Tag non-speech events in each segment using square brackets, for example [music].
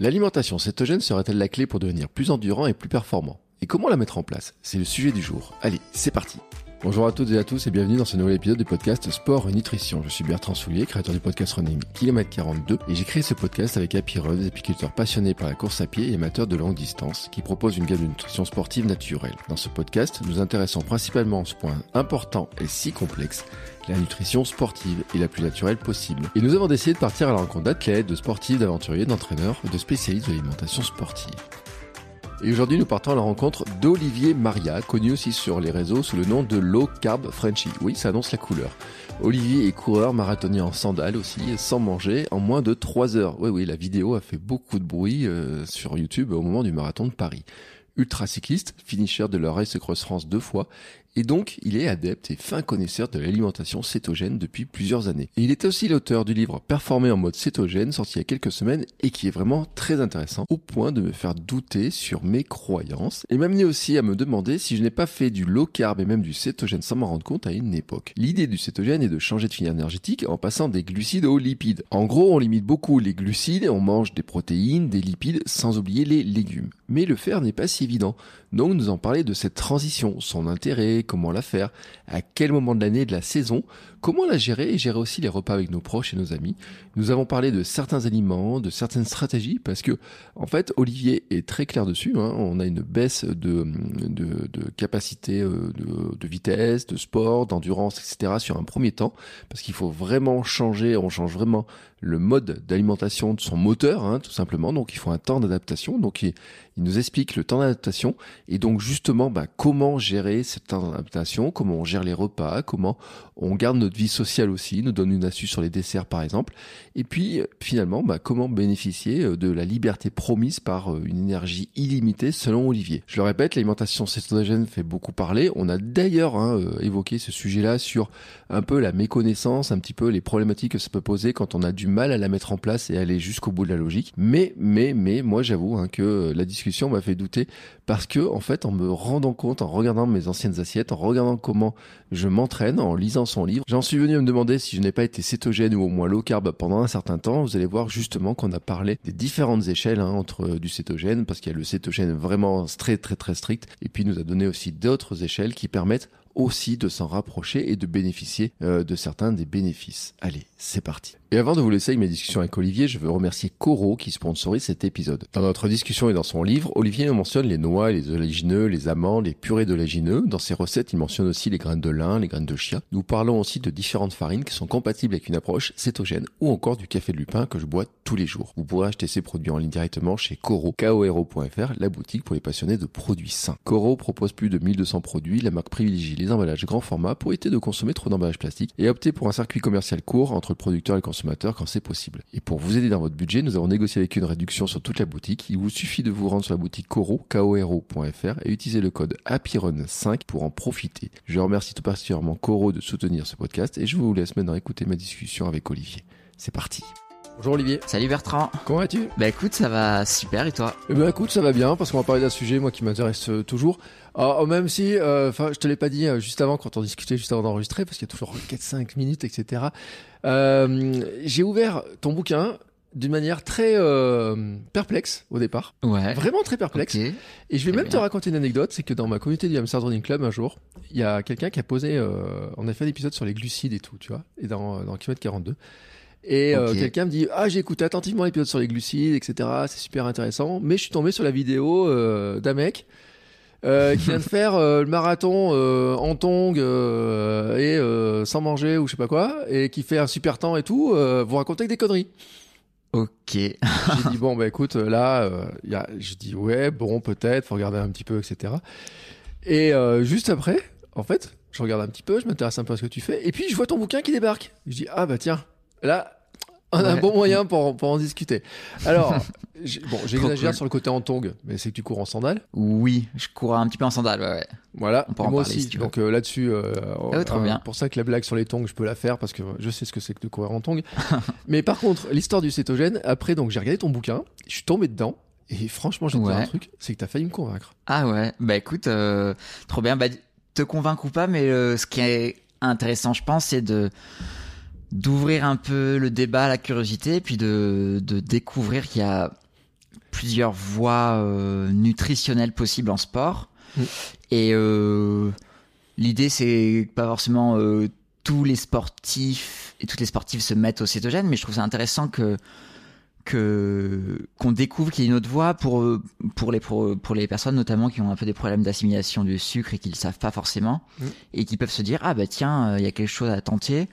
L'alimentation cétogène serait-elle la clé pour devenir plus endurant et plus performant? Et comment la mettre en place? C'est le sujet du jour. Allez, c'est parti Bonjour à toutes et à tous et bienvenue dans ce nouvel épisode du podcast Sport et Nutrition. Je suis Bertrand Soulier, créateur du podcast Running Kilomètre 42 et j'ai créé ce podcast avec Happy des apiculteurs passionnés par la course à pied et amateurs de longue distance qui proposent une gamme de nutrition sportive naturelle. Dans ce podcast, nous intéressons principalement à ce point important et si complexe la nutrition sportive et la plus naturelle possible. Et nous avons décidé de partir à la rencontre d'athlètes, de sportifs, d'aventuriers, d'entraîneurs, de spécialistes de l'alimentation sportive. Et aujourd'hui, nous partons à la rencontre d'Olivier Maria, connu aussi sur les réseaux sous le nom de Low Carb Frenchy. Oui, ça annonce la couleur. Olivier est coureur marathonien en sandales aussi, sans manger, en moins de 3 heures. Oui, oui, la vidéo a fait beaucoup de bruit euh, sur YouTube au moment du marathon de Paris ultra cycliste, finisher de la Race Cross France deux fois, et donc, il est adepte et fin connaisseur de l'alimentation cétogène depuis plusieurs années. Et il est aussi l'auteur du livre Performer en mode cétogène, sorti il y a quelques semaines et qui est vraiment très intéressant, au point de me faire douter sur mes croyances et m'amener aussi à me demander si je n'ai pas fait du low carb et même du cétogène sans m'en rendre compte à une époque. L'idée du cétogène est de changer de filière énergétique en passant des glucides aux lipides. En gros, on limite beaucoup les glucides et on mange des protéines, des lipides, sans oublier les légumes. Mais le faire n'est pas si évident. Donc nous en parler de cette transition, son intérêt, comment la faire, à quel moment de l'année de la saison, comment la gérer et gérer aussi les repas avec nos proches et nos amis. Nous avons parlé de certains aliments, de certaines stratégies, parce que en fait Olivier est très clair dessus. Hein. on a une baisse de, capacité euh, de, vitesse, de sport, d'endurance, etc. sur un premier temps, parce qu'il faut vraiment changer, on change vraiment le mode d'alimentation de son moteur, hein, tout simplement. Donc il faut un temps d'adaptation. Donc il, nous explique le temps d'adaptation et donc justement bah, comment gérer cette temps d'adaptation, comment on gère les repas, comment on garde notre vie sociale aussi, nous donne une astuce sur les desserts par exemple. Et puis finalement bah, comment bénéficier euh, de la liberté promise par euh, une énergie illimitée selon Olivier. Je le répète, l'alimentation cétogène fait beaucoup parler. On a d'ailleurs hein, euh, évoqué ce sujet-là sur un peu la méconnaissance, un petit peu les problématiques que ça peut poser quand on a du mal à la mettre en place et aller jusqu'au bout de la logique. Mais, mais, mais, moi j'avoue hein, que la discussion m'a fait douter parce que, en fait, en me rendant compte, en regardant mes anciennes assiettes, en regardant comment je m'entraîne, en lisant son livre, j'en suis venu me demander si je n'ai pas été cétogène ou au moins low carb pendant un certain temps. Vous allez voir justement qu'on a parlé des différentes échelles hein, entre du cétogène, parce qu'il y a le cétogène vraiment très très très strict, et puis il nous a donné aussi d'autres échelles qui permettent aussi de s'en rapprocher et de bénéficier euh, de certains des bénéfices. Allez, c'est parti. Et avant de vous laisser avec mes discussions avec Olivier, je veux remercier Coro qui sponsorise cet épisode. Dans notre discussion et dans son livre, Olivier mentionne les noix, les oléagineux, les amandes, les purées d'oléagineux. Dans ses recettes, il mentionne aussi les graines de lin, les graines de chia. Nous parlons aussi de différentes farines qui sont compatibles avec une approche cétogène ou encore du café de lupin que je bois tous les jours. Vous pourrez acheter ces produits en ligne directement chez Coro, KORO.fr, la boutique pour les passionnés de produits sains. Coro propose plus de 1200 produits, la marque privilégie les emballages grand format pour éviter de consommer trop d'emballages plastiques et opter pour un circuit commercial court entre le producteur et le consommateur quand c'est possible. Et pour vous aider dans votre budget, nous avons négocié avec une réduction sur toute la boutique. Il vous suffit de vous rendre sur la boutique Coro, KORO.fr et utiliser le code APIRON5 pour en profiter. Je remercie tout particulièrement Coro de soutenir ce podcast et je vous laisse maintenant écouter ma discussion avec Olivier. C'est parti. Bonjour Olivier. Salut Bertrand. Comment vas-tu? Bah écoute, ça va super et toi? Eh ben écoute, ça va bien parce qu'on va parler d'un sujet moi qui m'intéresse euh, toujours. Alors, oh, même si, euh, enfin, je te l'ai pas dit euh, juste avant quand on discutait juste avant d'enregistrer parce qu'il y a toujours 4-5 minutes, etc. J'ai ouvert ton bouquin d'une manière très perplexe au départ. Ouais. Vraiment très perplexe. Et je vais même te raconter une anecdote, c'est que dans ma communauté du Hamster Running Club un jour, il y a quelqu'un qui a posé, on a fait un épisode sur les glucides et tout, tu vois, et dans dans kilomètre 42. Et euh, quelqu'un me dit ah j'ai écouté attentivement l'épisode sur les glucides etc c'est super intéressant. Mais je suis tombé sur la vidéo euh, d'un mec euh, qui vient de [laughs] faire euh, le marathon euh, en tongue et sans manger ou je sais pas quoi et qui fait un super temps et tout vous racontez des conneries. Ok. J'ai dit bon bah écoute là y a, je dis ouais bon peut-être faut regarder un petit peu etc et juste après en fait je regarde un petit peu je m'intéresse un peu à ce que tu fais et puis je vois ton bouquin qui débarque. Je dis ah bah tiens Là, on a un bon moyen pour, pour en discuter. Alors, [laughs] bon, j'exagère sur le côté en tongue, mais c'est que tu cours en sandales Oui, je cours un petit peu en sandales, ouais. Voilà, on moi aussi. Donc euh, là-dessus, euh, ah bien. pour ça que la blague sur les tongs, je peux la faire parce que je sais ce que c'est que de courir en tongs. [laughs] mais par contre, l'histoire du cétogène, après, donc j'ai regardé ton bouquin, je suis tombé dedans. Et franchement, je te un truc, c'est que t'as failli me convaincre. Ah ouais, bah écoute, euh, trop bien. Bah, te convaincre ou pas, mais ce qui est intéressant, je pense, c'est de d'ouvrir un peu le débat, la curiosité, puis de, de découvrir qu'il y a plusieurs voies euh, nutritionnelles possibles en sport. Mm. Et euh, l'idée, c'est pas forcément euh, tous les sportifs et toutes les sportives se mettent au cétogène, mais je trouve ça intéressant que que qu'on découvre qu'il y a une autre voie pour euh, pour les pour, pour les personnes notamment qui ont un peu des problèmes d'assimilation du sucre et qui le savent pas forcément Mm. et qui peuvent se dire ah bah tiens euh, il y a quelque chose à tenter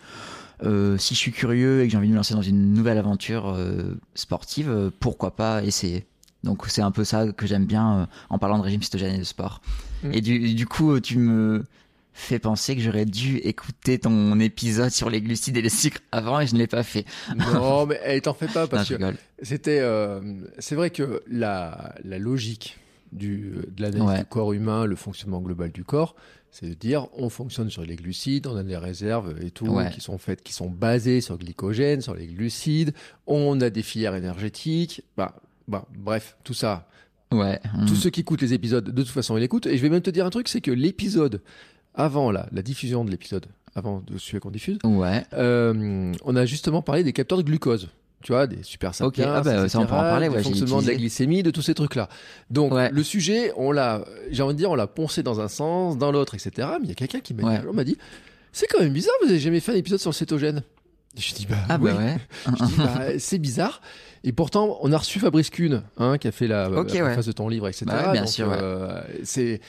euh, si je suis curieux et que j'ai envie de me lancer dans une nouvelle aventure euh, sportive euh, pourquoi pas essayer donc c'est un peu ça que j'aime bien en parlant de régime cétogène et de sport Mm. et du du coup tu me fais penser que j'aurais dû écouter ton épisode sur les glucides et les sucres avant et je ne l'ai pas fait Non, [laughs] mais eh, t'en fais pas parce que c'était. euh, c'est vrai que la, la logique du, de l'analyse Ouais. du corps humain, le fonctionnement global du corps, c'est de dire on fonctionne sur les glucides, on a des réserves et tout Ouais. qui sont faites, qui sont basées sur le glycogène, sur les glucides. On a des filières énergétiques. Bah, bah, bref, tout ça. ouais Tous mm. ceux qui écoutent les épisodes, de toute façon, ils l'écoutent. Et je vais même te dire un truc, c'est que l'épisode avant là, la diffusion de l'épisode, avant de celui qu'on diffuse, ouais euh, on a justement parlé des capteurs de glucose. Tu vois, des super sapiens, ah bah, ça, on peut en parler, ouais, j'ai de la glycémie, de tous ces trucs-là. Donc, Ouais. le sujet, on l'a, j'ai envie de dire, on l'a poncé dans un sens, dans l'autre, etc. Mais il y a quelqu'un qui m'a Ouais. dit, dit, c'est quand même bizarre, vous avez jamais fait un épisode sur le cétogène. Je dis, bah, Ah oui. bah ouais. [laughs] Bah, c'est bizarre. Et pourtant, on a reçu Fabrice Kuhn, hein, qui a fait la, Ok, la ouais. préface de ton livre, etc. Bah bien Donc, sûr, euh, c'est,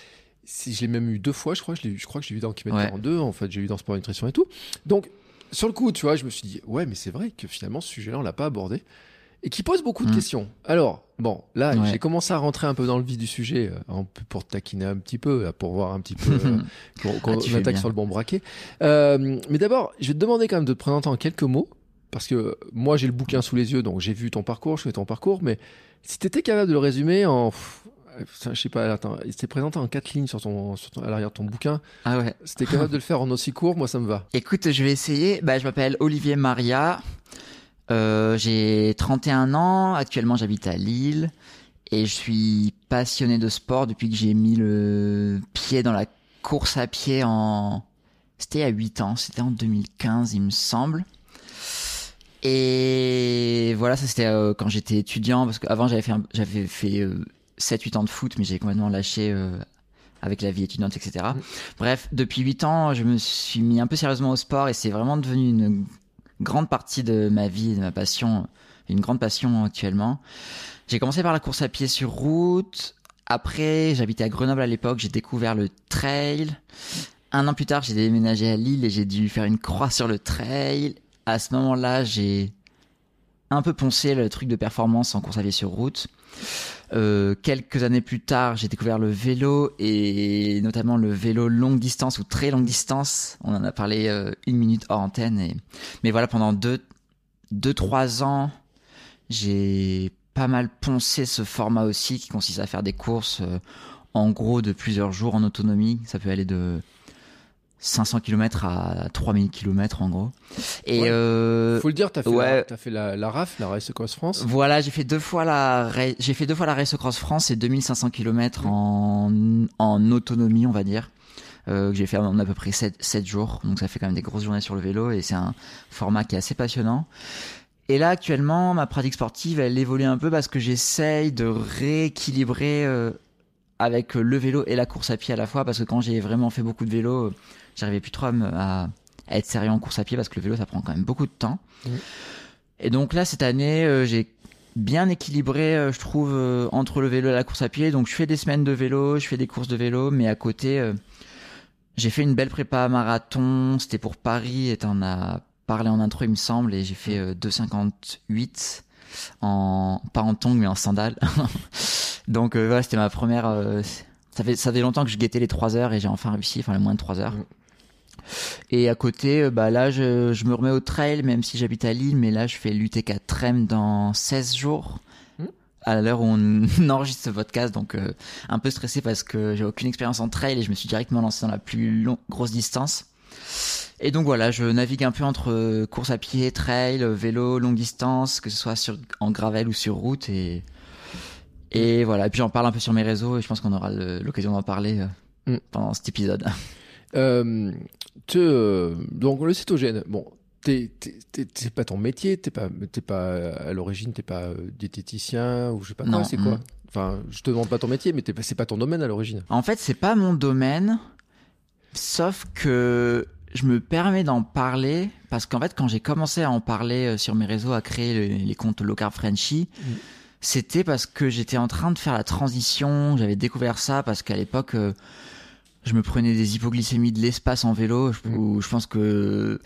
si je l'ai même eu deux fois, je crois, je, je crois que je l'ai vu dans Kilomètre Ouais. 42, en fait, j'ai eu dans Sport Nutrition et tout. Donc, sur le coup, tu vois, je me suis dit, ouais, mais c'est vrai que finalement, ce sujet-là, on l'a pas abordé. Et qui pose beaucoup de Mm. questions. Alors, bon, là, Ouais. j'ai commencé à rentrer un peu dans le vif du sujet, peu pour te taquiner un petit peu, euh, pour voir un petit peu euh, [laughs] qu'on Ah, attaque bien. sur le bon braquet. Euh, mais d'abord, je vais te demander quand même de te présenter en quelques mots, parce que moi, j'ai le bouquin sous les yeux, donc j'ai vu ton parcours, je fais ton parcours, mais si tu étais capable de le résumer en... je sais pas, attends, il s'était présenté en quatre lignes sur ton, sur ton- à l'arrière de ton bouquin. Ah ouais. T'es capable de le faire en aussi court, moi, ça me va. Écoute, je vais essayer. Bah, je m'appelle Olivier Maria. Euh, j'ai 31 ans. Actuellement, j'habite à Lille. Et je suis passionné de sport depuis que j'ai mis le pied dans la course à pied en... C'était à 8 ans. C'était en 2015, il me semble. Et voilà, ça c'était euh, quand j'étais étudiant. Parce qu'avant, j'avais fait, un- j'avais fait euh, 7-8 ans de foot, mais j'ai complètement lâché euh, avec la vie étudiante, etc. Mm. Bref, depuis 8 ans, je me suis mis un peu sérieusement au sport et c'est vraiment devenu une grande partie de ma vie et de ma passion, une grande passion actuellement. J'ai commencé par la course à pied sur route. Après, j'habitais à Grenoble à l'époque, j'ai découvert le trail. Un an plus tard, j'ai déménagé à Lille et j'ai dû faire une croix sur le trail. À ce moment-là, j'ai un peu poncé le truc de performance en course à pied sur route. Euh, quelques années plus tard, j'ai découvert le vélo et notamment le vélo longue distance ou très longue distance. On en a parlé euh, une minute hors antenne. Et... Mais voilà, pendant deux, deux, trois ans, j'ai pas mal poncé ce format aussi qui consiste à faire des courses euh, en gros de plusieurs jours en autonomie. Ça peut aller de 500 km à 3000 km en gros. Et Ouais. euh, Faut le dire, t'as fait, ouais. la, t'as fait la, la RAF, la Race Cross France. voilà, j'ai fait deux fois la j'ai fait deux fois la Race Cross France et 2500 km en en autonomie, on va dire. Euh, que j'ai fait en à peu près 7, 7 jours, donc ça fait quand même des grosses journées sur le vélo et c'est un format qui est assez passionnant. Et là actuellement, ma pratique sportive, elle évolue un peu parce que j'essaye de rééquilibrer euh, avec le vélo et la course à pied à la fois parce que quand j'ai vraiment fait beaucoup de vélo, euh, j'arrivais plus trop à, me- à- à être sérieux en course à pied parce que le vélo ça prend quand même beaucoup de temps. Et donc là cette année, euh, j'ai bien équilibré, euh, je trouve, euh, entre le vélo et la course à pied. Donc je fais des semaines de vélo, je fais des courses de vélo, mais à côté, j'ai fait une belle prépa marathon. C'était pour Paris et t'en as parlé en intro, il me semble, et j'ai fait euh, 2,58 en pas en tongs mais en sandales. [laughs] Donc euh, voilà, c'était ma première. euh, ça fait ça fait longtemps que je guettais les 3 heures et j'ai enfin réussi, enfin les moins de 3 heures. Mm. Et à côté, euh, bah là, je, je me remets au trail, même si j'habite à Lille, mais là, je fais l'UT4 Trem dans 16 jours. Mm. À l'heure où on [laughs] enregistre ce podcast, donc euh, un peu stressé parce que j'ai aucune expérience en trail et je me suis directement lancé dans la plus long, grosse distance. Et donc voilà, je navigue un peu entre course à pied, trail, vélo, longue distance, que ce soit sur, en gravel ou sur route. Et, et voilà, et puis j'en parle un peu sur mes réseaux et je pense qu'on aura l'occasion d'en parler euh, Mm. pendant cet épisode. [laughs] Euh, te- euh, donc le cétogène, bon, c'est pas ton métier, t'es pas, à l'origine, t'es pas diététicien ou je sais pas quoi, Non, c'est quoi mm. Enfin, je te demande pas ton métier, mais t'es pas- c'est pas ton domaine à l'origine. En fait, c'est pas mon domaine, sauf que je me permets d'en parler parce qu'en fait, quand j'ai commencé à en parler sur mes réseaux, à créer le- les comptes Low Carb Frenchy, Mm. C'était parce que j'étais en train de faire la transition. J'avais découvert ça parce qu'à l'époque, euh, je me prenais des hypoglycémies de l'espace en vélo. Je, Mm. où je pense que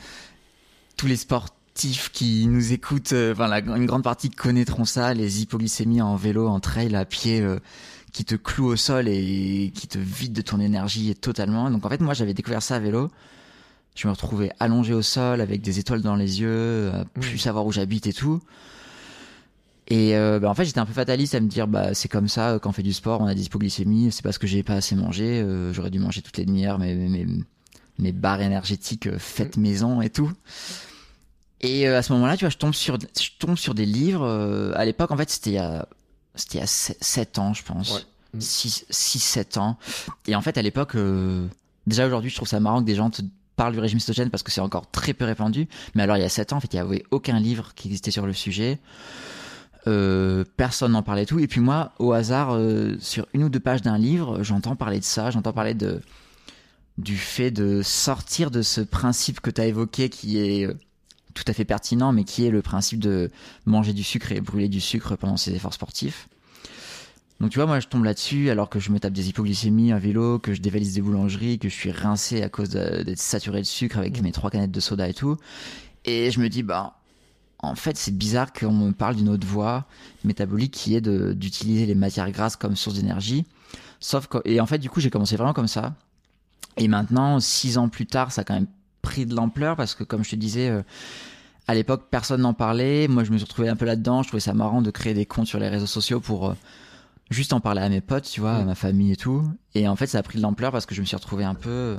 tous les sportifs qui nous écoutent, euh, enfin, la- une grande partie connaîtront ça, les hypoglycémies en vélo, en trail, à pied. euh, qui te cloue au sol et qui te vide de ton énergie totalement. Donc en fait, moi, j'avais découvert ça à vélo. Je me retrouvais allongé au sol avec des étoiles dans les yeux, à plus Mmh. savoir où j'habite et tout. Et euh, bah, en fait, j'étais un peu fataliste à me dire, bah c'est comme ça euh, quand on fait du sport, on a des hypoglycémies, c'est parce que j'ai pas assez mangé. euh, J'aurais dû manger toutes les demi-heures mes, mes, mes barres énergétiques euh, faites maison et tout. Et euh, à ce moment-là, tu vois, je tombe sur, je tombe sur des livres. euh, à l'époque, en fait, c'était il y a, c'était il y a 7 ans, je pense. Ouais. Mm. 6-7 ans. Et en fait, à l'époque, euh, déjà aujourd'hui, je trouve ça marrant que des gens te parlent du régime cétogène parce que c'est encore très peu répandu. Mais alors, il y a 7 ans, en fait, il n'y avait aucun livre qui existait sur le sujet. Euh, personne n'en parlait tout. Et puis moi, au hasard, euh, sur une ou deux pages d'un livre, j'entends parler de ça, j'entends parler de du fait de sortir de ce principe que tu as évoqué qui est euh, tout à fait pertinent, mais qui est le principe de manger du sucre et brûler du sucre pendant ses efforts sportifs. Donc tu vois, moi je tombe là-dessus alors que je me tape des hypoglycémies à vélo, que je dévalise des boulangeries, que je suis rincé à cause d'être saturé de sucre avec mes trois canettes de soda et tout. Et je me dis, bah, en fait, c'est bizarre qu'on me parle d'une autre voie métabolique qui est d'utiliser les matières grasses comme source d'énergie. Sauf que, et en fait, du coup, j'ai commencé vraiment comme ça. Et maintenant, six ans plus tard, ça a quand même pris de l'ampleur parce que, comme je te disais, euh, à l'époque, personne n'en parlait. Moi, je me suis retrouvé un peu là-dedans. Je trouvais ça marrant de créer des comptes sur les réseaux sociaux pour euh, juste en parler à mes potes, tu vois, à Mm. ma famille et tout. Et en fait, ça a pris de l'ampleur parce que je me suis retrouvé un peu,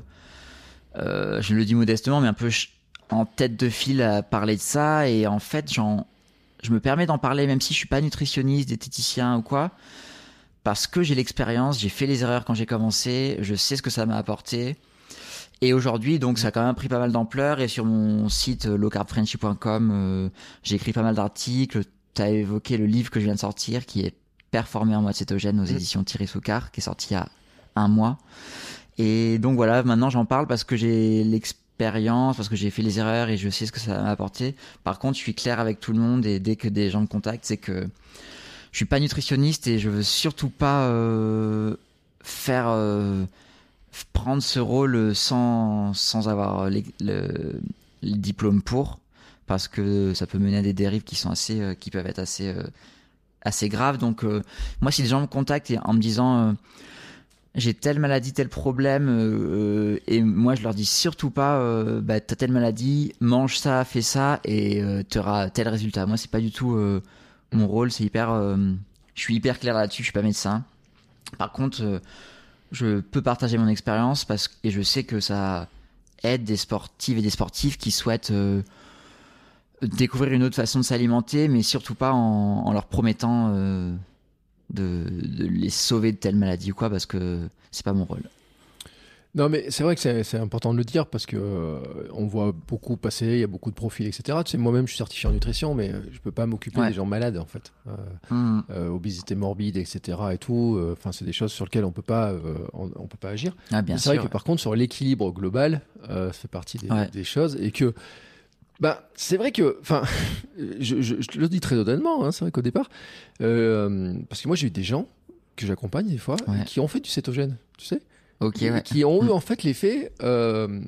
euh, je le dis modestement, mais un peu ch- en tête de file à parler de ça. Et en fait, j'en, je me permets d'en parler, même si je suis pas nutritionniste, diététicien ou quoi, parce que j'ai l'expérience, j'ai fait les erreurs quand j'ai commencé, je sais ce que ça m'a apporté. Et aujourd'hui, donc, ça a quand même pris pas mal d'ampleur. Et sur mon site euh, lowcarbfrenchy.com, euh, j'ai écrit pas mal d'articles. Tu as évoqué le livre que je viens de sortir, qui est Performer en mode cétogène aux Mm. éditions Thierry Soucard, qui est sorti il y a un mois. Et donc voilà, maintenant j'en parle parce que j'ai l'expérience, parce que j'ai fait les erreurs et je sais ce que ça m'a apporté. Par contre, je suis clair avec tout le monde et dès que des gens me contactent, c'est que je suis pas nutritionniste et je veux surtout pas euh, faire euh, prendre ce rôle sans sans avoir les- le, le diplôme pour parce que ça peut mener à des dérives qui sont assez euh, qui peuvent être assez assez graves donc moi si les gens me contactent en me disant j'ai telle maladie, tel problème, euh, euh, et moi je leur dis surtout pas, euh, bah, t'as telle maladie, mange ça, fais ça, et euh, t'auras tel résultat. Moi c'est pas du tout mon rôle, c'est hyper, je suis hyper clair là-dessus, je suis pas médecin. Par contre, je peux partager mon expérience parce et je sais que ça aide des sportives et des sportifs qui souhaitent découvrir une autre façon de s'alimenter, mais surtout pas en, leur promettant de, de les sauver de telle maladie ou quoi, parce que c'est pas mon rôle. Non, mais c'est vrai que c'est important de le dire parce que euh, on voit beaucoup passer, il y a beaucoup de profils, etc. Tu sais, moi-même, je suis certifié en nutrition, mais euh, je peux pas m'occuper Ouais. des gens malades, en fait. Euh, Hmm. euh, obésité morbide, etc. et tout. Enfin, c'est des choses sur lesquelles on peut pas, on, on peut pas agir. Ah, c'est vrai que par contre, sur l'équilibre global, ça fait partie des, Ouais. des choses et que, bah, c'est vrai que, enfin, [laughs] je, je- le dis très honnêtement, hein, c'est vrai qu'au départ, euh, parce que moi j'ai eu des gens que j'accompagne des fois Ouais. qui ont fait du cétogène, tu sais, Ok, ouais. qui ont eu en fait l'effet euh,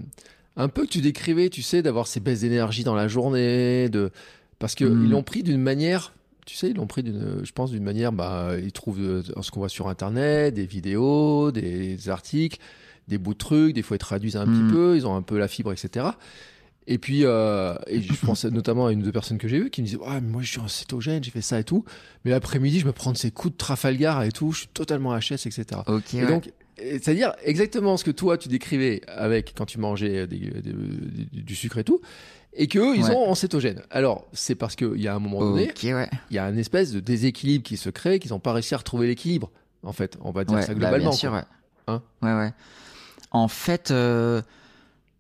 un peu que tu décrivais, tu sais, d'avoir ces baisses d'énergie dans la journée, de parce que Mm. ils l'ont pris d'une manière. Tu sais, ils l'ont pris d'une, je pense, d'une manière, bah, ils trouvent euh, ce qu'on voit sur Internet, des vidéos, des articles, des bouts de trucs, des fois ils traduisent un Mm. petit peu, ils ont un peu la fibre, etc. Et puis, euh, et je pense notamment à une ou deux personnes que j'ai vues qui me disaient, ouais, mais moi je suis en cétogène, j'ai fait ça et tout, mais l'après-midi je me prends de ces coups de Trafalgar et tout, je suis totalement HS, etc. Ok, Et ouais. donc, c'est-à-dire exactement ce que toi tu décrivais avec quand tu mangeais des- des- des- du sucre et tout, et qu'eux ils Ouais. ont en cétogène. Alors, c'est parce qu'il y a un moment donné, ouais. il y a un espèce de déséquilibre qui se crée, qu'ils n'ont pas réussi à retrouver l'équilibre. En fait, on va dire Ouais, ça bah, globalement. bien sûr. Hein? Ouais, ouais. En fait, euh,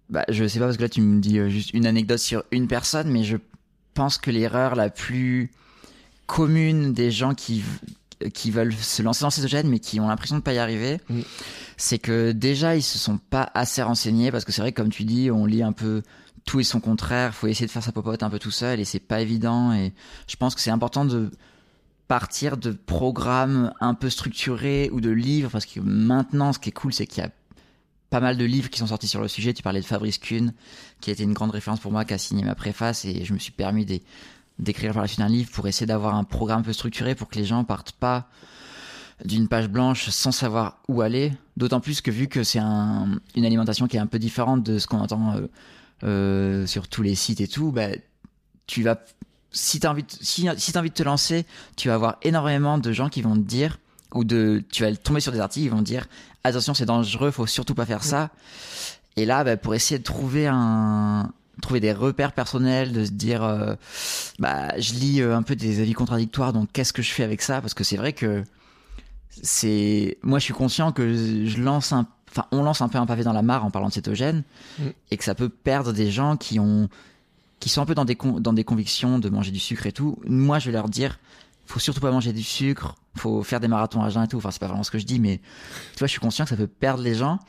bah, je sais pas parce que là tu me dis euh, juste une anecdote sur une personne, mais je pense que l'erreur la plus commune des gens qui qui veulent se lancer dans cétogène mais qui ont l'impression de pas y arriver, Mm. c'est que déjà ils se sont pas assez renseignés parce que c'est vrai que comme tu dis, on lit un peu tout et son contraire, faut essayer de faire sa popote un peu tout seul et c'est pas évident et je pense que c'est important de partir de programmes un peu structurés ou de livres parce que maintenant ce qui est cool c'est qu'il y a pas mal de livres qui sont sortis sur le sujet. Tu parlais de Fabrice Kuhn, qui a été une grande référence pour moi, qui a signé ma préface, et je me suis permis d'é- d'écrire par la suite un livre pour essayer d'avoir un programme un peu structuré pour que les gens partent pas d'une page blanche sans savoir où aller. D'autant plus que vu que c'est un, une alimentation qui est un peu différente de ce qu'on entend euh, euh, sur tous les sites et tout, bah, tu vas si t'as envie, de- si, si t'as envie de te lancer, tu vas avoir énormément de gens qui vont te dire ou de, tu vas tomber sur des articles, ils vont te dire attention c'est dangereux, faut surtout pas faire ça. Et là, bah, pour essayer de trouver un, trouver des repères personnels, de se dire, euh, bah, je lis euh, un peu des avis contradictoires, donc qu'est-ce que je fais avec ça? Parce que c'est vrai que c'est, moi, je suis conscient que je lance un, enfin, on lance un peu un pavé dans la mare en parlant de cétogène, Mm. et que ça peut perdre des gens qui ont, qui sont un peu dans des con- dans des convictions de manger du sucre et tout. Moi, je vais leur dire, faut surtout pas manger du sucre, faut faire des marathons à jeun et tout. Enfin, c'est pas vraiment ce que je dis, mais tu vois, je suis conscient que ça peut perdre les gens.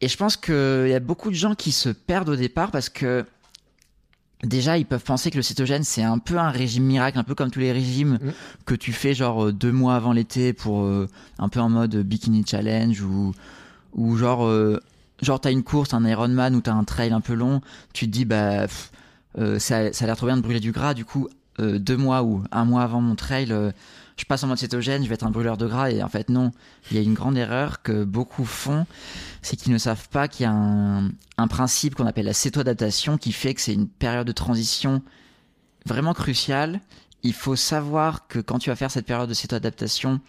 Et je pense qu'il y a beaucoup de gens qui se perdent au départ parce que déjà, ils peuvent penser que le cétogène, c'est un peu un régime miracle, un peu comme tous les régimes Mm. que tu fais genre euh, deux mois avant l'été pour euh, un peu en mode bikini challenge ou, ou genre, euh, genre t'as une course, un Ironman ou t'as un trail un peu long, tu te dis, bah, pff, euh, ça, ça a l'air trop bien de brûler du gras, du coup, euh, deux mois ou un mois avant mon trail, euh, je passe en mode cétogène, je vais être un brûleur de gras et en fait non, il y a une grande erreur que beaucoup font, c'est qu'ils ne savent pas qu'il y a un, un principe qu'on appelle la céto-adaptation qui fait que c'est une période de transition vraiment cruciale. Il faut savoir que quand tu vas faire cette période de céto-adaptation,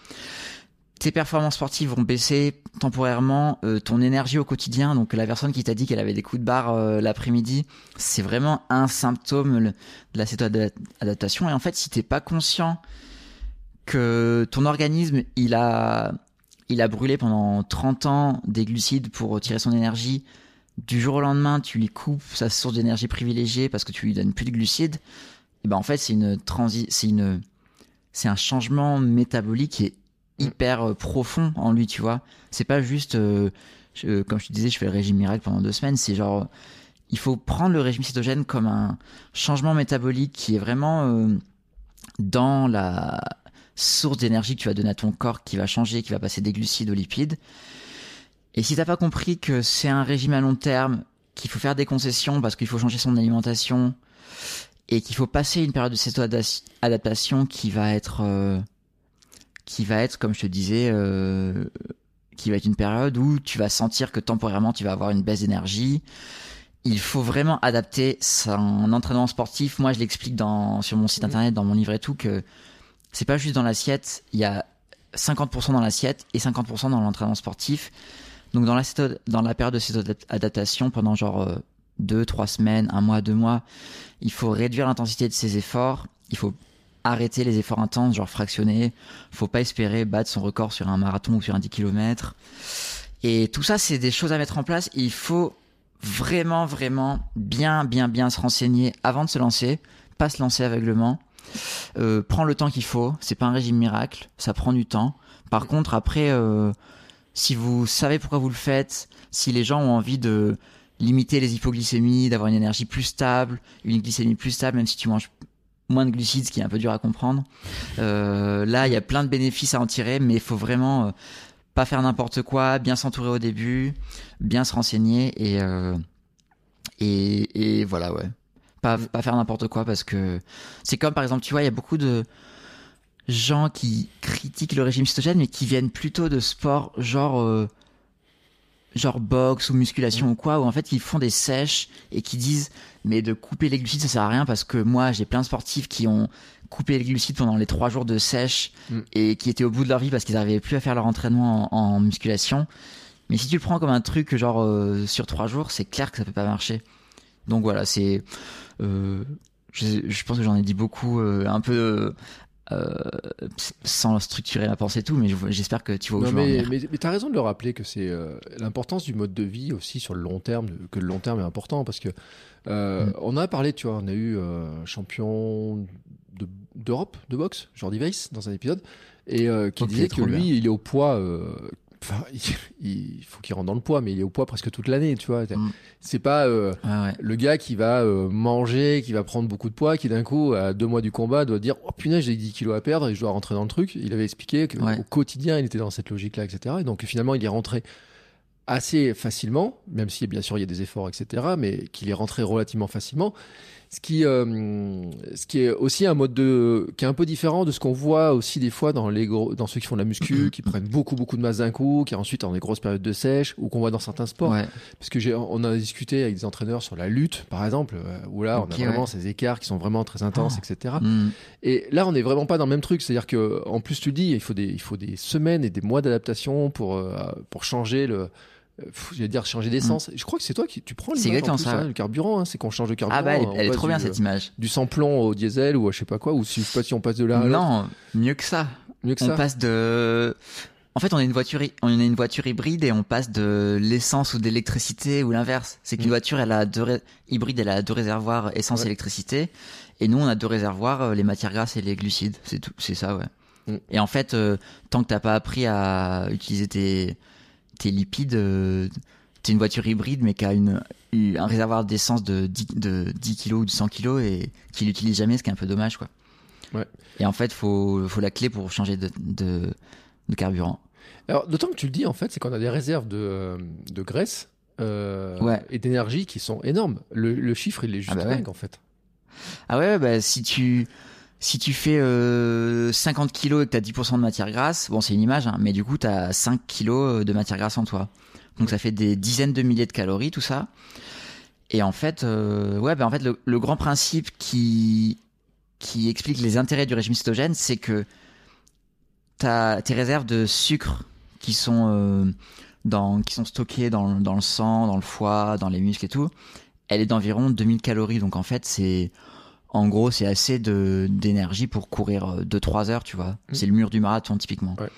tes performances sportives vont baisser temporairement, euh, ton énergie au quotidien. Donc la personne qui t'a dit qu'elle avait des coups de barre euh, l'après-midi, c'est vraiment un symptôme de la céto-adaptation. Et en fait, si t'es pas conscient que ton organisme, il a, il a brûlé pendant 30 ans des glucides pour retirer son énergie, du jour au lendemain, tu lui coupes sa source d'énergie privilégiée parce que tu lui donnes plus de glucides, et ben en fait, c'est une transi c'est une c'est un changement métabolique qui est hyper euh, profond en lui, tu vois. C'est pas juste euh, comme je te disais, je fais le régime miracle pendant deux semaines, c'est genre il faut prendre le régime cétogène comme un changement métabolique qui est vraiment euh, dans la source d'énergie que tu vas donner à ton corps qui va changer, qui va passer des glucides aux lipides. Et si t'as pas compris que c'est un régime à long terme, qu'il faut faire des concessions parce qu'il faut changer son alimentation et qu'il faut passer une période de céto-adaptation qui va être qui va être comme je te disais euh, qui va être une période où tu vas sentir que temporairement tu vas avoir une baisse d'énergie. Il faut vraiment adapter son entraînement sportif. Moi, je l'explique dans sur mon site internet, dans mon livre et tout que c'est pas juste dans l'assiette, il y a 50% dans l'assiette et 50% dans l'entraînement sportif. Donc dans la, céto- dans la période de cette adaptation, pendant genre euh, deux, trois semaines, un mois, deux mois, il faut réduire l'intensité de ses efforts. Il faut arrêter les efforts intenses, genre fractionnés. Faut pas espérer battre son record sur un marathon ou sur un 10 km. Et tout ça, c'est des choses à mettre en place. Il faut vraiment, vraiment bien, bien, bien se renseigner avant de se lancer, pas se lancer aveuglement. Euh, prends le temps qu'il faut. C'est pas un régime miracle, ça prend du temps. Par contre, après, euh, si vous savez pourquoi vous le faites, si les gens ont envie de limiter les hypoglycémies, d'avoir une énergie plus stable, une glycémie plus stable, même si tu manges moins de glucides, ce qui est un peu dur à comprendre. Euh, là, il y a plein de bénéfices à en tirer, mais il faut vraiment euh, pas faire n'importe quoi, bien s'entourer au début, bien se renseigner et euh, et, voilà ouais. Pas, faire n'importe quoi parce que c'est comme par exemple tu vois il y a beaucoup de gens qui critiquent le régime cétogène mais qui viennent plutôt de sports genre genre boxe ou musculation ou quoi où en fait ils font des sèches et qui disent mais de couper les glucides ça sert à rien parce que moi j'ai plein de sportifs qui ont coupé les glucides pendant les trois jours de sèche Mm. et qui étaient au bout de leur vie parce qu'ils n'arrivaient plus à faire leur entraînement en, en musculation. Mais si tu le prends comme un truc genre euh, sur trois jours c'est clair que ça peut pas marcher. Donc voilà c'est euh, je, je pense que j'en ai dit beaucoup euh, un peu euh, euh, sans structurer la pensée et tout, mais j'espère que tu vois où non, je mais, mais, mais tu as raison de le rappeler que c'est euh, l'importance du mode de vie aussi sur le long terme, que le long terme est important parce que euh, mm. on a parlé, tu vois, on a eu un champion d'Europe de, boxe, Jordi Weiss, dans un épisode, et qui disait que lui, il est au poids Enfin, [laughs] il, faut qu'il rentre dans le poids, mais il est au poids presque toute l'année, tu vois. Mm. C'est pas euh, le gars qui va euh, manger, qui va prendre beaucoup de poids, qui d'un coup, à deux mois du combat, doit dire Oh punaise, j'ai 10 kilos à perdre et je dois rentrer dans le truc. Il avait expliqué qu'au quotidien, il était dans cette logique-là, etc. Et donc finalement, il est rentré assez facilement, même si bien sûr il y a des efforts, etc., mais qu'il est rentré relativement facilement. Ce qui, euh, ce qui est aussi un mode de, qui est un peu différent de ce qu'on voit aussi des fois dans les gros, dans ceux qui font de la muscu, [clears throat] qui prennent beaucoup beaucoup de masse d'un coup, qui ensuite ont des grosses périodes de sèche, ou qu'on voit dans certains sports. Parce que j'ai, on a discuté avec des entraîneurs sur la lutte, par exemple, euh, où là on a vraiment ces écarts qui sont vraiment très intenses, ah. etc. Mm. Et là on n'est vraiment pas dans le même truc, c'est-à-dire que en plus tu dis, il faut des, il faut des semaines et des mois d'adaptation pour euh, pour changer le je vais dire changer d'essence. Mm. Je crois que c'est toi qui tu prends le, ça, hein, le carburant. Hein, c'est qu'on change de carburant. Ah bah elle, est trop bien cette image. Du samplon au diesel ou je sais pas quoi. Ou si, je sais pas si on passe de là. À non, mieux que ça. Mieux que on ça. passe de. En fait, on a une voiture, on a une voiture hybride et on passe de l'essence ou d'électricité ou l'inverse. C'est qu'une mm. voiture, elle a deux hybride, elle a deux réservoirs essence et électricité, et nous, on a deux réservoirs, euh, les matières grasses et les glucides. C'est tout, c'est ça, ouais. Mm. Et en fait, euh, tant que t'as pas appris à utiliser tes tes lipides, euh, t'es une voiture hybride mais qui a une, un réservoir d'essence de 10, de 10 kg ou de 100 kg et qui l'utilise jamais, ce qui est un peu dommage, quoi. Ouais. Et en fait, faut, faut la clé pour changer de, de, de carburant. Alors, d'autant que tu le dis, en fait, c'est qu'on a des réserves de, de graisse euh, et d'énergie qui sont énormes. Le, le, chiffre, il est juste ah bah dingue, en fait. Ah ouais, bah si tu si tu fais euh, 50 kilos et que tu as 10% de matière grasse, bon c'est une image, hein, mais du coup tu as 5 kilos de matière grasse en toi. Donc ça fait des dizaines de milliers de calories tout ça. Et en fait, euh, ouais, ben en fait le, grand principe qui qui explique les intérêts du régime cétogène, c'est que t'as tes réserves de sucre qui sont euh, dans qui sont stockées dans, dans le sang, dans le foie, dans les muscles et tout, elle est d'environ 2000 calories. Donc en fait c'est en gros, c'est assez de d'énergie pour courir 2-3 euh, heures, tu vois. Mmh. C'est le mur du marathon, typiquement. Ouais.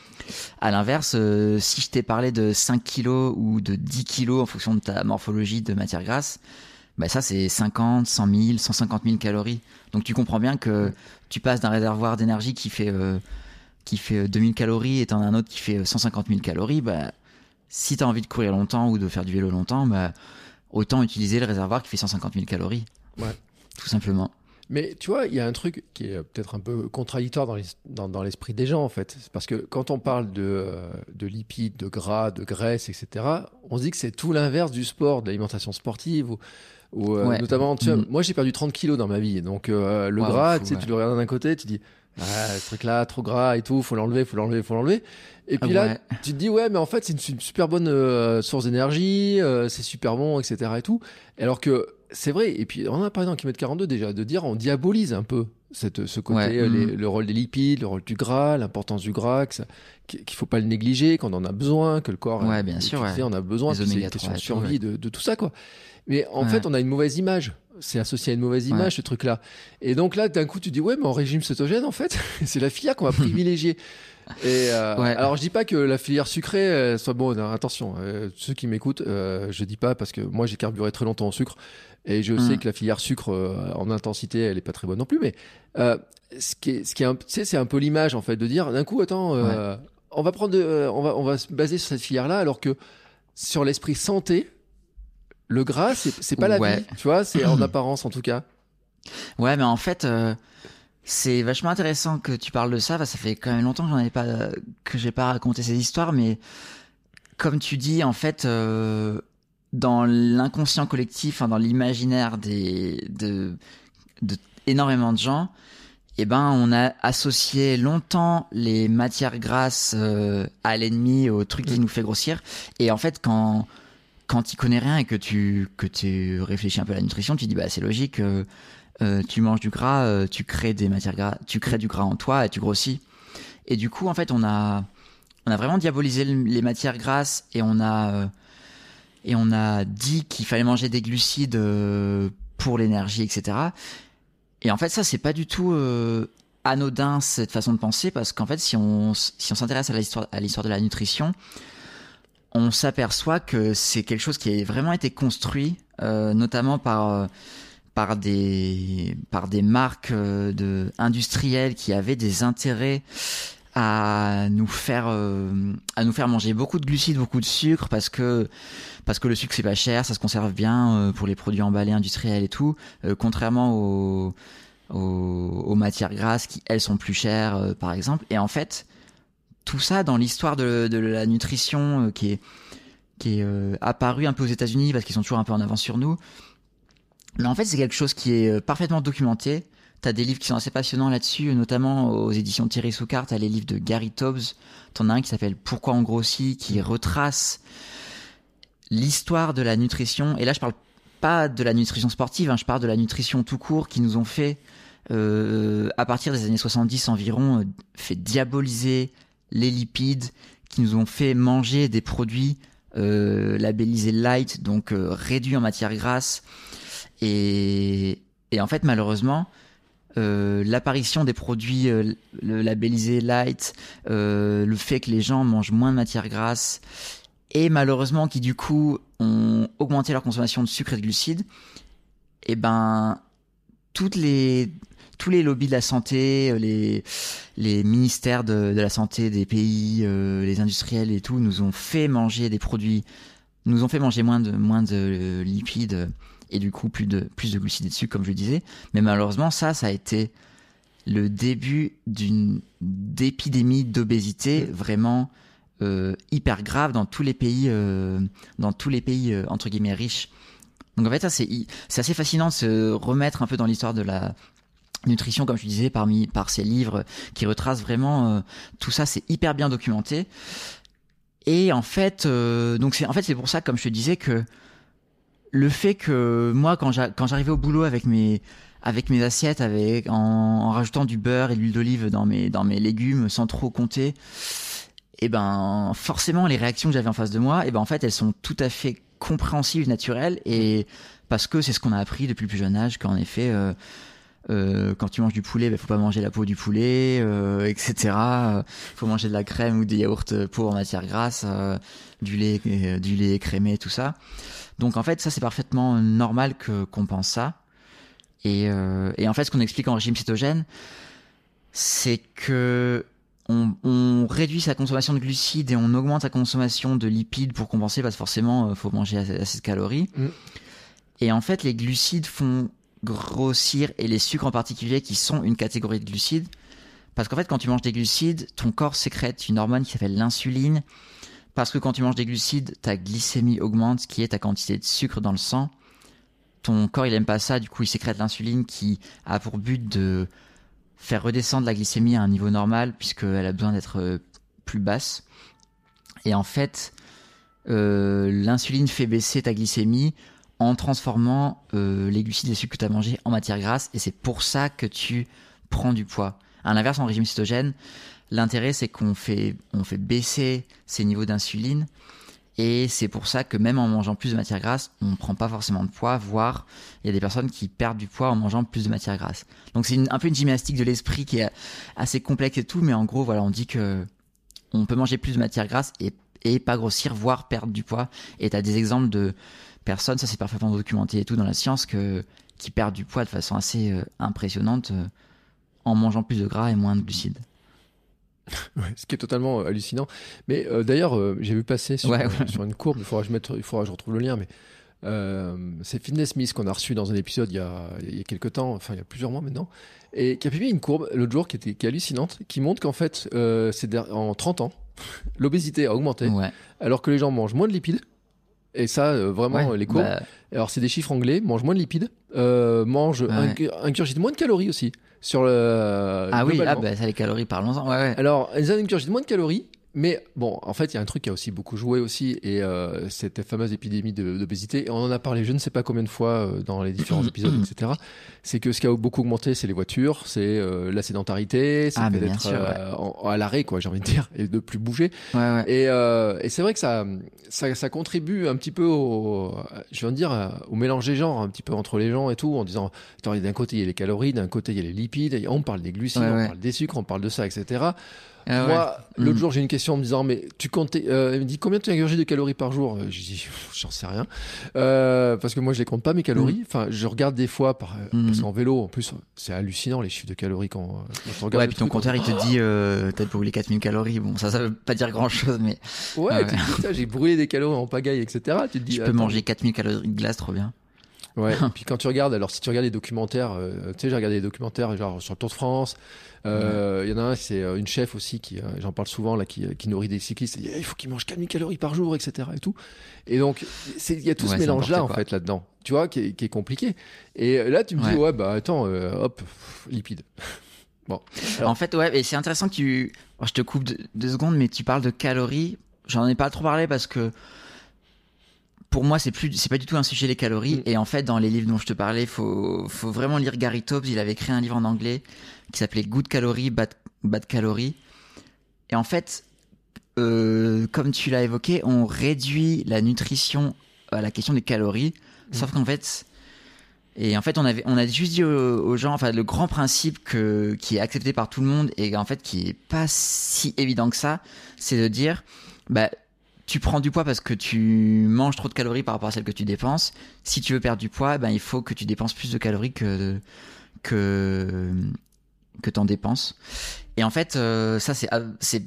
À l'inverse, euh, si je t'ai parlé de 5 kilos ou de 10 kilos en fonction de ta morphologie de matière grasse, bah ça, c'est 50, 100 000, 150 000 calories. Donc tu comprends bien que mmh. tu passes d'un réservoir d'énergie qui fait, euh, qui fait 2000 calories et t'en as un autre qui fait 150 000 calories, bah, si t'as envie de courir longtemps ou de faire du vélo longtemps, bah, autant utiliser le réservoir qui fait 150 000 calories. Ouais. Tout simplement. Mais tu vois, il y a un truc qui est peut-être un peu contradictoire dans l'esprit des gens, en fait. Parce que quand on parle de, euh, de lipides, de gras, de graisse, etc., on se dit que c'est tout l'inverse du sport, de l'alimentation sportive. Ou, euh, notamment, tu vois, mm. moi j'ai perdu 30 kilos dans ma vie. Donc euh, le gras, tu sais, tu le regardes d'un côté, tu dis, ah, ce truc-là, trop gras et tout, faut l'enlever, faut l'enlever, faut l'enlever. Et puis là, tu te dis, ouais, mais en fait, c'est une, super bonne source d'énergie, c'est super bon, etc. et tout. Alors que c'est vrai. Et puis, on a parlé dans Kilomètre 42 déjà de dire on diabolise un peu cette, ce côté, euh, mm. le rôle des lipides, le rôle du gras, l'importance du gras, qu'il faut pas le négliger, qu'on en a besoin, que le corps, ouais, bien sûr, on a besoin, c'est une question de survie de, de, tout ça, quoi. Mais en fait, on a une mauvaise image. C'est associé à une mauvaise image, ce truc-là. Et donc là, d'un coup, tu dis, ouais, mais en régime cétogène, en fait, [laughs] c'est la filière qu'on va [laughs] privilégier. Et euh, alors je dis pas que la filière sucrée euh, soit bonne. Hein, attention, euh, ceux qui m'écoutent, euh, je dis pas parce que moi j'ai carburé très longtemps en sucre et je sais mm. que la filière sucre en intensité, elle est pas très bonne non plus. Mais ce qui est, ce qui est, c'est un peu l'image en fait de dire d'un coup, attends, on va prendre, on va, on va se baser sur cette filière-là, alors que sur l'esprit santé, le gras, c'est pas la vie, tu vois, c'est en apparence en tout cas. Ouais, mais en fait, c'est vachement intéressant que tu parles de ça. ça fait quand même longtemps que j'en ai pas, que j'ai pas raconté ces histoires, mais comme tu dis, en fait, euh, dans l'inconscient collectif, dans l'imaginaire des, de, de énormément de gens, eh ben, on a associé longtemps les matières grasses euh, à l'ennemi, au truc qui mm. nous fait grossir. Et en fait, quand quand tu connais rien et que tu que tu réfléchis un peu à la nutrition, tu dis bah c'est logique. Euh, euh, tu manges du gras, euh, tu crées des matières gras, tu crées du gras en toi et tu grossis. Et du coup, en fait, on a, on a vraiment diabolisé les matières grasses et on a, euh, et on a dit qu'il fallait manger des glucides pour l'énergie, etc. Et en fait, ça, c'est pas du tout anodin cette façon de penser parce qu'en fait, si on si on s'intéresse à l'histoire à l'histoire de la nutrition, on s'aperçoit que c'est quelque chose qui a vraiment été construit, notamment par par des par des marques euh, de industrielles qui avaient des intérêts à nous faire euh, à nous faire manger beaucoup de glucides, beaucoup de sucre parce que parce que le sucre c'est pas cher, ça se conserve bien euh, pour les produits emballés industriels et tout, contrairement aux, aux, aux matières grasses qui elles sont plus chères par exemple. Et en fait, tout ça dans l'histoire de, de la nutrition qui est qui est euh, apparu un peu aux États-Unis parce qu'ils sont toujours un peu en avance sur nous. Mais en fait, c'est quelque chose qui est euh, parfaitement documenté. T'as des livres qui sont assez passionnants là-dessus, notamment aux éditions Thierry Soucard. T'as les livres de Gary Tobbs. T'en as un qui s'appelle Pourquoi on grossit, qui retrace l'histoire de la nutrition. Et là, je parle pas de la nutrition sportive, hein, je parle de la nutrition tout court qui nous ont fait, euh, à partir des années 70 environ, euh, fait diaboliser les lipides, qui nous ont fait manger des produits euh, labellisés light, donc euh, réduits en matière grasse. Et, et en fait, malheureusement, euh, l'apparition des produits euh, labellisés light, euh, le fait que les gens mangent moins de matière grasse et malheureusement qui du coup ont augmenté leur consommation de sucre et de glucides, et ben toutes les tous les lobbies de la santé, euh, les les ministères de, de la santé des pays, euh, les industriels et tout nous ont fait manger des produits, nous ont fait manger moins de moins de lipides et du coup plus de plus de glucides et de sucre comme je disais. Mais malheureusement ça ça a été le début d'une d'épidémie d'obésité vraiment euh, hyper grave dans tous les pays euh, dans tous les pays euh, entre guillemets riches. Donc en fait c'est assez fascinant de se remettre un peu dans l'histoire de la nutrition comme je disais parmi par ces livres qui retracent vraiment tout ça c'est hyper bien documenté. Et en fait donc c'est en fait c'est pour ça comme je te disais que le fait que moi quand j'a- quand j'arrivais au boulot avec mes assiettes avec en, rajoutant du beurre et de l'huile d'olive dans mes légumes sans trop compter et ben forcément les réactions que j'avais en face de moi et ben en fait elles sont tout à fait compréhensibles naturelles et parce que c'est ce qu'on a appris depuis le plus jeune âge qu'en effet euh, euh, quand tu manges du poulet, il faut pas manger la peau du poulet, euh, etc. Euh, faut manger de la crème ou des yaourts pour en matière grasse, euh, du lait, euh, du lait écrémé, tout ça. Donc en fait, ça c'est parfaitement normal que qu'on pense ça. Et, euh, et en fait, ce qu'on explique en régime cétogène, c'est que on, on réduit sa consommation de glucides et on augmente sa consommation de lipides pour compenser parce que forcément, euh, faut manger assez, assez de calories. Mm. Et en fait, les glucides font grossir et les sucres en particulier qui sont une catégorie de glucides. Parce qu'en fait, quand tu manges des glucides, ton corps sécrète une hormone qui s'appelle l'insuline. Parce que quand tu manges des glucides, ta glycémie augmente, qui est ta quantité de sucre dans le sang. Ton corps, il aime pas ça, du coup, il sécrète l'insuline qui a pour but de faire redescendre la glycémie à un niveau normal, puisqu'elle a besoin d'être euh, plus basse. Et en fait, euh, l'insuline fait baisser ta glycémie en transformant euh, les glucides et les sucres que tu as mangés en matière grasse, et c'est pour ça que tu prends du poids. À l'inverse, en régime cétogène, l'intérêt c'est qu'on fait, on fait baisser ces niveaux d'insuline, et c'est pour ça que même en mangeant plus de matière grasse, on ne prend pas forcément de poids, voire il y a des personnes qui perdent du poids en mangeant plus de matière grasse. Donc c'est un peu une gymnastique de l'esprit qui est assez complexe et tout, mais en gros, voilà, on dit que on peut manger plus de matière grasse et, et pas grossir, voire perdre du poids. Et tu as des exemples de personnes, ça c'est parfaitement documenté et tout dans la science, qui perdent du poids de façon assez euh, impressionnante euh, en mangeant plus de gras et moins de glucides. Ouais, ce qui est totalement euh, hallucinant. Mais euh, d'ailleurs, euh, j'ai vu passer sur, Ouais, ouais. sur une courbe, il faudra que je, mette, il faudra que je retrouve le lien, mais euh, c'est Fitness Miss qu'on a reçu dans un épisode il y a, il y a quelques temps, enfin il y a plusieurs mois maintenant, et qui a publié une courbe l'autre jour qui, était, qui est hallucinante, qui montre qu'en fait, c'est en 30 ans, [laughs] l'obésité a augmenté, alors que les gens mangent moins de lipides. Et ça, vraiment, les courbes. bah, Alors, c'est des chiffres anglais, mangent moins de lipides, mangent, Ouais. inc- ingurgitent moins de calories aussi. Sur le, ah oui, ah bah ça les calories, parlons-en. Ouais, ouais. Alors, elles ingurgitent moins de calories mais bon, en fait, il y a un truc qui a aussi beaucoup joué aussi, et euh, cette fameuse épidémie d'obésité, on en a parlé je ne sais pas combien de fois euh, dans les différents [clears throat] épisodes, etc. C'est que ce qui a beaucoup augmenté, c'est les voitures, c'est euh, la sédentarité, c'est Ah, d'être ouais. euh, à l'arrêt, quoi, j'ai envie de dire, et de plus bouger. Ouais, ouais. Et, euh, et c'est vrai que ça, ça, ça contribue un petit peu au, je viens de dire, au mélange des genres, un petit peu entre les gens et tout, en disant, d'un côté il y a les calories, d'un côté il y a les lipides, et on parle des glucides, on parle des sucres, on parle de ça, etc. Ah ouais. Moi, l'autre Mm. jour, j'ai une question en me disant, mais tu comptais, euh, elle me dit combien tu ingurgites de calories par jour? Euh, J'ai dit, j'en sais rien, euh, parce que moi je les compte pas mes calories. Enfin, je regarde des fois par, Mm. parce qu'en vélo, en plus, c'est hallucinant les chiffres de calories quand, quand on regarde Ouais, puis ton truc, compteur, il te dit, t'as brûlé 4000 calories. Bon, ça, ça veut pas dire grand chose, mais Ouais, Ouais. tu te dis, Putain, j'ai brûlé des calories en pagaille, etc. Tu te dis, je peux manger 4000 calories de glace, trop bien. Ouais. et [laughs] puis quand tu regardes, alors si tu regardes les documentaires, tu sais, j'ai regardé des documentaires genre sur le Tour de France. Euh, Il y en a un, c'est euh, une chef aussi qui, euh, j'en parle souvent là, qui, qui nourrit des cyclistes. Dit, Eh, il faut qu'ils mangent 4000 calories par jour, etc. Et tout. Et donc, il y a tout Ouais, ce c'est mélange là en fait là-dedans. Tu vois, qui est, qui est compliqué. Et euh, là, tu me dis, Ouais. bah attends, euh, hop, pff, lipide. [laughs] bon. Alors- En fait, ouais, et c'est intéressant que tu. Alors, je te coupe deux, deux secondes, mais tu parles de calories. J'en ai pas trop parlé parce que pour moi, c'est plus, c'est pas du tout un sujet les calories. Mm. Et en fait, dans les livres dont je te parlais, faut, faut vraiment lire Gary Taubes. Il avait écrit un livre en anglais qui s'appelait Good Calories, Bad, Bad Calories. Et en fait, euh, comme tu l'as évoqué, on réduit la nutrition à la question des calories. Mm. Sauf qu'en fait, et en fait, on avait, on a juste dit aux, aux gens, enfin, le grand principe que, qui est accepté par tout le monde et en fait qui est pas si évident que ça, c'est de dire, bah, tu prends du poids parce que tu manges trop de calories par rapport à celles que tu dépenses. Si tu veux perdre du poids, ben il faut que tu dépenses plus de calories que que que t'en dépenses. Et en fait, euh, ça c'est c'est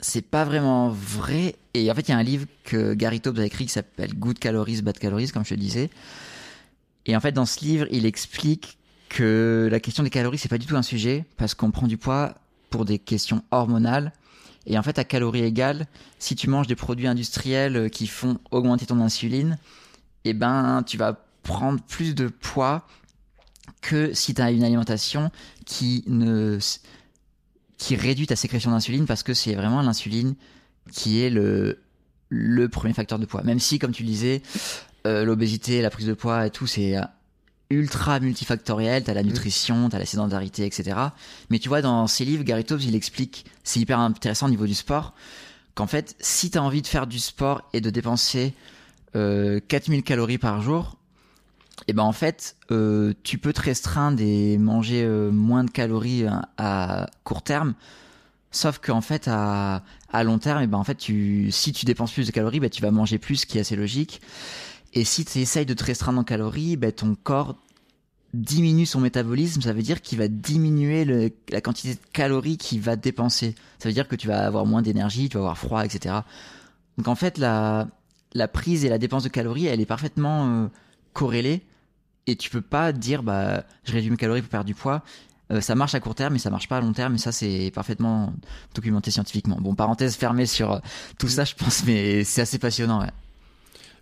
c'est pas vraiment vrai. Et en fait, il y a un livre que Gary Taubes a écrit qui s'appelle Good Calories, Bad Calories, comme je te disais. Et en fait, dans ce livre, il explique que la question des calories, c'est pas du tout un sujet parce qu'on prend du poids pour des questions hormonales. Et en fait, à calories égales, si tu manges des produits industriels euh, qui font augmenter ton insuline, eh ben, tu vas prendre plus de poids que si tu as une alimentation qui ne qui réduit ta sécrétion d'insuline parce que c'est vraiment l'insuline qui est le le premier facteur de poids. Même si, comme tu le disais, euh, l'obésité, la prise de poids et tout, c'est euh, ultra multifactoriel. T'as la nutrition, t'as la sédentarité, etc. Mais tu vois, dans ses livres, Gary Taubes, il explique, c'est hyper intéressant au niveau du sport, qu'en fait, si t'as envie de faire du sport et de dépenser euh, 4000 calories par jour, et ben en fait, euh, tu peux te restreindre et manger euh, moins de calories hein, à court terme. Sauf qu'en fait, à, à long terme, et ben en fait, tu, si tu dépenses plus de calories, ben tu vas manger plus, ce qui est assez logique. Et si tu essayes de te restreindre en calories, ben ton corps diminue son métabolisme. Ça veut dire qu'il va diminuer le, la quantité de calories qu'il va dépenser. Ça veut dire que tu vas avoir moins d'énergie, tu vas avoir froid, etc. Donc en fait, la, la prise et la dépense de calories, elle est parfaitement euh, corrélée. Et tu peux pas dire, bah, je réduis mes calories pour perdre du poids. Euh, ça marche à court terme, mais ça marche pas à long terme. Et ça, c'est parfaitement documenté scientifiquement. Bon, parenthèse fermée sur euh, tout ça, je pense, mais c'est assez passionnant. Ouais.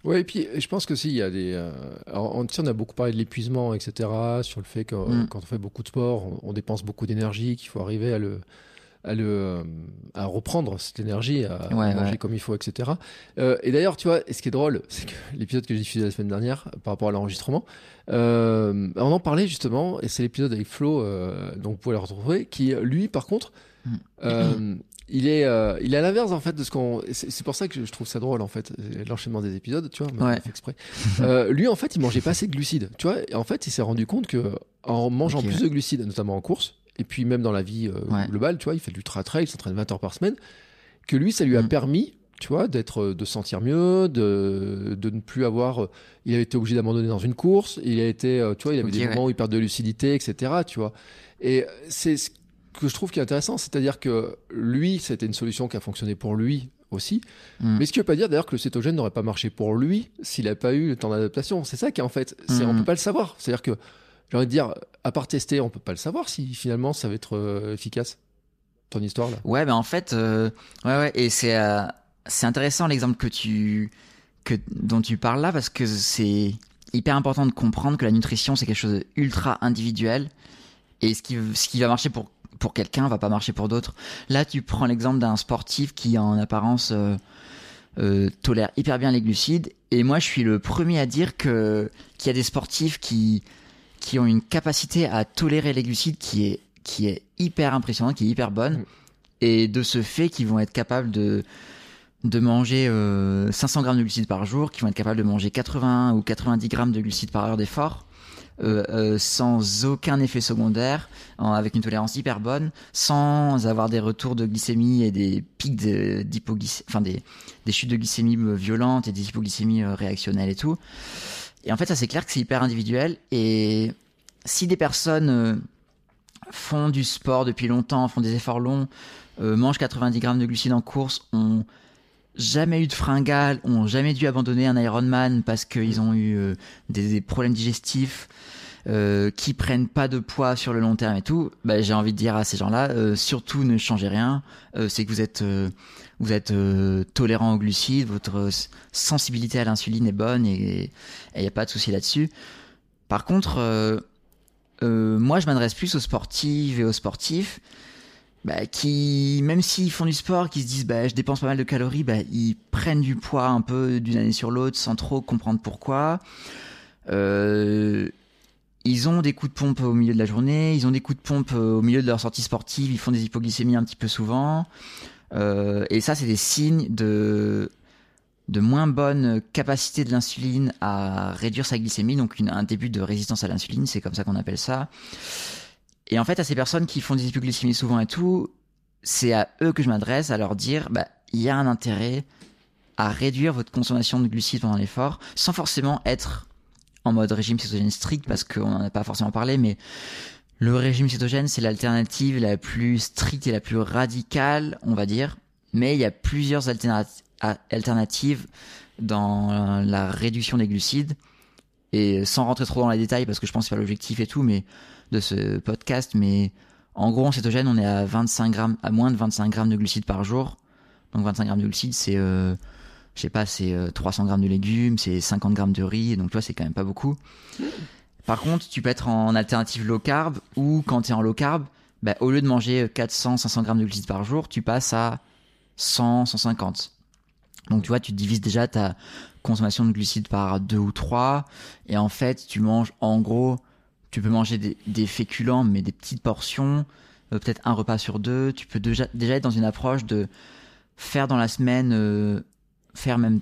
Ouais, et puis je pense que si, il y a des. euh, alors, on, on a beaucoup parlé de l'épuisement, etc., sur le fait que Mm. quand on fait beaucoup de sport, on, on dépense beaucoup d'énergie, qu'il faut arriver à le. À, le, euh, à reprendre cette énergie, à Ouais, manger ouais. comme il faut, etc. Euh, et d'ailleurs, tu vois, et ce qui est drôle, c'est que [laughs] l'épisode que j'ai diffusé la semaine dernière par rapport à l'enregistrement, euh, on en parlait justement, et c'est l'épisode avec Flo, euh, donc vous pouvez le retrouver, qui lui, par contre, Mm. il est, il est à l'inverse en fait de ce qu'on. C'est pour ça que je, trouve ça drôle en fait, l'enchaînement des épisodes, tu vois, Ouais. fait exprès. Lui, en fait, il mangeait pas assez de glucides, tu vois. Et en fait, il s'est rendu compte que en mangeant plus de glucides, notamment en course, et puis même dans la vie euh, Ouais. globale, tu vois, il fait du ultra trail, il s'entraîne 20 heures par semaine, que lui, ça lui a Mm. permis, tu vois, d'être, de se sentir mieux, de, de ne plus avoir. euh, Il a été obligé d'abandonner dans une course, il a été, euh, tu vois, il avait Ok, des ouais. moments où il perd de lucidité, etc. Tu vois. Et c'est ce que je trouve qui est intéressant, c'est-à-dire que lui, c'était une solution qui a fonctionné pour lui aussi. Mm. Mais ce qui veut pas dire d'ailleurs que le cétogène n'aurait pas marché pour lui s'il n'a pas eu le temps d'adaptation. C'est ça qui en fait, c'est, on Mm. peut pas le savoir. C'est-à-dire que j'ai envie de dire, à part tester, on peut pas le savoir si finalement ça va être euh, efficace. Ton histoire là. Ouais, ben en fait, euh, ouais, ouais, et c'est euh, c'est intéressant l'exemple que tu que dont tu parles là parce que c'est hyper important de comprendre que la nutrition c'est quelque chose d'ultra individuel et ce qui ce qui va marcher pour pour quelqu'un va pas marcher pour d'autres. Là, tu prends l'exemple d'un sportif qui, en apparence, tolère hyper bien les glucides. Et moi, je suis le premier à dire que qu'il y a des sportifs qui qui ont une capacité à tolérer les glucides qui est qui est hyper impressionnante, qui est hyper bonne. Et de ce fait, qu'ils vont être capables de de manger euh, 500 grammes de glucides par jour, qui vont être capables de manger 80 ou 90 grammes de glucides par heure d'effort. Euh, euh, sans aucun effet secondaire, en- avec une tolérance hyper bonne, sans avoir des retours de glycémie et des pics de- d'hypoglycémie, enfin des, des chutes de glycémie euh, violentes et des hypoglycémies euh, réactionnelles et tout. Et en fait, ça c'est clair que c'est hyper individuel. Et si des personnes euh, font du sport depuis longtemps, font des efforts longs, euh, mangent 90 grammes de glucides en course, ont jamais eu de fringales, ont jamais dû abandonner un Ironman parce qu'ils ont eu euh, des, problèmes digestifs, qui prennent pas de poids sur le long terme et tout, bah, j'ai envie de dire à ces gens-là, surtout ne changez rien. C'est que vous êtes, vous êtes euh, tolérant aux glucides, votre euh, sensibilité à l'insuline est bonne et il n'y a pas de souci là-dessus. Par contre, euh, moi, je m'adresse plus aux sportives et aux sportifs bah, qui, même s'ils font du sport, qui se disent bah, je dépense pas mal de calories, bah, ils prennent du poids un peu d'une année sur l'autre sans trop comprendre pourquoi. Ils ont des coups de pompe au milieu de la journée, ils ont des coups de pompe au milieu de leur sortie sportive, ils font des hypoglycémies un petit peu souvent. Euh, et ça, c'est des signes de, de moins bonne capacité de l'insuline à réduire sa glycémie, donc une- un début de résistance à l'insuline, c'est comme ça qu'on appelle ça. Et en fait, à ces personnes qui font des hypoglycémies souvent et tout, c'est à eux que je m'adresse, à leur dire, bah, il y a un intérêt à réduire votre consommation de glucides pendant l'effort, sans forcément être en mode régime cétogène strict, parce qu'on n'en a pas forcément parlé, mais le régime cétogène, c'est l'alternative la plus stricte et la plus radicale, on va dire. Mais il y a plusieurs alternatives dans la réduction des glucides. Et sans rentrer trop dans les détails, parce que je pense que c'est pas l'objectif et tout, mais de ce podcast, mais en gros, en cétogène, on est à 25 grammes, à moins de 25 grammes de glucides par jour. Donc 25 grammes de glucides, c'est, euh, je sais pas, c'est euh, 300 grammes de légumes, c'est 50 grammes de riz, donc tu vois, c'est quand même pas beaucoup. Par contre, tu peux être en alternative low carb, ou quand tu es en low carb, bah, au lieu de manger 400, 500 grammes de glucides par jour, tu passes à 100, 150. Donc tu vois, tu divises déjà ta consommation de glucides par deux ou trois, et en fait, tu manges en gros, tu peux manger des, féculents, mais des petites portions, euh, peut-être un repas sur deux. Tu peux déjà, être dans une approche de faire dans la semaine, euh, faire même,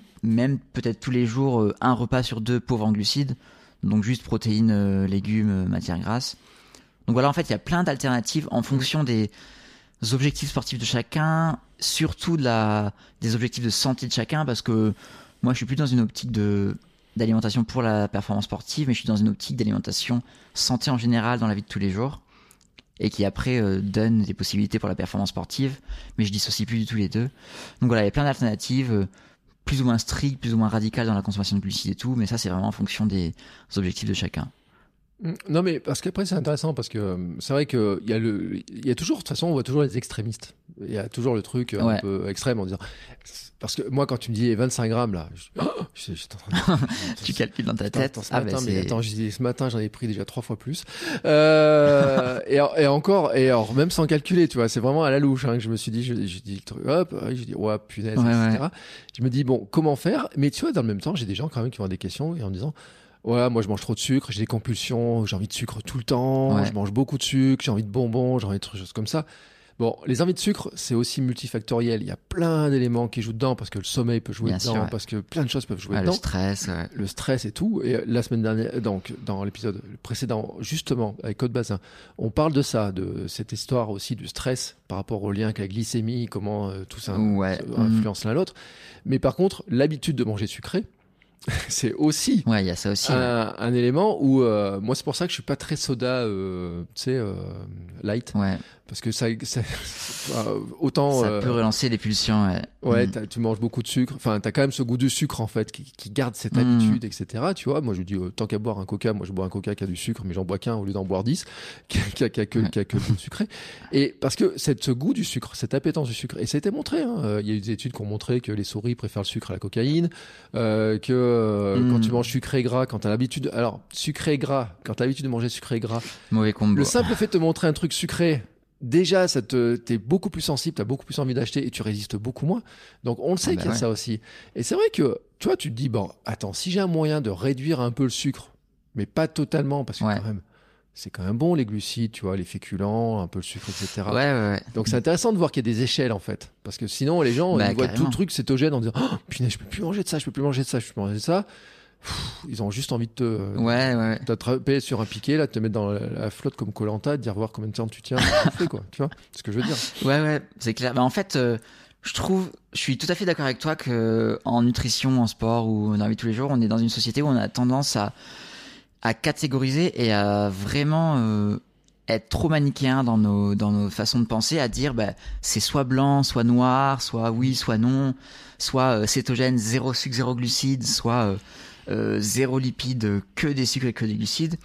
peut-être tous les jours euh, un repas sur deux pauvre en glucides, donc juste protéines, euh, légumes, euh, matières grasses. Donc voilà, en fait, il y a plein d'alternatives en fonction des objectifs sportifs de chacun, surtout des objectifs de santé de chacun, parce que moi, je suis plus dans une optique de d'alimentation pour la performance sportive, mais je suis dans une optique d'alimentation santé en général dans la vie de tous les jours, et qui après euh, donne des possibilités pour la performance sportive, mais je dissocie plus du tout les deux. Donc voilà, il y a plein d'alternatives, plus ou moins strictes, plus ou moins radicales dans la consommation de glucides et tout, mais ça c'est vraiment en fonction des objectifs de chacun. Mm. Non, mais parce qu'après, c'est intéressant parce que euh, c'est vrai qu'il y, a le- il y a toujours, de toute façon, on voit toujours les extrémistes. Il y a toujours le truc euh, un Ouais. peu extrême en disant. Parce que moi, quand tu me dis 25 grammes, là, je, oh, je- en train de- [laughs] Tu calcules dans ta tête. attends, ce ah matin, ben mais attends, je dis, ce matin, j'en ai pris déjà trois fois plus. Euh, [laughs] et, et encore, et alors, même sans calculer, tu vois, c'est vraiment à la louche hein, que je me suis dit, je, je dis le truc, hop, je dis, ouais, punaise, Ouais, etc. Je me dis, bon, comment faire? Mais tu vois, dans le même temps, j'ai des gens quand même qui ont des questions et en me disant, ouais, moi, je mange trop de sucre, j'ai des compulsions, j'ai envie de sucre tout le temps, Ouais. je mange beaucoup de sucre, j'ai envie de bonbons, j'ai envie de choses comme ça. Bon, les envies de sucre, c'est aussi multifactoriel. Il y a plein d'éléments qui jouent dedans parce que le sommeil peut jouer Bien dedans, sûr, ouais. parce que plein de choses peuvent jouer Ouais, le dedans stress. ouais. le stress et tout. Et euh, la semaine dernière, donc dans l'épisode précédent, justement avec Code Bazin, on parle de ça, de cette histoire aussi du stress par rapport au lien avec la glycémie, comment euh, tout ça se- influence l'un l'autre. Mais par contre, l'habitude de manger sucré, [laughs] c'est aussi Ouais, y a ça aussi. ouais. un, un élément où euh, moi c'est pour ça que je suis pas très soda, euh, tu sais, euh, light, Ouais, parce que ça, ça- autant ça euh, peut relancer des pulsions. Ouais, Ouais, Mm. tu manges beaucoup de sucre. Enfin, t'as quand même ce goût du sucre en fait qui, qui garde cette Mm. habitude, etc. Tu vois, moi je dis euh, tant qu'à boire un coca, moi je bois un coca qui a du sucre, mais j'en bois qu'un au lieu d'en boire 10, [laughs] qui a, qui a- qui a que, Ouais. qui a que le goût sucré. Et parce que cette, ce goût du sucre, cette appétence du sucre, et ça a été montré. hein, euh, Il y a eu des études qui ont montré que les souris préfèrent le sucre à la cocaïne, euh, que euh, Mm. quand tu manges sucré et gras, quand t'as l'habitude, alors sucré et gras, quand t'as l'habitude de manger sucré et gras, mauvais combo. le simple fait de te montrer un truc sucré déjà, ça te, t'es beaucoup plus sensible, t'as beaucoup plus envie d'acheter et tu résistes beaucoup moins. Donc, on le sait Ah qu'il y a ouais. ça aussi. Et c'est vrai que, tu vois, tu te dis, bon, attends, si j'ai un moyen de réduire un peu le sucre, mais pas totalement, parce que Ouais. quand même, c'est quand même bon, les glucides, tu vois, les féculents, un peu le sucre, etc. Ouais, ouais, ouais. Donc, c'est intéressant de voir qu'il y a des échelles, en fait. Parce que sinon, les gens, Bah, ils voient tout le truc cétogène en disant, oh, punaise, je peux plus manger de ça, je peux plus manger de ça, je peux plus manger de ça. Pff, Ils ont juste envie de te, Ouais, ouais, t'attraper sur un piquet, là, te mettre dans la, la flotte comme Colanta, dire voir combien de temps tu tiens, quoi. [laughs] Tu vois ce que je veux dire Ouais, ouais, c'est clair. Bah, en fait, euh, je trouve, je suis tout à fait d'accord avec toi que en nutrition, en sport ou dans la vie de tous les jours, on est dans une société où on a tendance à, à catégoriser et à vraiment euh, être trop manichéen dans nos, dans nos façons de penser, à dire bah, c'est soit blanc, soit noir, soit oui, soit non, soit euh, cétogène, zéro sucre, zéro glucides, soit euh, euh, zéro lipide, que des sucres et que des glucides.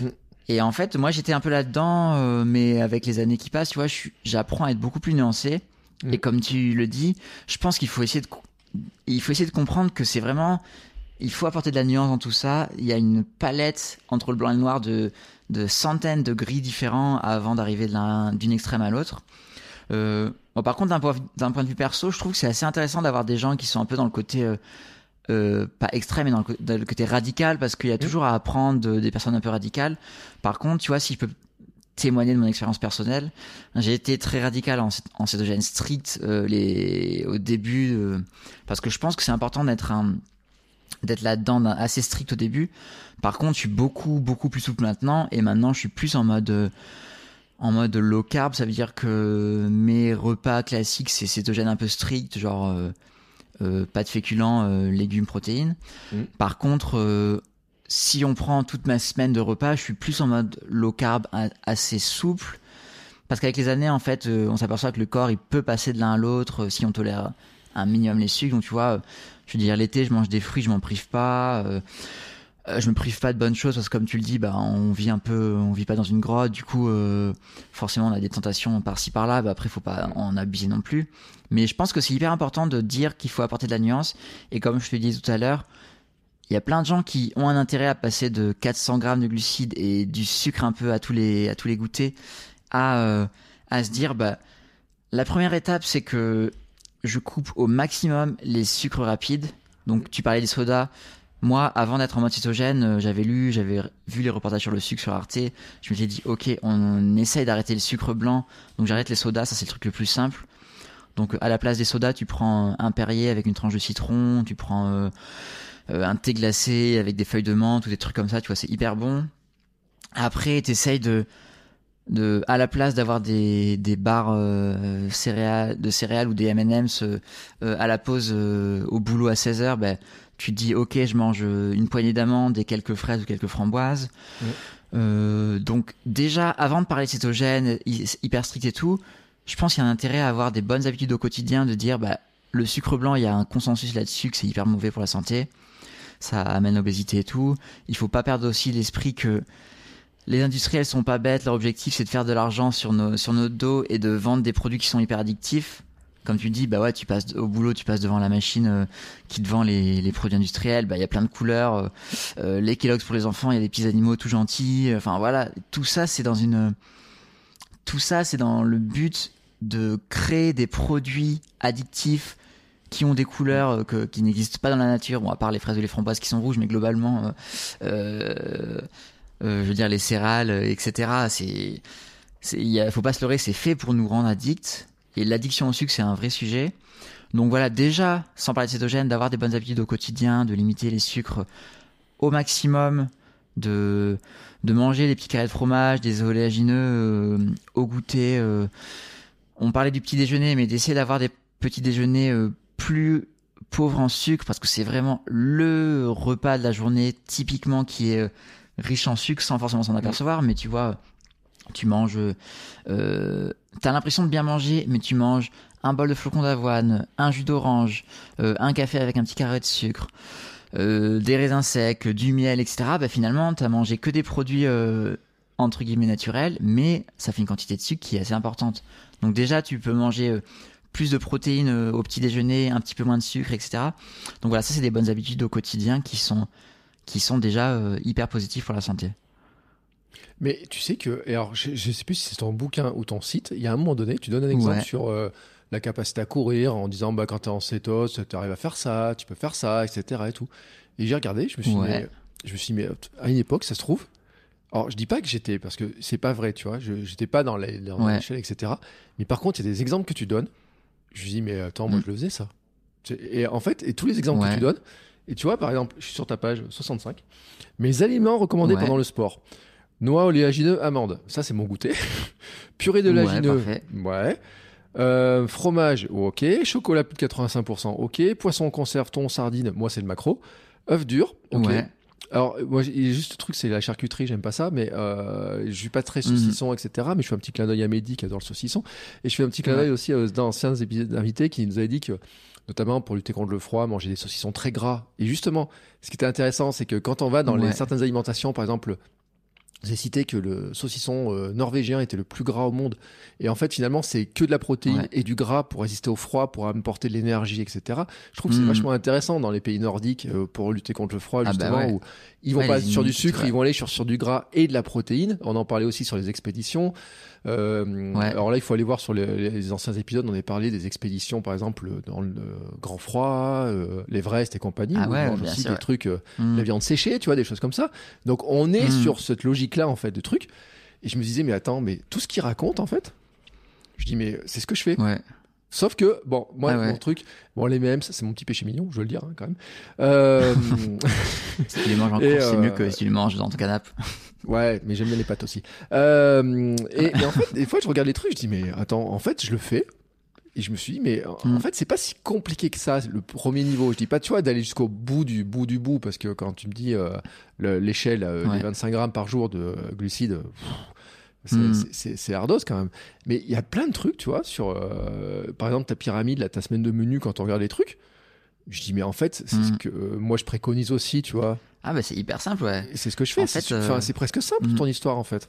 Mm. Et en fait, moi j'étais un peu là-dedans, euh, mais avec les années qui passent, tu vois, j'apprends à être beaucoup plus nuancé. Mm. Et comme tu le dis, je pense qu'il faut essayer de, il faut essayer de comprendre que c'est vraiment, il faut apporter de la nuance dans tout ça. Il y a une palette entre le blanc et le noir de, de centaines de gris différents avant d'arriver d'une extrême à l'autre. Euh, bon, par contre, d'un point, de vue perso, je trouve que c'est assez intéressant d'avoir des gens qui sont un peu dans le côté euh, euh, pas extrême, mais dans le, co- dans le côté radical, parce qu'il y a toujours à apprendre de- des personnes un peu radicales. Par contre, tu vois, si je peux témoigner de mon expérience personnelle, j'ai été très radical en, cét- en cétogène strict euh, les, au début, euh, parce que je pense que c'est important d'être un d'être là-dedans assez strict au début. Par contre, je suis beaucoup beaucoup plus souple maintenant, et maintenant je suis plus en mode euh, en mode low carb, ça veut dire que mes repas classiques c'est cétogène un peu strict, genre euh, pas de féculents, euh, légumes, protéines. Mm. Par contre, euh, si on prend toute ma semaine de repas, je suis plus en mode low carb, assez souple. Parce qu'avec les années, en fait, euh, on s'aperçoit que le corps, il peut passer de l'un à l'autre euh, si on tolère un minimum les sucres. Donc, tu vois, euh, je veux dire, l'été, je mange des fruits, je m'en prive pas. Euh, je me prive pas de bonnes choses parce que, comme tu le dis, bah, on vit un peu, on vit pas dans une grotte. Du coup, euh, forcément, on a des tentations par-ci par-là. Bah, après, faut pas en abuser non plus. Mais je pense que c'est hyper important de dire qu'il faut apporter de la nuance. Et comme je te disais tout à l'heure, il y a plein de gens qui ont un intérêt à passer de 400 grammes de glucides et du sucre un peu à tous les, à tous les goûters à, euh, à se dire, bah, la première étape, c'est que je coupe au maximum les sucres rapides. Donc, tu parlais des sodas. Moi, avant d'être en mode cétogène, euh, j'avais lu, j'avais vu les reportages sur le sucre sur Arte. Je me suis dit, ok, on essaye d'arrêter le sucre blanc. Donc, j'arrête les sodas. Ça, c'est le truc le plus simple. Donc, à la place des sodas, tu prends un Perrier avec une tranche de citron. Tu prends euh, euh, un thé glacé avec des feuilles de menthe ou des trucs comme ça. Tu vois, c'est hyper bon. Après, t'essayes de de à la place d'avoir des, des barres euh, céréales, de céréales ou des M&M's euh, euh, à la pause euh, au boulot à 16h, ben, tu te dis ok je mange euh, une poignée d'amandes et quelques fraises ou quelques framboises. Euh, donc déjà avant de parler de cétogène, hy- hyper strict et tout, je pense qu'il y a un intérêt à avoir des bonnes habitudes au quotidien, de dire bah, le sucre blanc, il y a un consensus là-dessus que c'est hyper mauvais pour la santé, ça amène l'obésité et tout. Il faut pas perdre aussi l'esprit que les industriels sont pas bêtes, leur objectif c'est de faire de l'argent sur nos sur notre dos et de vendre des produits qui sont hyper addictifs. Comme tu dis, bah ouais, tu passes au boulot, tu passes devant la machine euh, qui te vend les, produits industriels, bah il y a plein de couleurs, euh, euh, les Kellogg's pour les enfants, il y a des petits animaux tout gentils, enfin voilà, tout ça c'est dans une tout ça c'est dans le but de créer des produits addictifs qui ont des couleurs que, qui n'existent pas dans la nature, bon à part les fraises ou les framboises qui sont rouges, mais globalement euh, je veux dire les céréales, euh, etc. C'est, il faut pas se leurrer, c'est fait pour nous rendre addicts. Et l'addiction au sucre, c'est un vrai sujet. Donc voilà, déjà, sans parler de cétogène, d'avoir des bonnes habitudes au quotidien, de limiter les sucres au maximum, de, de manger des petits carrés de fromage, des oléagineux euh, au goûter. euh. On parlait du petit déjeuner, mais d'essayer d'avoir des petits déjeuners euh, plus pauvres en sucre, parce que c'est vraiment le repas de la journée typiquement qui est riche en sucre sans forcément s'en apercevoir, mais tu vois, tu manges, euh, t'as l'impression de bien manger, mais tu manges un bol de flocons d'avoine, un jus d'orange, euh, un café avec un petit carré de sucre, euh, des raisins secs, du miel, etc. Bah finalement, t'as mangé que des produits euh, entre guillemets naturels, mais ça fait une quantité de sucre qui est assez importante. Donc déjà, tu peux manger plus de protéines au petit déjeuner, un petit peu moins de sucre, etc. Donc voilà, ça c'est des bonnes habitudes au quotidien qui sont qui sont déjà hyper positives pour la santé. Mais tu sais que, et alors je, je sais plus si c'est ton bouquin ou ton site, il y a un moment donné, tu donnes un exemple Ouais. sur euh, la capacité à courir en disant bah, quand tu es en cétose, tu arrives à faire ça, tu peux faire ça, etc. Et, tout. et j'ai regardé, je me suis dit, Ouais. mais, je me suis mais à une époque, ça se trouve. Alors je dis pas que j'étais, parce que c'est pas vrai, tu vois, je j'étais pas dans les- dans Ouais. l'échelle, etc. Mais par contre, il y a des exemples que tu donnes. Je me dis, mais attends, moi Mm. je le faisais ça. Et en fait, et tous les exemples que tu donnes, et tu vois, par exemple, je suis sur ta page 65, mes aliments recommandés Ouais. pendant le sport. Noix, oléagineux, amandes. Ça, c'est mon goûter. [laughs] Purée de Ouais, lagineux. parfait. Ouais. Euh, fromage, ok. Chocolat plus de 85%, ok. Poisson conserve, thon, sardine, moi, c'est le macro. œufs durs, ok. Ouais. Alors, moi, il y a juste le truc, c'est la charcuterie, j'aime pas ça, mais euh, je suis pas très Mhm. saucisson, etc. Mais je fais un petit clin d'œil à Mehdi qui adore le saucisson. Et je fais un petit clin Ouais. d'œil aussi aux anciens épisodes d'invités qui nous avaient dit que, notamment pour lutter contre le froid, manger des saucissons très gras. Et justement, ce qui était intéressant, c'est que quand on va dans les, Ouais. certaines alimentations, par exemple, j'ai cité que le saucisson euh, norvégien était le plus gras au monde. Et en fait, finalement, c'est que de la protéine Ouais. et du gras pour résister au froid, pour apporter de l'énergie, etc. Je trouve que c'est Mhm. vachement intéressant dans les pays nordiques euh, pour lutter contre le froid, Ah bah justement, ouais. où ils vont Ouais, pas sur du sucre, ils vont aller sur, sur du gras et de la protéine. On en parlait aussi sur les expéditions. Euh, Ouais. Alors là, il faut aller voir sur les, les anciens épisodes, on avait parlé des expéditions, par exemple, dans le grand froid, euh, l'Everest et compagnie. Ah ouais, mangent bien aussi sûr, des ouais. trucs, euh, Mm. la viande séchée, tu vois, des choses comme ça. Donc on est Mm. sur cette logique-là, en fait, de trucs. Et je me disais, mais attends, mais tout ce qu'il raconte, en fait, je dis, mais c'est ce que je fais. Sauf que, bon, moi, Ah ouais. mon truc, bon, les mêmes, c'est mon petit péché mignon, je veux le dire, hein, quand même. Euh, [laughs] Si tu les manges en Et, course, c'est euh, mieux que si tu les manges dans ton canapé. [laughs] ouais, mais j'aime bien les pâtes aussi. Euh, et, et en fait, des fois, je regarde les trucs, je dis, mais attends, en fait, je le fais. Et je me suis dit, mais en Mm. en fait, c'est pas si compliqué que ça, le premier niveau. Je dis pas, tu vois, d'aller jusqu'au bout du bout du bout, parce que quand tu me dis euh, le- l'échelle, Ouais. les 25 grammes par jour de glucides, pff, c'est Mm. ardos quand même. Mais il y a plein de trucs, tu vois, sur, euh, par exemple, ta pyramide, là, ta semaine de menu, quand on regarde les trucs. Je dis, mais en fait, c'est ce Mm. que euh, moi je préconise aussi, tu vois. Ah bah c'est hyper simple, ouais. C'est ce que je fais. C'est euh, c'est presque simple, mm. ton histoire, en fait.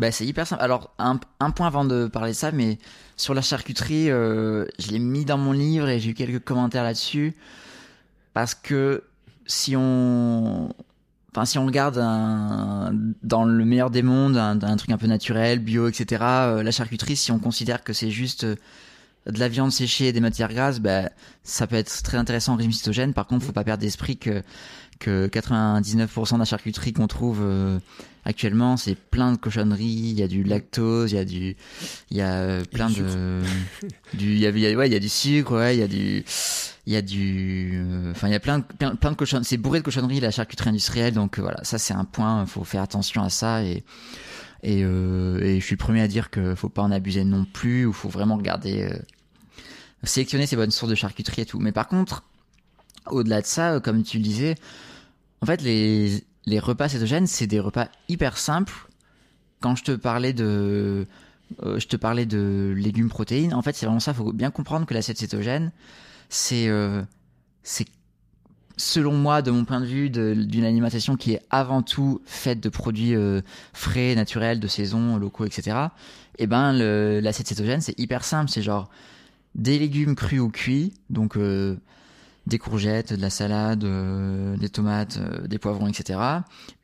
Bah, c'est hyper simple. Alors, un, un point avant de parler de ça, mais sur la charcuterie, je l'ai mis dans mon livre et j'ai eu quelques commentaires là-dessus. Parce que si on. Enfin, si on regarde un- dans le meilleur des mondes, un, un truc un peu naturel, bio, etc., euh, la charcuterie, si on considère que c'est juste euh, de la viande séchée et des matières grasses, bah, ça peut être très intéressant en régime cytogène. Par contre, faut pas perdre d'esprit que, que 99% de la charcuterie qu'on trouve euh, actuellement, c'est plein de cochonneries. Il y a du lactose, il y a du, il y a euh, plein du de, [laughs] du, il y a, il y a- ouais, il y a du sucre, ouais, il y a du, il y a du, euh, enfin, il y a plein, de- plein, plein de cochonneries. C'est bourré de cochonneries la charcuterie industrielle. Donc euh, voilà, ça c'est un point. Faut faire attention à ça et et, euh, et je suis le premier à dire que faut pas en abuser non plus, ou faut vraiment regarder, euh, sélectionner ses bonnes sources de charcuterie et tout. Mais par contre, au-delà de ça, comme tu le disais, en fait, les, les repas cétogènes, c'est des repas hyper simples. Quand je te parlais de, euh, je te parlais de légumes protéines, en fait, c'est vraiment ça. Faut bien comprendre que l'assiette cétogène, c'est, euh, selon moi, de mon point de vue, d'une alimentation qui est avant tout faite de produits euh, frais, naturels, de saison, locaux, etc. Et ben, le- l'assiette cétogène, c'est hyper simple. C'est genre des légumes crus ou cuits, donc des courgettes, de la salade, euh, des tomates, euh, des poivrons, etc.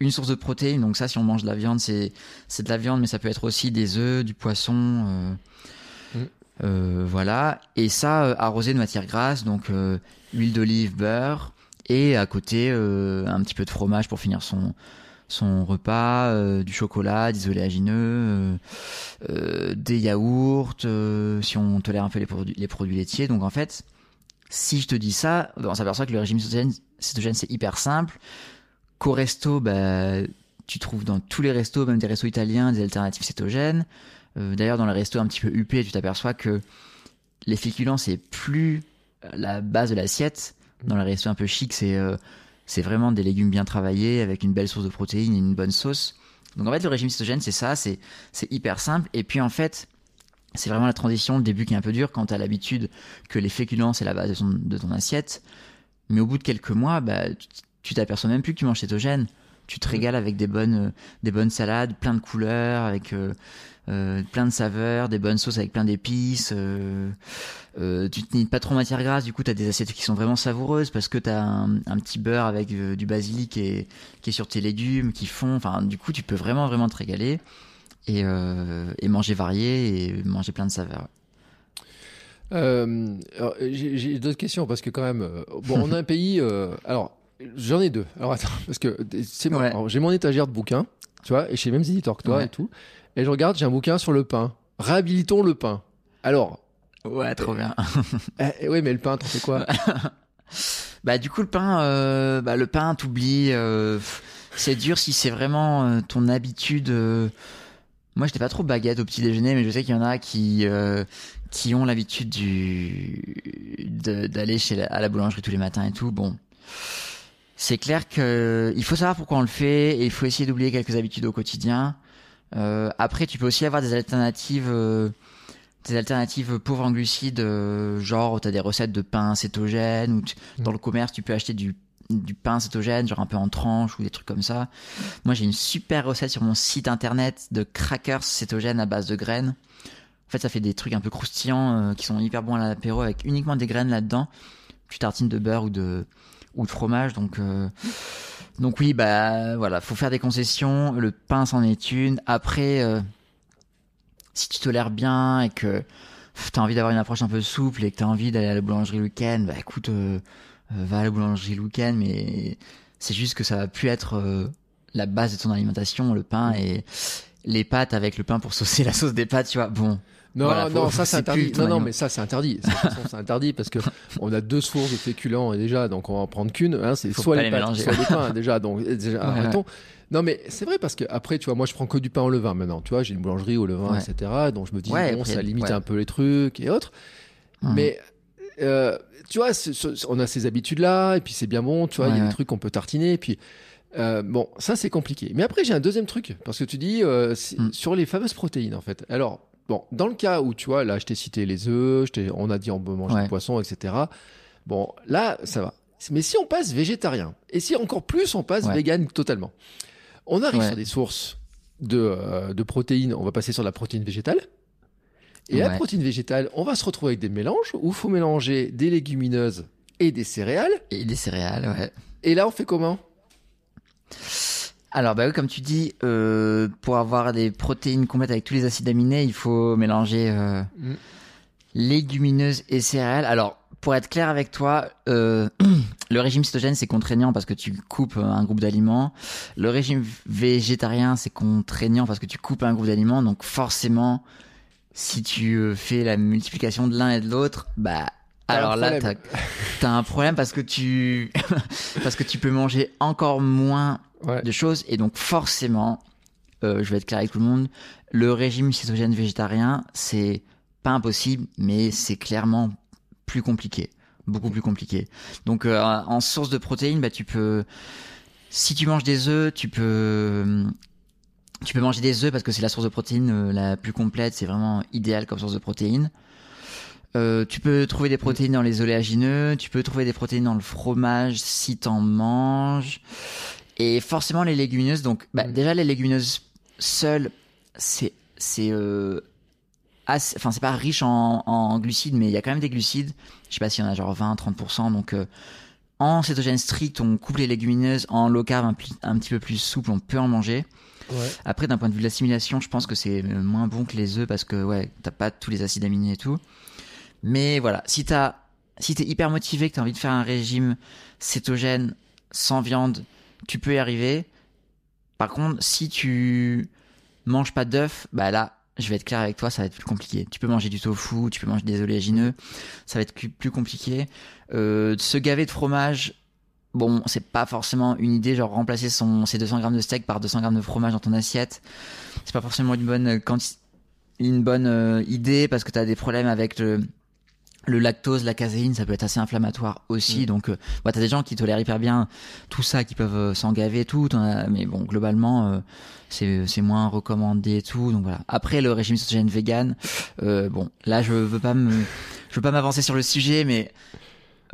Une source de protéines, donc ça, si on mange de la viande, c'est c'est de la viande, mais ça peut être aussi des œufs, du poisson. euh, Mm. euh, voilà. Et ça, euh, arrosé de matière grasse, donc euh, huile d'olive, beurre, et à côté, euh, un petit peu de fromage pour finir son, son repas, euh, du chocolat, des oléagineux, euh, euh, des yaourts, euh, si on tolère un peu les produits, les produits laitiers. Donc en fait, si je te dis ça, on s'aperçoit que le régime cétogène, c'est hyper simple. Qu'au resto, bah, tu trouves dans tous les restos, même des restos italiens, des alternatives cétogènes. Euh, D'ailleurs, dans les restos un petit peu huppés, tu t'aperçois que les féculents, c'est plus la base de l'assiette. Dans les restos un peu chics, c'est euh, c'est vraiment des légumes bien travaillés avec une belle source de protéines et une bonne sauce. Donc en fait, le régime cétogène, c'est ça, c'est hyper simple. Et puis en fait, c'est vraiment la transition, le début qui est un peu dur quand tu as l'habitude que les féculents, c'est la base de ton, de ton assiette. Mais au bout de quelques mois, bah, tu- t'aperçois même plus que tu manges cétogène. tu te régales avec des bonnes, des bonnes salades, plein de couleurs, avec euh, plein de saveurs, des bonnes sauces avec plein d'épices. Euh, euh, tu te pas trop matière grasse, du coup tu as des assiettes qui sont vraiment savoureuses parce que tu as un, petit beurre avec du basilic et, qui est sur tes légumes, qui font. Enfin, du coup tu peux vraiment vraiment te régaler et, et manger varié et manger plein de saveurs. J'ai d'autres questions parce que quand même, bon, on a un pays. alors, j'en ai deux. Alors attends, parce que c'est moi. J'ai mon étagère de bouquins, tu vois, et chez les mêmes éditeurs que toi et tout et je regarde, j'ai un bouquin sur le pain. Réhabilitons le pain. Alors. Ouais, trop bien. [laughs] eh, oui, mais le pain, t'en fais quoi? [laughs] Bah du coup le pain, euh, bah, le pain, t'oublies. Euh, c'est dur si c'est vraiment euh, ton habitude. Moi, j'étais pas trop baguette au petit déjeuner, mais je sais qu'il y en a qui qui ont l'habitude du d'aller chez la, à la boulangerie tous les matins et tout. Bon, c'est clair que il faut savoir pourquoi on le fait et il faut essayer d'oublier quelques habitudes au quotidien. Euh, après, tu peux aussi avoir des alternatives, euh, des alternatives pauvres en glucides, euh, genre tu as des recettes de pain cétogène ou mm. dans le commerce tu peux acheter du du pain cétogène, genre un peu en tranche ou des trucs comme ça. Moi, j'ai une super recette sur mon site internet de crackers cétogènes à base de graines. En fait, ça fait des trucs un peu croustillants qui sont hyper bons à l'apéro avec uniquement des graines là-dedans. Tu tartines de beurre ou de ou de fromage, donc donc oui, bah voilà, faut faire des concessions. Le pain c'en est une. Après, euh, si tu tolères bien et que tu as envie d'avoir une approche un peu souple et que tu as envie d'aller à la boulangerie le week-end, bah écoute, euh, euh, va à la boulangerie le week-end, mais c'est juste que ça va plus être la base de ton alimentation, le pain et les pâtes avec le pain pour saucer [laughs] la sauce des pâtes, tu vois. Bon, non, non, ça c'est interdit. Non, non, mais ça c'est interdit. c'est interdit parce que [laughs] on a deux sources de féculents déjà, donc on va en prendre qu'une. Hein, c'est soit les pâtes, soit les pains [laughs] déjà. Donc déjà, arrêtons. Non, mais c'est vrai parce que après, tu vois, moi je prends que du pain au levain maintenant. Tu vois, j'ai une boulangerie au levain, etc. Donc je me dis bon, ça limite un peu les trucs et autres. Hum. Mais euh, tu vois, on a ces habitudes-là, et puis c'est bien bon, tu vois, il y a des trucs qu'on peut tartiner, et puis euh, bon, ça c'est compliqué. Mais après, j'ai un deuxième truc, parce que tu dis euh, hum. sur les fameuses protéines, en fait. Alors, Bon, dans le cas où, tu vois, là, je t'ai cité les œufs, on a dit on peut manger du poisson, etc. Bon, là, ça va. Mais si on passe végétarien, et si encore plus on passe vegan totalement, on arrive sur des sources euh, de, protéines, on va passer sur la protéine végétale. Et la protéine végétale, on va se retrouver avec des mélanges où il faut mélanger des légumineuses et des céréales. Et des céréales, ouais. Et là, on fait comment? Alors bah oui, comme tu dis, euh, pour avoir des protéines complètes avec tous les acides aminés, il faut mélanger euh, mm. légumineuses et céréales. Alors pour être clair avec toi, euh, [clears throat] le régime cétogène c'est contraignant parce que tu coupes un groupe d'aliments. Le régime végétarien c'est contraignant parce que tu coupes un groupe d'aliments. Donc forcément, si tu fais la multiplication de l'un et de l'autre, bah alors là, t'as as un problème parce que tu [laughs] parce que tu peux manger encore moins de choses et donc forcément, euh, je vais être clair avec tout le monde, le régime cétogène végétarien, c'est pas impossible, mais c'est clairement plus compliqué, beaucoup plus compliqué. Donc euh, en source de protéines, bah tu peux, si tu manges des œufs, tu peux tu peux manger des œufs parce que c'est la source de protéines euh, la plus complète, c'est vraiment idéal comme source de protéines. Euh, tu peux trouver des protéines dans les oléagineux, tu peux trouver des protéines dans le fromage si t'en manges. Et forcément les légumineuses, donc bah, mm. déjà les légumineuses seules, c'est c'est euh, enfin c'est pas riche en, en, glucides, mais il y a quand même des glucides. Je sais pas s'il y en a genre 20-30%. Donc euh, en cétogène strict, on coupe les légumineuses. En low carb, un, un petit peu plus souple, on peut en manger. Après, d'un point de vue de l'assimilation, je pense que c'est moins bon que les œufs parce que ouais, t'as pas tous les acides aminés et tout. Mais voilà, si t'as, si t'es hyper motivé, que t'as envie de faire un régime cétogène sans viande, tu peux y arriver. Par contre, si tu manges pas d'œufs, bah là, je vais être clair avec toi, ça va être plus compliqué. Tu peux manger du tofu, tu peux manger des oléagineux, ça va être plus compliqué. Euh, se gaver de fromage, bon, c'est pas forcément une idée, genre remplacer son, ses 200 grammes de steak par 200 grammes de fromage dans ton assiette. C'est pas forcément une bonne une bonne euh, idée parce que tu as des problèmes avec le, le lactose, la caséine, ça peut être assez inflammatoire aussi. Mm. Donc, euh, bah, t'as des gens qui tolèrent hyper bien tout ça, qui peuvent euh, tout. Mais bon, globalement, euh, c'est moins recommandé et tout. Donc voilà. Après, le régime cétogène vegan, euh, bon, là, je veux pas me, je veux pas m'avancer sur le sujet, mais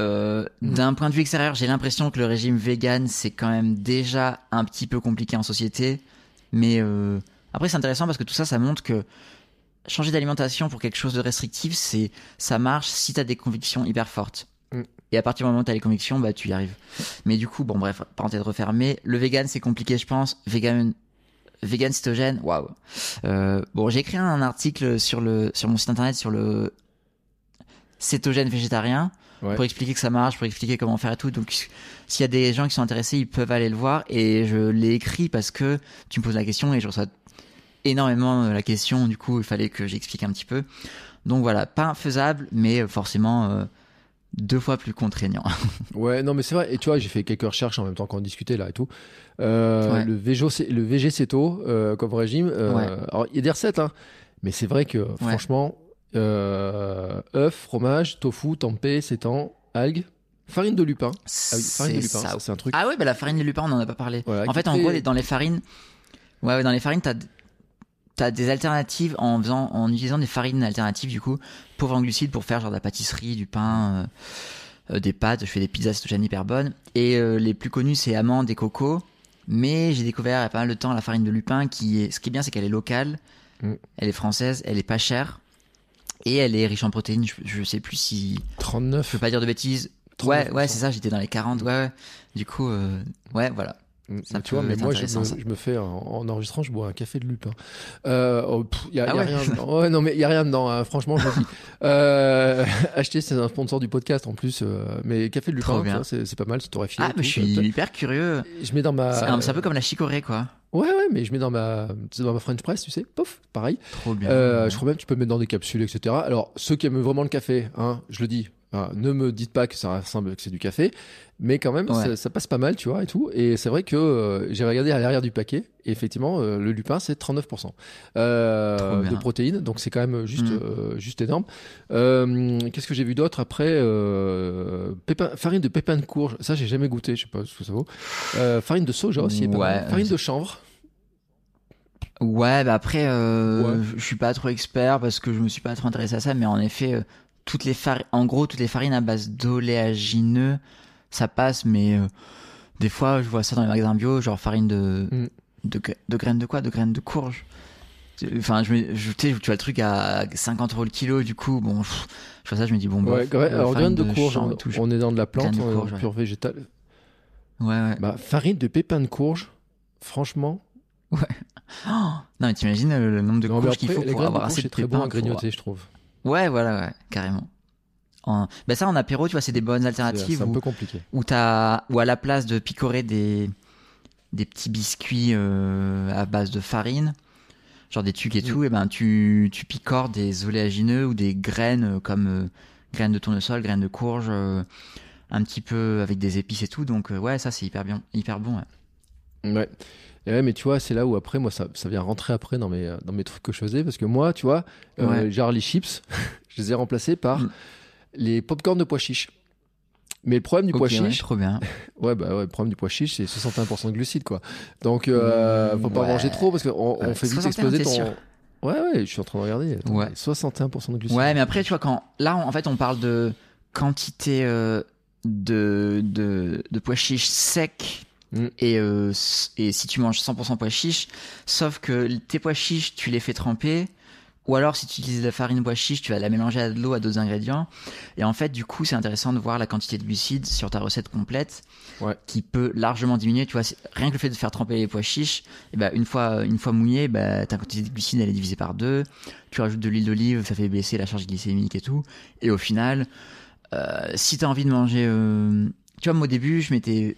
Euh, Mm. D'un point de vue extérieur, j'ai l'impression que le régime vegan, c'est quand même déjà un petit peu compliqué en société. Mais euh, après, c'est intéressant parce que tout ça, ça montre que changer d'alimentation pour quelque chose de restrictif, c'est ça marche si t'as des convictions hyper fortes. Mm. Et à partir du moment où t'as les convictions, bah tu y arrives. Mais du coup, bon bref, parenthèse refermée. Le vegan, c'est compliqué, je pense. Vegan, vegan cétogène, waouh. Euh, bon, j'ai écrit un article sur le sur mon site internet sur le cétogène végétarien Ouais. pour expliquer que ça marche, pour expliquer comment faire et tout. Donc, s'il y a des gens qui sont intéressés, ils peuvent aller le voir. Et je l'ai écrit parce que tu me poses la question et je reçois énormément la question. Du coup, il fallait que j'explique un petit peu. Donc voilà, pas faisable, mais forcément euh, deux fois plus contraignant. [laughs] Ouais, non, mais c'est vrai. Et tu vois, j'ai fait quelques recherches en même temps qu'on discutait là et tout. Euh, Ouais. Le VG, le VG euh, comme régime. euh, Ouais. Alors, il y a des recettes, hein, mais c'est vrai que franchement, euh, œufs, fromage, tofu, tempeh, sétan, algues, farine de lupin. Ah oui, farine de lupin, ça. c'est un truc. Ah ouais, bah la farine de lupin, on en a pas parlé. Voilà, en fait, en gros, dans les farines, ouais, ouais, dans les farines, t'as t'as des alternatives en faisant, en utilisant des farines alternatives du coup, pauvres en glucides pour faire genre de la pâtisserie, du pain, euh, euh, des pâtes. Je fais des pizzas cétogènes hyper bonnes. Et euh, les plus connus, c'est amandes et coco. Mais j'ai découvert il y a pas mal de temps la farine de lupin qui est, ce qui est bien, c'est qu'elle est locale, Mm. elle est française, elle est pas chère. Et elle est riche en protéines. Je, je sais plus si, je 39. peux pas dire de bêtises. Ouais, 39%. ouais, c'est ça, j'étais dans les 40, ouais, ouais. Du coup, euh, ouais, voilà. Mm, Ça tu vois, mais moi, je me, ça. je me fais, en, en enregistrant, je bois un café de lupin. Euh, oh, pff, y a, Ah y a ouais? rien [laughs] non, mais il y a rien dedans, hein, franchement, je dis. [laughs] Euh, [laughs] acheter, c'est un sponsor du podcast en plus. euh, mais café de lupin, c'est pas mal, c'est torréfié. Ah, mais je suis hyper curieux. Je mets dans ma. C'est un, peu comme la chicorée, quoi. Ouais, ouais, mais je mets dans ma, dans ma French press, tu sais, pof, pareil. Trop bien. Euh, je crois même que tu peux mettre dans des capsules, etc. Alors, ceux qui aiment vraiment le café, hein, je le dis, hein, ne me dites pas que ça ressemble que c'est du café, mais quand même, Ouais. ça, ça passe pas mal, tu vois, et tout. Et c'est vrai que euh, j'ai regardé à l'arrière du paquet, et effectivement, euh, le lupin, c'est 39% euh, de protéines, donc c'est quand même juste, Mm. euh, juste énorme. Qu'est-ce que j'ai vu d'autre après pépin- Farine de pépins de courge, ça j'ai jamais goûté, je sais pas ce que ça vaut. Farine de soja aussi, pas Ouais, farine de chanvre. Ouais, bah après, Ouais. je suis pas trop expert parce que je me suis pas trop intéressé à ça, mais en effet, toutes les farines, en gros, toutes les farines à base d'oléagineux, ça passe, mais euh, des fois, je vois ça dans les magasins bio, genre farine de, Mm. de, de graines de quoi? De graines de courge. Enfin, je, me- je, tu vois le truc à 50 euros le kilo, du coup, bon, pff, je vois ça, je me dis, bon, Ouais, gra- euh, alors graines de courge, chanvre on, tout, est dans de la plante, de on est dans courge, le pur végétal. Ouais, ouais. Bah, farine de pépins de courge, franchement. Oh, [gasps] non, mais t'imagines le, le nombre de Non, courges qu'il faut pour de avoir courge, assez de c'est très bon à pépins grignoter, je trouve. Ouais, voilà, ouais, carrément. En... Bah ça, en apéro, tu vois, c'est des bonnes alternatives c'est un où, peu compliqué. où, t'as- où à la place de picorer des, des petits biscuits euh, à base de farine, genre des tucs et Mm. tout, et ben tu, tu picores des oléagineux ou des graines euh, comme euh, graines de tournesol, graines de courge, euh, un petit peu avec des épices et tout. Donc euh, ouais, ça c'est hyper bien, hyper bon. ouais. Ouais. Et ouais, mais tu vois, c'est là où après, moi, ça, ça vient rentrer après dans mes, dans mes trucs que je faisais. Parce que moi, tu vois, euh, Ouais. genre les chips, [laughs] je les ai remplacés par Mm. les popcorn de pois chiches. Mais le problème du Ok, pois ouais, chiche, trop bien. [laughs] ouais, bah ouais, le problème du pois chiche, c'est 61% de glucides, quoi. Donc, euh, Mm, faut pas ouais. manger trop parce qu'on on Ouais, fait vite 61, exploser ton. sûr? Ouais, ouais, je suis en train de regarder. Attends, Ouais. 61% de glucides. Ouais, mais après, tu vois, quand là, en fait, on parle de quantité euh, de, de, de pois chiches secs. Mm. Et, euh, et si tu manges 100% pois chiches, sauf que tes pois chiches, tu les fais tremper. Ou alors, si tu utilises de la farine pois chiche, tu vas la mélanger à de l'eau, à d'autres ingrédients. Et en fait, du coup, c'est intéressant de voir la quantité de glucides sur ta recette complète, Ouais. qui peut largement diminuer. Tu vois, rien que le fait de faire tremper les pois chiches, et ben une fois, une fois mouillé, bah, ta quantité de glucides elle est divisée par deux. Tu rajoutes de l'huile d'olive, ça fait baisser la charge glycémique et tout. Et au final, euh, si t'as envie de manger, euh, tu vois, moi au début, je m'étais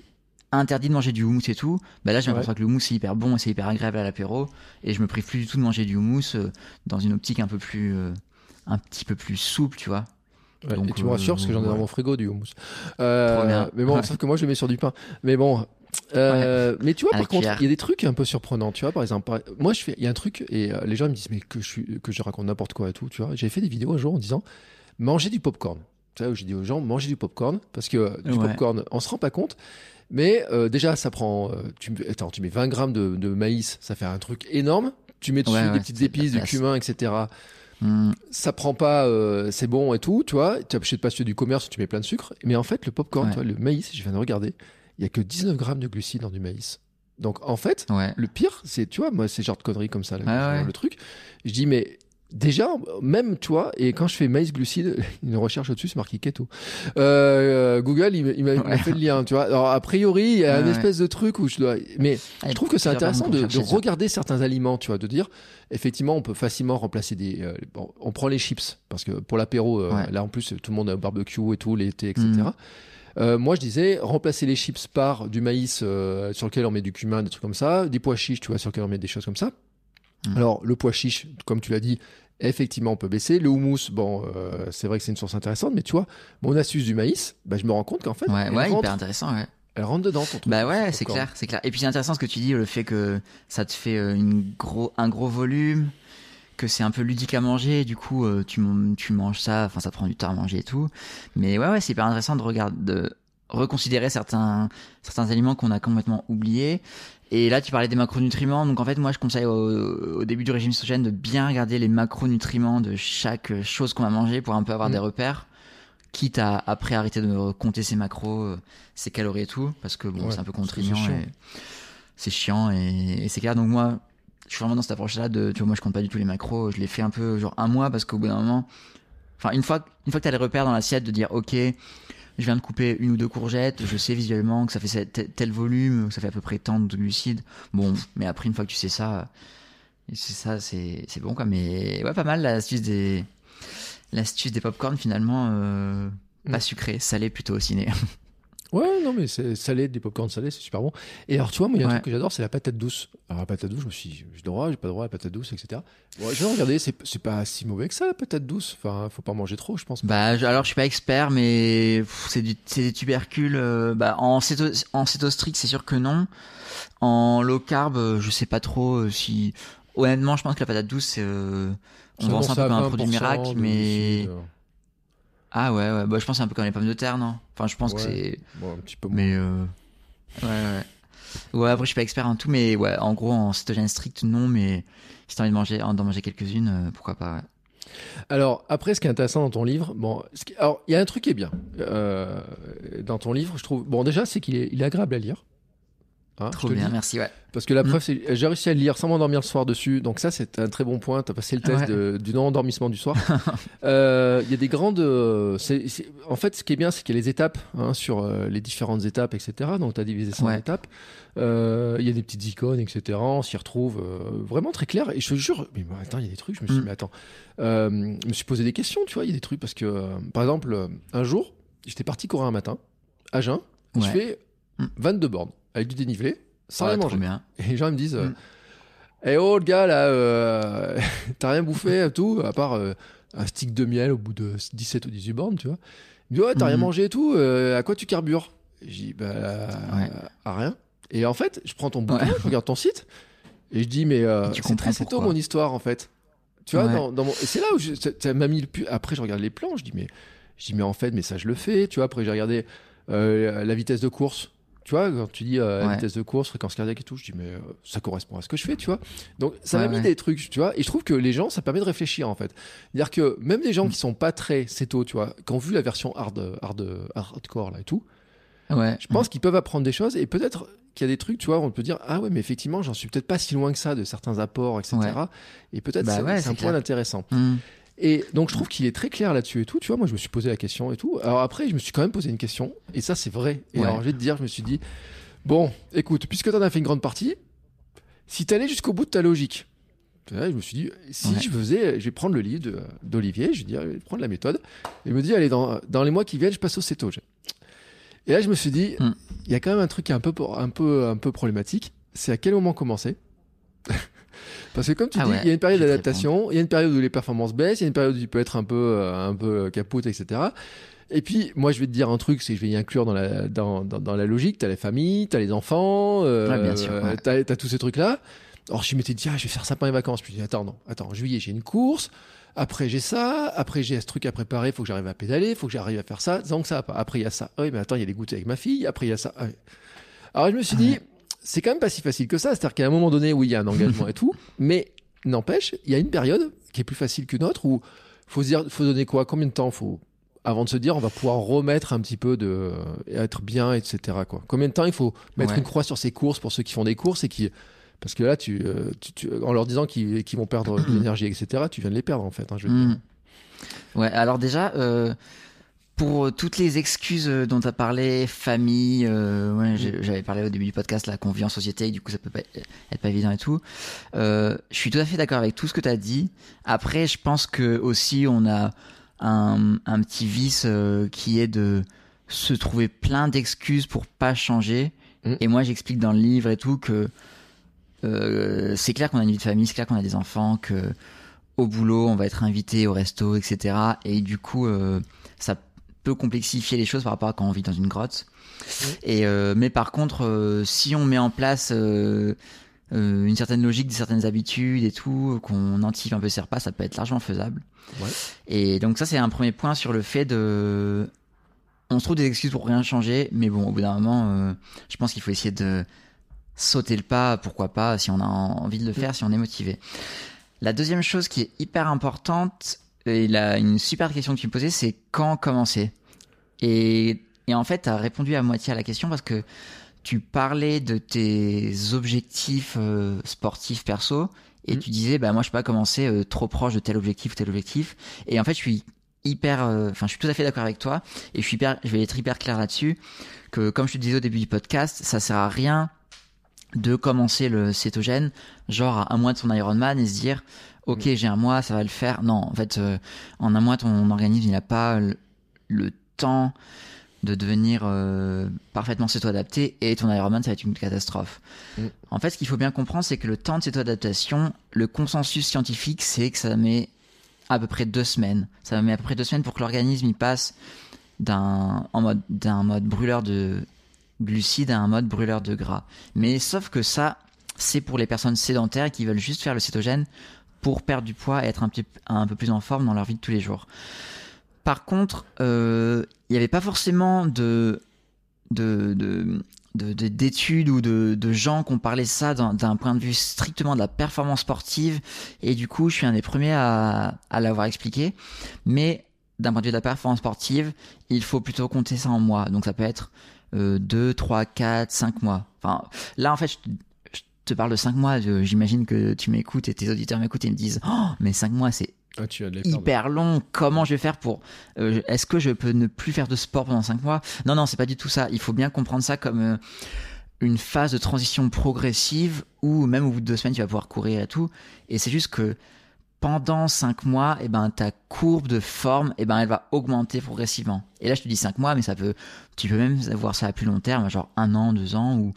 interdit de manger du houmous et tout. Bah là, j'ai l'impression que le houmous c'est hyper bon et c'est hyper agréable à l'apéro. Et je me prive plus du tout de manger du houmous euh, dans une optique un peu plus, euh, un petit peu plus souple, tu vois. Ouais, Donc, et tu me euh, rassures parce que j'en ai dans ouais. mon frigo du houmous. Euh. Mais bon, Ouais. sauf que moi je le mets sur du pain. Mais bon. euh, Mais tu vois, À par contre, il y a des trucs un peu surprenants. Tu vois, par exemple, par- moi je fais, il y a un truc et euh, les gens ils me disent mais que je suis, que je raconte n'importe quoi et tout. Tu vois, j'ai fait des vidéos un jour en disant manger du popcorn. Tu vois, où j'ai dit aux gens manger du popcorn parce que euh, du Ouais. popcorn, on se rend pas compte. Mais euh, déjà, ça prend. euh, tu, attends, tu mets 20 grammes de, de maïs, ça fait un truc énorme. Tu mets dessus Ouais, des petites épices, du cumin, etc. Hmm. ça prend pas, euh, c'est bon et tout, tu vois. Tu achètes pas celui du commerce, tu mets plein de sucre. Mais en fait, le popcorn, Ouais. le maïs, je viens de regarder, il y a que 19 grammes de glucides dans du maïs. Donc en fait, le pire, c'est, tu vois, moi, c'est genre de conneries comme ça, là, le truc. Je dis, mais déjà, même, tu vois, et quand je fais maïs glucides, [laughs] une recherche au-dessus, c'est marqué keto. Euh, Google, il, m'a- Ouais. fait le lien, tu vois. Alors, a priori, il y a Ouais, une ouais. espèce de truc où je dois. Mais je trouve que c'est intéressant de, regarder certains aliments, tu vois, de dire, effectivement, on peut facilement remplacer des. euh, bon, on prend les chips, parce que pour l'apéro, euh, là en plus, tout le monde a un barbecue et tout, l'été, etc. Mhm. Euh, moi, je disais, remplacer les chips par du maïs euh, sur lequel on met du cumin, des trucs comme ça, des pois chiches, tu vois, sur lequel on met des choses comme ça. Mhm. Alors, le pois chiche, comme tu l'as dit, effectivement, on peut baisser. Le houmous, bon, euh, c'est vrai que c'est une source intéressante, mais tu vois, mon astuce du maïs, bah, je me rends compte qu'en fait, Ouais, ouais, rentre, hyper intéressant, ouais. elle rentre dedans, ton truc. Bah ouais, c'est clair, c'est clair. Et puis c'est intéressant ce que tu dis, le fait que ça te fait euh, une gros, un gros volume, que c'est un peu ludique à manger, du coup euh, tu, tu manges ça, enfin ça prend du temps à manger et tout. Mais ouais, ouais, c'est hyper intéressant de regarder, de reconsidérer certains, certains aliments qu'on a complètement oubliés. Et là, tu parlais des macronutriments. Donc, en fait, moi, je conseille au, au début du régime cétogène de bien regarder les macronutriments de chaque chose qu'on va manger pour un peu avoir Mm. des repères. Quitte à après arrêter de compter ses macros, euh, ses calories et tout, parce que bon, Ouais, c'est un peu contraignant. c'est chiant. et C'est chiant et, et c'est clair. Donc, moi, je suis vraiment dans cette approche-là de, tu vois, moi, je compte pas du tout les macros. Je les fais un peu, genre, un mois, parce qu'au bout d'un moment, enfin, une fois, une fois que t'as les repères dans l'assiette, de dire, ok, je viens de couper une ou deux courgettes, je sais visuellement que ça fait tel- volume, que ça fait à peu près tant de glucides. Bon, mais après, une fois que tu sais ça, c'est ça, c'est c'est bon, quoi. Mais ouais, pas mal l'astuce des, l'astuce des popcorn finalement, euh, pas Mm. sucré, salé plutôt au ciné. [laughs] Ouais, non, mais c'est salé, des popcorn salés, c'est super bon. Et alors, tu vois, moi, il y a un Ouais. truc que j'adore, c'est la patate douce. Alors, la patate douce, je me suis dit, j'ai droit, j'ai pas droit à la patate douce, etc. Bon, je vais regarder, c'est c'est pas si mauvais que ça, la patate douce. Enfin, faut pas manger trop, je pense. Bah, alors je suis pas expert, mais c'est du, c'est des tubercules. euh, bah, en céto, en cétostrique, c'est sûr que non. En low carb, euh, je sais pas trop euh, si. Honnêtement, je pense que la patate douce, euh, on vend ça un peu comme un produit 20% miracle, mais ah ouais, ouais. Bah, je pense que c'est un peu comme les pommes de terre, non? Enfin, je pense que c'est. Bon, un petit peu moins. Mais euh... ouais, ouais. Ouais, après je suis pas expert en tout, mais ouais, en gros en cétogène strict non, mais si t'as envie de manger, d'en manger quelques-unes, euh, pourquoi pas. Ouais. Alors, après, ce qui est intéressant dans ton livre, bon, ce qui- alors, il y a un truc qui est bien euh, dans ton livre, je trouve. Bon, déjà, c'est qu'il est, il est agréable à lire. Hein, Trop bien, merci, ouais. Parce que la Mm. preuve, c'est j'ai réussi à le lire sans m'endormir le soir dessus. Donc ça, c'est un très bon point. Tu as passé le test Ouais. de- du non-endormissement du soir. [laughs] Euh, Il y a des grandes... euh, en fait, ce qui est bien, c'est qu'il y a les étapes hein, sur euh, les différentes étapes, etc. Donc tu as divisé ça en Ouais. étapes. Il y a des petites icônes, etc. On s'y retrouve vraiment très clair. Et je te jure, mais bah, attends, il y a des trucs, je me suis dit, Mm. mais attends. Je me suis posé des questions, tu vois. Il y a des trucs parce que, par exemple, un jour, j'étais parti courir un matin à jeun. et Je Ouais. fais Mm. 22 bornes avec du dénivelé sans rien manger. Et les gens ils me disent Mm. Eh oh le gars là, euh, [laughs] t'as rien bouffé tout, à part euh, un stick de miel au bout de 17 ou 18 bornes, tu vois. Il me dit Ouais, t'as rien Mhm. mangé et tout, euh, à quoi tu carbures? Je dis Bah, Ouais. à rien. Et en fait, je prends ton bouquin, Ouais. je regarde ton site, et je dis Mais c'est très tôt mon histoire en fait. Tu vois, Ouais. dans, dans mon... et c'est là où je- ça, ça m'a mis le pu... Après, je regarde les plans, je dis Mais, je dis, mais en fait, mais ça, je le fais, tu vois. Après, j'ai regardé euh, la vitesse de course. Tu vois, quand tu dis euh, Ouais. vitesse de course, fréquence cardiaque et tout, je dis, mais euh, ça correspond à ce que je fais, tu vois. Donc, ça Ouais, m'a mis ouais. des trucs, tu vois. Et je trouve que les gens, ça permet de réfléchir, en fait. C'est-à-dire que même des gens Mm. qui sont pas très céto, tu vois, qui ont vu la version hard, hard, hardcore, là et tout, Ouais. je pense qu'ils peuvent apprendre des choses et peut-être qu'il y a des trucs, tu vois, on peut dire, ah ouais, mais effectivement, j'en suis peut-être pas si loin que ça de certains apports, etc. Ouais. Et peut-être Bah c'est ouais, un point intéressant. Mm. Et donc je trouve qu'il est très clair là-dessus et tout. Tu vois, moi je me suis posé la question et tout. Alors après, je me suis quand même posé une question et ça c'est vrai. Et Ouais. alors je vais te dire, je me suis dit, bon, écoute, puisque t'en as fait une grande partie, si t'allais jusqu'au bout de ta logique, je me suis dit, si Ouais. je faisais, je vais prendre le livre d'Olivier, je vais dire, je vais prendre la méthode et me dire, allez, dans, dans les mois qui viennent, je passe au cétogène. Et là, je me suis dit, il Mm. y a quand même un truc qui est un peu, un peu, un peu problématique. C'est à quel moment commencer? [laughs] Parce que comme tu Ah dis, ouais, il y a une période d'adaptation, il y a une période où les performances baissent, il y a une période où tu peux être un peu, euh, un peu capote, etc. Et puis, moi, je vais te dire un truc, c'est que je vais y inclure dans la, dans, dans, dans la logique. T'as les familles, t'as les enfants, euh, Ouais, bien sûr, ouais. t'as, t'as tous ces trucs-là. Alors, je m'étais dit, ah, je vais faire ça pendant les vacances. Puis, je dis, attends, non, attends, en juillet, j'ai une course. Après, j'ai ça. Après, j'ai ce truc à préparer. Faut que j'arrive à pédaler. Faut que j'arrive à faire ça. Donc, ça va pas. Après, il y a ça. Ah Oui, mais attends, il y a les goûters avec ma fille. Après, il y a ça. Ah oui. Alors, je me suis dit. C'est quand même pas si facile que ça. C'est-à-dire qu'à un moment donné, oui, il y a un engagement et tout. [laughs] Mais, n'empêche, il y a une période, qui est plus facile qu'une autre ou faut se dire, faut donner quoi Combien de temps faut avant de se dire on va pouvoir remettre un petit peu de être bien, etc. Quoi. Combien de temps il faut mettre une croix sur ses courses pour ceux qui font des courses et qui parce que là, tu, euh, en leur disant qu'ils vont perdre de [clears throat] l'énergie, etc., tu viens de les perdre en fait. Hein, je hmm. Ouais, alors déjà, euh, pour toutes les excuses dont tu as parlé, famille, euh, ouais, hmm. j'avais parlé au début du podcast, la confiance société, du coup ça peut pas être pas évident et tout. je suis tout à fait d'accord avec tout ce que tu as dit. Après, je pense que aussi on a un, un petit vice qui est de se trouver plein d'excuses pour pas changer. Hmm. Et moi, j'explique dans le livre et tout que euh, c'est clair qu'on a une vie de famille, c'est clair qu'on a des enfants, que au boulot on va être invité au resto, etc. Et du coup, euh, ça peut complexifier les choses par rapport à quand on vit dans une grotte. Et euh, mais par contre, si on met en place une certaine logique, certaines habitudes et tout, qu'on antive un peu ses repas, ça peut être largement faisable. Ouais. Et donc ça, c'est un premier point sur le fait de on se trouve des excuses pour rien changer, mais bon, au bout d'un moment, je pense qu'il faut essayer de sauter le pas, pourquoi pas, si on a envie de le faire, si on est motivé. La deuxième chose qui est hyper importante, et là, une super question que tu me posais, c'est quand commencer? Et, et en fait, tu as répondu à moitié à la question parce que tu parlais de tes objectifs euh, sportifs perso et mm. tu disais, bah moi je peux pas commencer euh, trop proche de tel objectif ou tel objectif. Et en fait, je suis hyper, euh, enfin, je suis tout à fait d'accord avec toi et je suis hyper, je vais être hyper clair là-dessus que comme je te disais au début du podcast, ça sert à rien de commencer le cétogène, genre à un mois de son Ironman et se dire, ok, mm. j'ai un mois, ça va le faire. Non, en fait, euh, en un mois, ton organisme, il n'a pas le, temps de devenir euh, parfaitement céto-adapté et ton Ironman, ça va être une catastrophe. Mm. En fait, ce qu'il faut bien comprendre, c'est que le temps de céto-adaptation, le consensus scientifique, c'est que ça met à peu près deux semaines. Ça met à peu près deux semaines pour que l'organisme il passe d'un en mode d'un mode brûleur de glucides à un mode brûleur de gras. Mais sauf que ça, c'est pour les personnes sédentaires qui veulent juste faire le cétogène pour perdre du poids et être un, peu plus en forme dans leur vie de tous les jours. Par contre, euh, il n'y avait pas forcément de, de, d'études ou de, de, gens qui ont parlé ça d'un point de vue strictement de la performance sportive et du coup je suis un des premiers à, l'avoir expliqué mais d'un point de vue de la performance sportive il faut plutôt compter ça en mois donc ça peut être 2, 3, 4, 5 mois. Enfin, là, en fait, te parle de 5 mois. J'imagine que tu m'écoutes et tes auditeurs m'écoutent et me disent oh, mais 5 mois, c'est ah, hyper long. Comment je vais faire pour. Euh, est-ce que je peux ne plus faire de sport pendant 5 mois? Non, non, c'est pas du tout ça. Il faut bien comprendre ça comme. Euh, une phase de transition progressive où même au bout de deux semaines tu vas pouvoir courir et tout et c'est juste que pendant 5 mois, eh ben, ta courbe de forme, eh ben, elle va augmenter progressivement. Et là, je te dis 5 mois, mais ça peut, tu peux même voir ça à plus long terme, genre un an, deux ans, ou,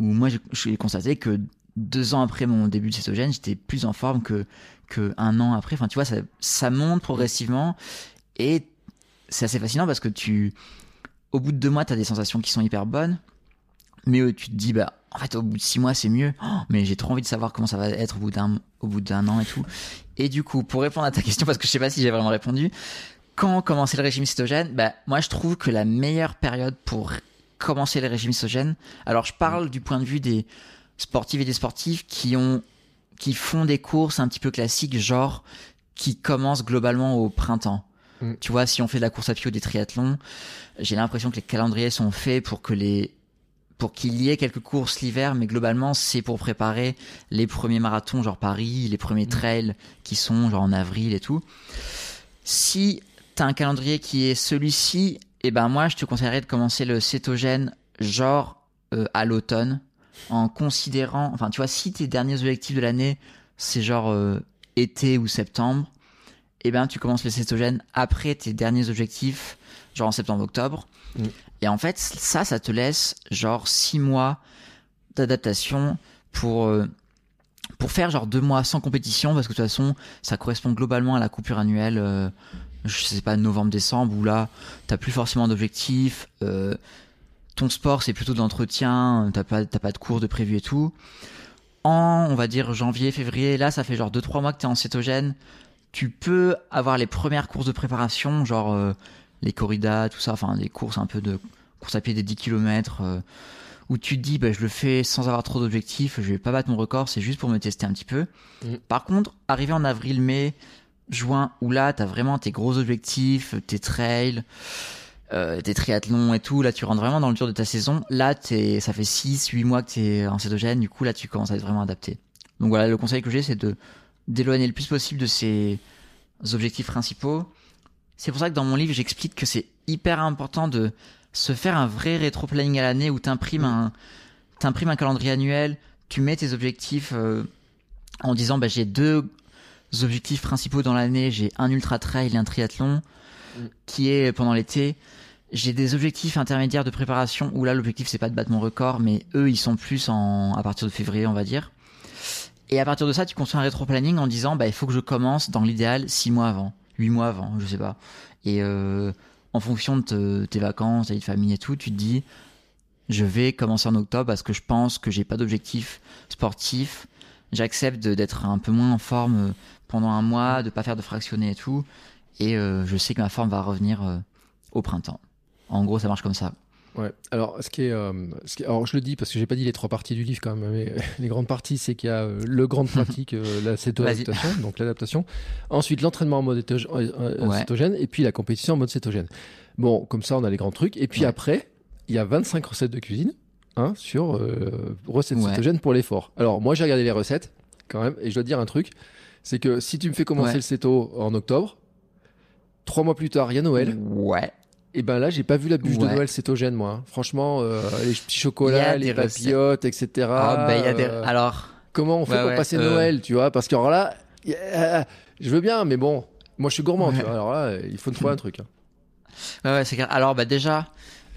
ou moi, j'ai constaté que deux ans après mon début de cétogène, j'étais plus en forme que, que un an après. Enfin, tu vois, ça, ça monte progressivement et c'est assez fascinant parce que tu, au bout de deux mois, tu as des sensations qui sont hyper bonnes, mais euh, tu te dis, bah, en fait, au bout de six mois, c'est mieux. Oh, mais j'ai trop envie de savoir comment ça va être au bout d'un, au bout d'un an et tout. Et du coup, pour répondre à ta question, parce que je sais pas si j'ai vraiment répondu, quand commencer le régime cétogène, bah, moi, je trouve que la meilleure période pour commencer le régime cétogène, alors je parle du point de vue des sportifs et des sportifs qui ont, qui font des courses un petit peu classiques, genre, qui commencent globalement au printemps. Mm. Tu vois, si on fait de la course à pied ou des triathlons, j'ai l'impression que les calendriers sont faits pour que les pour qu'il y ait quelques courses l'hiver, mais globalement, c'est pour préparer les premiers marathons, genre Paris, les premiers mm. trails qui sont genre en avril et tout. Si t'as un calendrier qui est celui-ci, eh ben moi, je te conseillerais de commencer le cétogène genre euh, à l'automne, en considérant, enfin, tu vois, si tes derniers objectifs de l'année, c'est genre euh, été ou septembre, eh ben tu commences le cétogène après tes derniers objectifs, genre en septembre-octobre. Mm. Et en fait, ça, ça te laisse genre six mois d'adaptation pour euh, pour faire genre deux mois sans compétition parce que de toute façon, ça correspond globalement à la coupure annuelle. Euh, je sais pas novembre-décembre où là, t'as plus forcément d'objectifs. Euh, ton sport, c'est plutôt de l'entretien. T'as pas t'as pas de cours de prévu et tout. En on va dire janvier, février, là, ça fait genre deux trois mois que t'es en cétogène. Tu peux avoir les premières courses de préparation, genre les corridas, tout ça, enfin des courses un peu de course à pied des 10 km euh, où tu te dis, bah, je le fais sans avoir trop d'objectifs, je vais pas battre mon record, c'est juste pour me tester un petit peu. Mm. Par contre, arrivé en avril, mai, juin, où là, t'as vraiment tes gros objectifs, tes trails, euh, tes triathlons et tout, là, tu rentres vraiment dans le dur de ta saison. Là, t'es, ça fait 6, 8 mois que t'es en cétogène, du coup, là, tu commences à être vraiment adapté. Donc voilà, le conseil que j'ai, c'est de d'éloigner le plus possible de ces objectifs principaux. C'est pour ça que dans mon livre, j'explique que c'est hyper important de se faire un vrai rétro-planning à l'année où t'imprimes un, t'imprimes un calendrier annuel, tu mets tes objectifs euh, en disant bah, j'ai deux objectifs principaux dans l'année, j'ai un ultra trail et un triathlon Mm. qui est pendant l'été. J'ai des objectifs intermédiaires de préparation où là l'objectif c'est pas de battre mon record, mais eux ils sont plus en à partir de février on va dire. Et à partir de ça, tu construis un rétro-planning en disant bah il faut que je commence dans l'idéal six mois avant, huit mois avant, je sais pas. Et euh, en fonction de te- tes vacances, ta vie de famille et tout, tu te dis je vais commencer en octobre parce que je pense que j'ai pas d'objectif sportif. J'accepte d'être un peu moins en forme euh, pendant un mois, de pas faire de fractionner et tout. Et euh, je sais que ma forme va revenir euh, au printemps. En gros, ça marche comme ça. Ouais. Alors, ce qui est, euh, ce qui est- alors je le dis parce que j'ai pas dit les trois parties du livre quand même, mais [laughs] les grandes parties, c'est qu'il y a euh, le grande [laughs] pratique, euh, la cétoadaptation, donc l'adaptation. Ensuite, l'entraînement en mode Ouais. cétogène, et puis la compétition en mode cétogène. Bon, comme ça, on a les grands trucs. Et puis Ouais. après, il y a 25 recettes de cuisine, hein, sur recettes cétogènes pour l'effort. Alors, moi, j'ai regardé les recettes quand même, et je dois te dire un truc, c'est que si tu me fais commencer Ouais. le céto en octobre, trois mois plus tard, il y a Noël. Ouais. Et ben là, j'ai pas vu la bûche de. Noël cétogène, moi. Franchement, euh, les petits chocolats, les papillotes, etc. Ah, il y a des... Euh, Alors, Comment on fait Ouais, pour passer euh. Noël, tu vois? Parce que alors là, je veux bien, mais bon, moi je suis gourmand, tu vois. Alors là, il faut trouver un truc. hein. [laughs] Ouais, ouais, c'est clair. Alors, bah, déjà,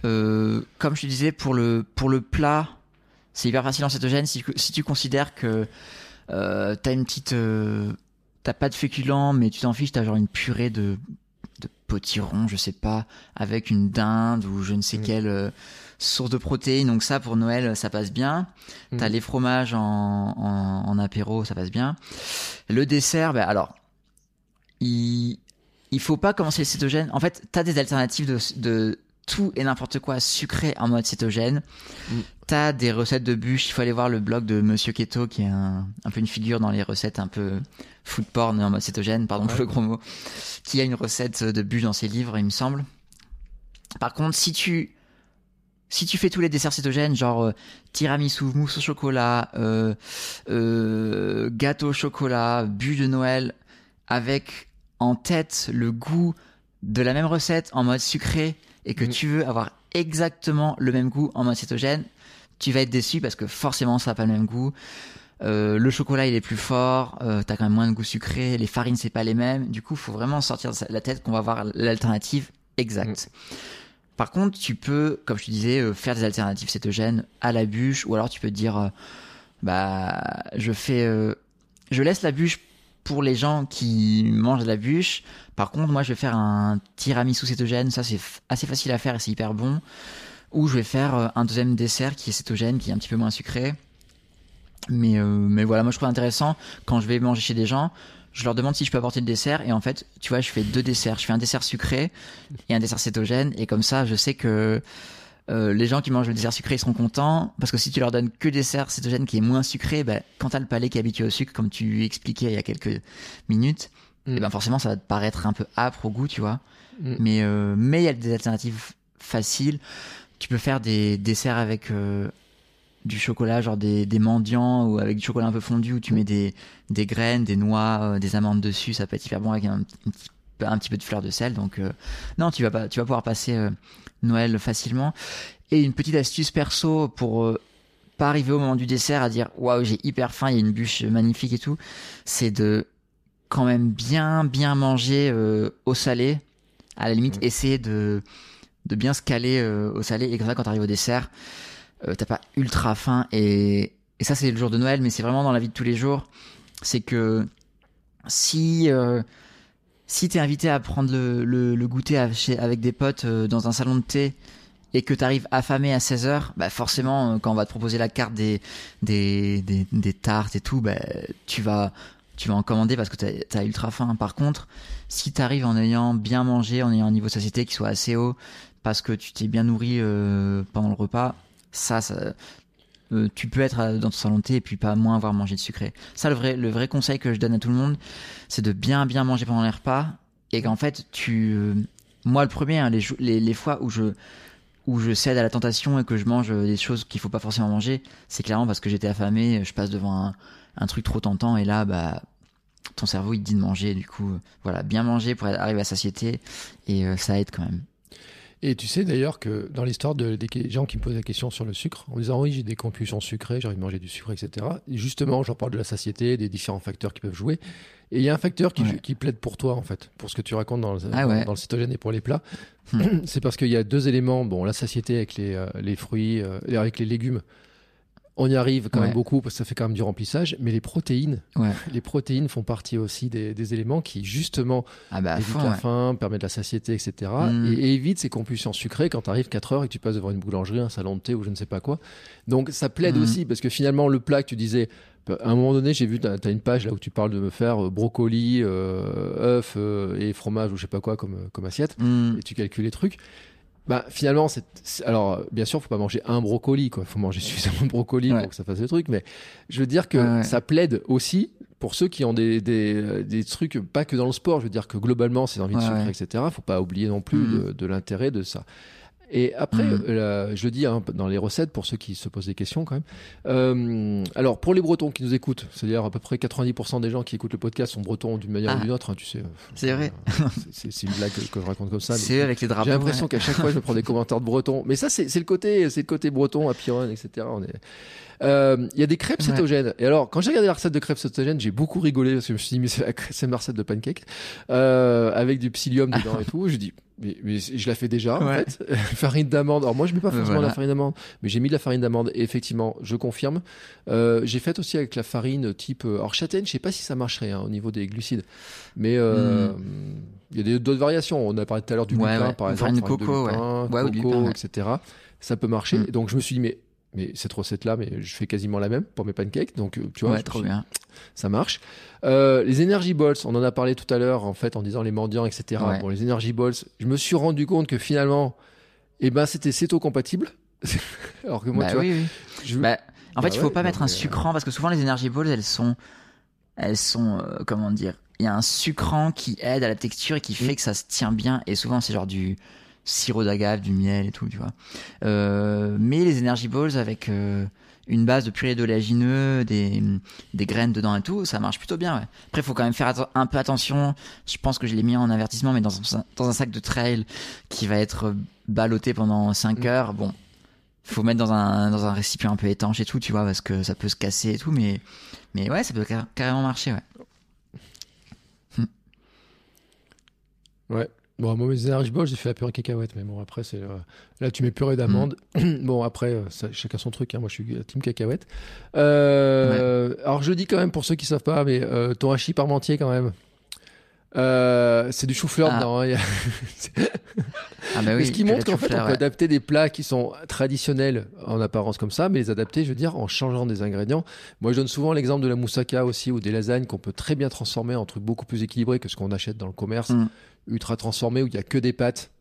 comme je te disais, pour le, pour le plat, c'est hyper facile en cétogène. Si, si tu considères que euh, t'as une petite. euh, t'as pas de féculents, mais tu t'en fiches, t'as genre une purée de, de potiron, je sais pas, avec une dinde ou je ne sais Mm. quelle euh, source de protéines. Donc, ça, pour Noël, ça passe bien. Mm. T'as les fromages en, en, en apéro, ça passe bien. Le dessert, bah, alors, il, il faut pas commencer le cétogène. En fait, t'as des alternatives de, de tout et n'importe quoi sucré en mode cétogène. Mm. T'as des recettes de bûches. Il faut aller voir le blog de Monsieur Keto, qui est un, un peu une figure dans les recettes un peu food porn en mode cétogène, pardon pour le gros mot, qui a une recette de bûches dans ses livres, il me semble. Par contre, si tu si tu fais tous les desserts cétogènes, genre euh, tiramisu, mousse au chocolat, euh, euh, gâteau au chocolat, bûche de Noël, avec en tête le goût de la même recette en mode sucré et que Mm. tu veux avoir exactement le même goût en mode cétogène, tu vas être déçu parce que forcément ça n'a pas le même goût. Euh, le chocolat il est plus fort, euh, t'as quand même moins de goût sucré, les farines c'est pas les mêmes. Du coup, faut vraiment sortir de la tête qu'on va avoir l'alternative exacte. Par contre, tu peux, comme je te disais, euh, faire des alternatives cétogènes à la bûche, ou alors tu peux te dire, euh, bah, je fais, euh, je laisse la bûche pour les gens qui mangent de la bûche. Par contre, moi, je vais faire un tiramisu cétogène. Ça, c'est assez facile à faire et c'est hyper bon. Ou je vais faire euh, un deuxième dessert qui est cétogène, qui est un petit peu moins sucré. Mais, euh, mais voilà, moi, je trouve intéressant quand je vais manger chez des gens. Je leur demande si je peux apporter le dessert et en fait, tu vois, je fais deux desserts. Je fais un dessert sucré et un dessert cétogène et comme ça, je sais que euh, les gens qui mangent le dessert sucré ils seront contents parce que si tu leur donnes que dessert cétogène qui est moins sucré, ben, quand t'as le palais qui est habitué au sucre, comme tu expliquais il y a quelques minutes, Mm. et ben forcément ça va te paraître un peu âpre au goût, tu vois. Mm. Mais euh, mais il y a des alternatives faciles. Tu peux faire des desserts avec euh, du chocolat, genre des, des mendiants ou avec du chocolat un peu fondu où tu mets des, des graines, des noix, euh, des amandes dessus. Ça peut être hyper bon avec un, un petit, peu- un petit peu de fleur de sel. Donc euh, non, tu vas pas, tu vas pouvoir passer euh, Noël facilement. Et une petite astuce perso pour euh, pas arriver au moment du dessert à dire waouh j'ai hyper faim, il y a une bûche magnifique et tout, c'est de quand même bien bien manger euh, au salé. À la limite, Mm. essayer de de bien se caler euh, au salé et comme ça quand t'arrives au dessert, t'as pas ultra faim et et ça c'est le jour de Noël, mais c'est vraiment dans la vie de tous les jours. C'est que si si t'es invité à prendre le, le, le goûter avec des potes euh, dans un salon de thé et que t'arrives affamé à 16h, bah forcément, euh, quand on va te proposer la carte des, des, des, tartes et tout, bah, tu vas tu vas en commander parce que t'as as ultra faim. Par contre, si t'arrives en ayant bien mangé, en ayant un niveau de satiété qui soit assez haut, parce que tu t'es bien nourri euh, pendant le repas, ça, ça euh, tu peux être dans ton salon et puis pas moins avoir mangé de sucré. Ça, le vrai, le vrai conseil que je donne à tout le monde, c'est de bien bien manger pendant les repas et qu'en fait, tu, euh, moi le premier, hein, les, les, les, fois où je où je cède à la tentation et que je mange des choses qu'il faut pas forcément manger, c'est clairement parce que j'étais affamé, je passe devant un, un, truc trop tentant et là, bah, ton cerveau il te dit de manger, du coup, voilà, bien manger pour arriver à satiété et euh, ça aide quand même. Et tu sais d'ailleurs que dans l'histoire de, des gens qui me posent la question sur le sucre, en disant oui, j'ai des compulsions sucrées, j'ai envie de manger du sucre, etc. Et justement, j'en parle de la satiété, des différents facteurs qui peuvent jouer. Et il y a un facteur qui, qui, plaide pour toi, en fait, pour ce que tu racontes dans le, ah dans, le cytogène et pour les plats. Hmm. [clears throat] C'est parce qu'il y a deux éléments. Bon, la satiété avec les, euh, les fruits, euh, avec les légumes, on y arrive quand même beaucoup parce que ça fait quand même du remplissage, mais les protéines, les protéines font partie aussi des, éléments qui justement ah bah, évitent la faim, permettent la satiété, etc. Mm. Et, évitent ces compulsions sucrées quand tu arrives 4 heures et que tu passes devant une boulangerie, un salon de thé ou je ne sais pas quoi. Donc ça plaide mm. aussi parce que finalement le plat que tu disais, à un moment donné, j'ai vu, tu as, une page là où tu parles de me faire euh, brocoli, euh, œufs euh, et fromage ou je sais pas quoi comme, comme assiette, mm. et tu calcules les trucs bah finalement c'est alors bien sûr faut pas manger un brocoli quoi. Faut manger suffisamment de brocoli pour que ça fasse le truc mais je veux dire que ça plaide aussi pour ceux qui ont des, des, des, trucs pas que dans le sport. Je veux dire que globalement c'est envie de sucre etc faut pas oublier non plus mm. de, de l'intérêt de ça et après, mm. euh, je le dis hein, dans les recettes pour ceux qui se posent des questions quand même. Euh, alors pour les Bretons qui nous écoutent, c'est-à-dire à peu près 90% des gens qui écoutent le podcast sont Bretons d'une manière ou ah. d'une autre, hein, tu sais. Euh, c'est vrai. c'est une blague que, je raconte comme ça. C'est avec les drapeaux. J'ai l'impression qu'à chaque fois je me prends des commentaires de Bretons, mais ça c'est le côté, c'est le côté Breton à Piron, etc. On est il y a des crêpes cétogènes. Et alors, quand j'ai regardé la recette de crêpes cétogènes, j'ai beaucoup rigolé parce que je me suis dit, mais c'est ma recette de pancake euh, avec du psyllium dedans et tout. Je dis, mais, mais, je la fais déjà en fait. [laughs] farine d'amande. Alors moi je mets pas forcément la farine d'amande, mais j'ai mis de la farine d'amande et effectivement, je confirme. Euh, j'ai fait aussi avec la farine type euh, or châtaigne. Je sais pas si ça marcherait hein, au niveau des glucides, mais euh, hmm. il y a d'autres variations. On a parlé tout à l'heure du ouais, lupin par exemple, farine de coco, de coco, etc. Ça peut marcher. Hmm. Donc je me suis dit mais mais cette recette-là, mais je fais quasiment la même pour mes pancakes. Donc, euh, tu vois, trop bien. ça marche. Euh, les Energy Balls, on en a parlé tout à l'heure, en fait, en disant les mendiants, etc. Bon, les Energy Balls, je me suis rendu compte que finalement, eh ben, c'était céto-compatible. [laughs] Alors que moi, bah tu oui, vois. Bah, en fait, bah il faut pas mettre un euh, sucrant parce que souvent les Energy Balls, elles sont, elles sont, comment dire, il y a un sucrant qui aide à la texture et qui fait mm. que ça se tient bien. Et souvent, c'est genre du, sirop d'agave, du miel et tout, tu vois. Euh, mais les Energy Balls avec euh, une base de purée d'oléagineux, des, des graines dedans et tout, ça marche plutôt bien. Ouais. Après, il faut quand même faire un peu attention. Je pense que je l'ai mis en avertissement, mais dans un, dans un sac de trail qui va être ballotté pendant 5 mm. heures, bon, faut mettre dans un, dans un récipient un peu étanche et tout, tu vois, parce que ça peut se casser et tout, mais, mais ouais, ça peut carrément marcher, ouais. Ouais. Bon, moi, mes énergies j'ai fait la purée cacahuète, mais bon, après, c'est. Euh, là, tu mets purée d'amande. [clears throat] Bon, après, euh, ça, chacun son truc. Hein. Moi, je suis team cacahuète. Euh, alors, je dis quand même, pour ceux qui savent pas, mais ton hachis parmentier, quand même. c'est du chou-fleur ah. dedans. Hein, ah bah [laughs] oui, ce qui montre qu'en fait, on peut adapter des plats qui sont traditionnels en apparence comme ça, mais les adapter, je veux dire, en changeant des ingrédients. Moi, je donne souvent l'exemple de la moussaka aussi, ou des lasagnes qu'on peut très bien transformer en trucs beaucoup plus équilibrés que ce qu'on achète dans le commerce. Mm ultra transformé où il y a que des pâtes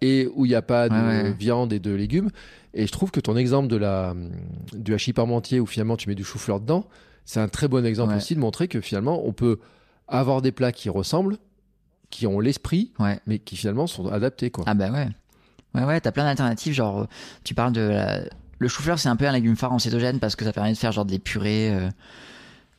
et où il n'y a pas de viande et de légumes. Et je trouve que ton exemple de la, du hachis parmentier où finalement tu mets du chou-fleur dedans, c'est un très bon exemple aussi de montrer que finalement on peut avoir des plats qui ressemblent, qui ont l'esprit, mais qui finalement sont adaptés. Quoi. Ah bah ouais. Ouais, ouais, t'as plein d'alternatives. Genre, tu parles de Le chou-fleur, c'est un peu un légume phare en cétogène parce que ça permet de faire genre des purées. Euh,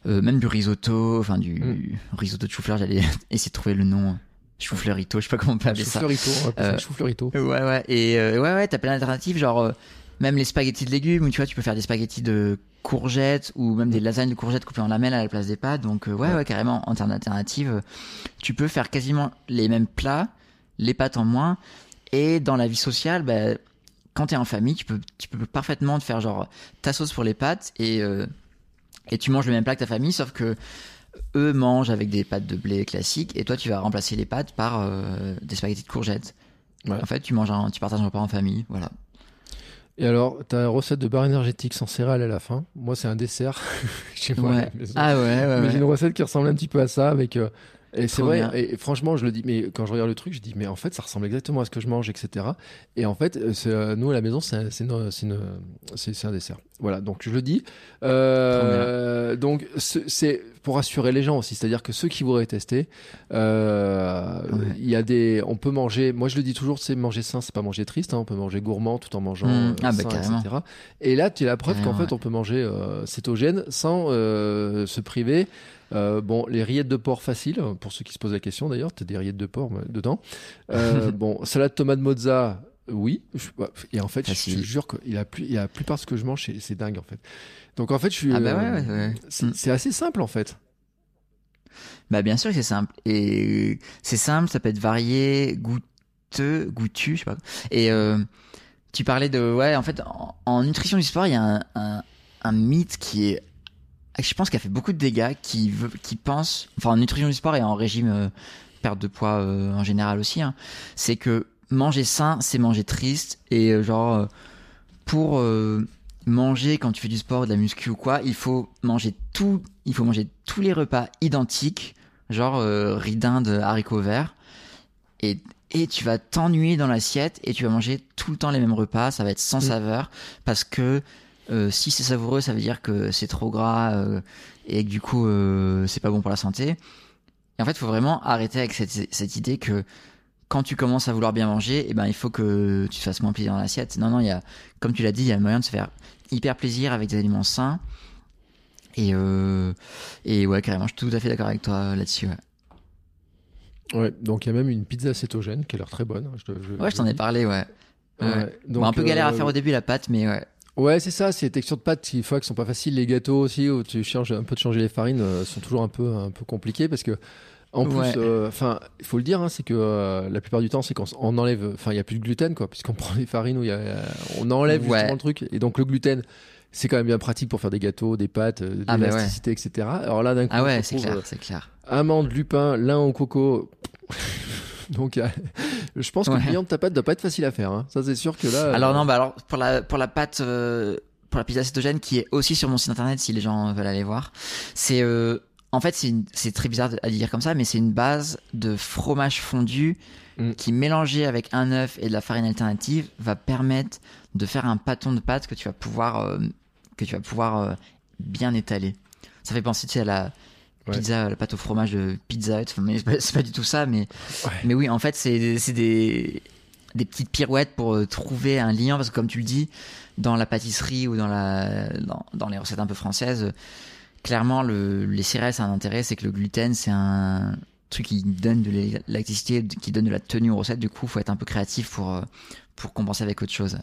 euh, même du risotto, enfin du mm. risotto de chou-fleur, j'allais [laughs] essayer de trouver le nom chou fleurito, je sais pas comment on peut appeler ça. Euh, chou fleurito. Ouais, ouais. Et euh, ouais, ouais, t'as plein d'alternatives, genre euh, même les spaghettis de légumes, où tu vois, tu peux faire des spaghettis de courgettes ou même des lasagnes de courgettes coupées en lamelles à la place des pâtes. Donc ouais, ouais, carrément, en termes d'alternatives, tu peux faire quasiment les mêmes plats, les pâtes en moins. Et dans la vie sociale, bah, quand t'es en famille, tu peux, tu peux parfaitement te faire genre ta sauce pour les pâtes et et tu manges le même plat que ta famille, sauf que eux mangent avec des pâtes de blé classiques et toi tu vas remplacer les pâtes par euh, des spaghettis de courgettes. En fait, tu manges un, tu partages un repas en famille, voilà. Et alors, tu as une recette de bar énergétique sans céréales à la fin? Moi, c'est un dessert [laughs] chez moi. Ah ouais, ouais Mais j'ai une recette qui ressemble un petit peu à ça avec euh, Et c'est vrai, et franchement, je le dis, mais quand je regarde le truc, je dis, mais en fait, ça ressemble exactement à ce que je mange, etc. Et en fait, euh, nous à la maison, c'est un, dessert. Voilà, donc je le dis. Euh, donc c'est pour rassurer les gens aussi, c'est-à-dire que ceux qui voudraient tester, euh, il y a des, on peut manger. Moi, je le dis toujours, c'est manger sain, c'est pas manger triste. Hein, on peut manger gourmand tout en mangeant mmh. ah, bah, sain, etc. Et là, tu as la preuve qu'en fait, on peut manger cétogène sans se priver euh, bon, les rillettes de porc faciles, pour ceux qui se posent la question d'ailleurs, tu as des rillettes de porc dedans. Euh, [laughs] bon, salade tomate mozza, oui. Et en fait, je te jure qu'il a plus, il y a la plupart de ce que je mange, c'est dingue en fait. Donc en fait, je suis. Ah bah ouais, ouais, mm. C'est assez simple en fait. Bah bien sûr que c'est simple. Et c'est simple, ça peut être varié, goûteux, goûtu, je sais pas. Et euh, tu parlais de ouais, en fait, en, nutrition du sport, il y a un, un mythe qui est je pense qu'il a fait beaucoup de dégâts, qui, qui pensent, enfin en nutrition du sport et en régime euh, perte de poids euh, en général aussi, hein, c'est que manger sain, c'est manger triste et euh, genre pour manger quand tu fais du sport, de la muscu ou quoi, il faut manger tout, il faut manger tous les repas identiques, genre riz d'Inde, haricots verts, et et tu vas t'ennuyer dans l'assiette et tu vas manger tout le temps les mêmes repas, ça va être sans mm. saveur parce que euh, si c'est savoureux, ça veut dire que c'est trop gras euh, et que du coup euh, c'est pas bon pour la santé. Et en fait, il faut vraiment arrêter avec cette, cette, idée que quand tu commences à vouloir bien manger, eh ben il faut que tu te fasses moins plaisir dans l'assiette. Non, non, il y a, comme tu l'as dit, il y a moyen de se faire hyper plaisir avec des aliments sains. Et et ouais, carrément, je suis tout à fait d'accord avec toi là-dessus. Ouais. ouais. donc il y a même une pizza cétogène qui a l'air très bonne. Je, ouais, je t'en ai parlé, ouais. ouais. Donc, un peu galère à faire au début la pâte, mais ouais. Ouais, c'est ça, c'est les textures de pâte qui, fois, qui sont pas faciles. Les gâteaux aussi, où tu changes un peu de changer les farines, euh, sont toujours un peu, un peu compliqués parce que, en plus, euh, enfin, il faut le dire, hein, c'est que euh, la plupart du temps, c'est qu'on on enlève, enfin, il y a plus de gluten, quoi, puisqu'on [laughs] prend les farines où il y a, on enlève justement le truc, et donc le gluten, c'est quand même bien pratique pour faire des gâteaux, des pâtes, de ah, bah l'élasticité, etc. Alors là, d'un coup, ah ouais, c'est clair, c'est clair. Amandes, lupin, lin au coco. [laughs] [laughs] Donc, je pense que le client de ta pâte doit pas être facile à faire. Hein. Ça, c'est sûr que là. Alors non, bah alors pour la pour la pâte. Euh, pour la pizza cétogène qui est aussi sur mon site internet si les gens veulent aller voir. C'est euh, en fait c'est très bizarre à dire comme ça mais c'est une base de fromage fondu mm. qui mélangé avec un œuf et de la farine alternative va permettre de faire un pâton de pâte que tu vas pouvoir euh, que tu vas pouvoir bien étaler. Ça fait penser tu sais, à la pizza, la pâte au fromage de Pizza Hut. Mais c'est pas, du tout ça, mais, mais oui, en fait, c'est des, des petites pirouettes pour euh, trouver un lien, parce que comme tu le dis, dans la pâtisserie ou dans, la, dans, les recettes un peu françaises, clairement, le, les céréales, c'est un intérêt, c'est que le gluten, c'est un truc qui donne de l'électricité, qui donne de la tenue aux recettes. Du coup, faut être un peu créatif pour, euh, pour compenser avec autre chose.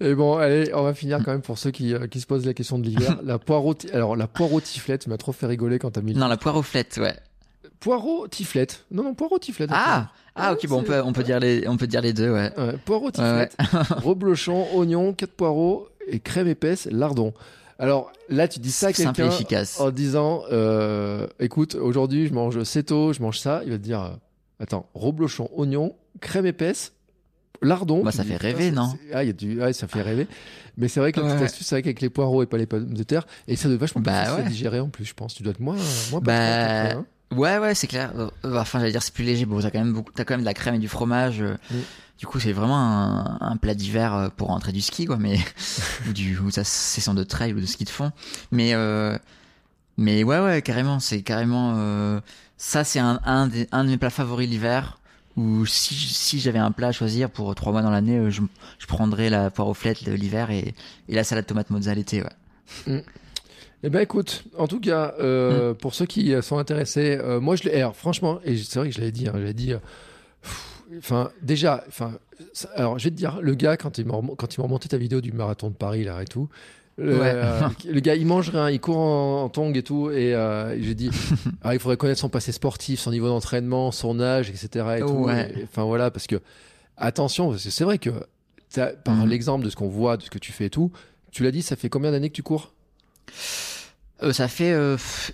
Et bon, allez, on va finir quand même pour ceux qui, euh, qui se posent la question de l'hiver. la poireau, alors la poireau tiflette m'a trop fait rigoler quand t'as mis. Non, la poireau flette, ouais. Poireau tiflette. Non, non, poireau tiflette. Ah, ah, ok, bon, on peut, on peut dire les, on peut dire les deux, ouais. poireau tiflette, [laughs] reblochon, oignon, quatre poireaux et crème épaisse, lardon. Alors là, tu dis ça à quelqu'un en disant, euh, écoute, aujourd'hui, je mange céto, je mange ça. Il va te dire, euh, attends, reblochon, oignon, crème épaisse, lardon. Bah, ça fait rêver, non Ah, y a du, ah, ça fait rêver. Mais c'est vrai que la petite astuce, c'est vrai qu'avec les poireaux et pas les pommes de terre, et ça doit vachement bah, plus digérer en plus, je pense. Tu dois être moins, moins bah, hein. Ouais, ouais, c'est clair. Euh, enfin, j'allais dire, c'est plus léger. Bon, t'as quand même beaucoup, t'as quand même de la crème et du fromage. Euh, mm. Du coup, c'est vraiment un, plat d'hiver euh, pour rentrer du ski, quoi. Mais ou [laughs] du, ou ça, session de trail ou de ski de fond. Mais, euh, mais ouais, ouais, carrément, c'est carrément. ça, c'est un, un, un de mes plats favoris l'hiver ou si, si j'avais un plat à choisir pour trois mois dans l'année, euh, je, je, prendrais la poire aux flettes l'hiver et, et, la salade tomate mozza l'été. Ouais. Mm. Eh ben écoute, en tout cas, euh, mm. pour ceux qui sont intéressés, euh, moi je l'ai. franchement, et c'est vrai que je l'avais dit, hein, j'avais dit. Enfin, déjà, enfin, alors je vais te dire, le gars quand il m'a quand il m'a remonté ta vidéo du marathon de Paris là et tout, euh, [laughs] le gars, il mange rien, il court en, tong et tout. Et euh, j'ai dit, [laughs] ah, il faudrait connaître son passé sportif, son niveau d'entraînement, son âge, etc. Et tout. enfin voilà, parce que attention, parce que c'est vrai que par mhm. l'exemple de ce qu'on voit, de ce que tu fais et tout, tu l'as dit, ça fait combien d'années que tu cours? Euh, Ça fait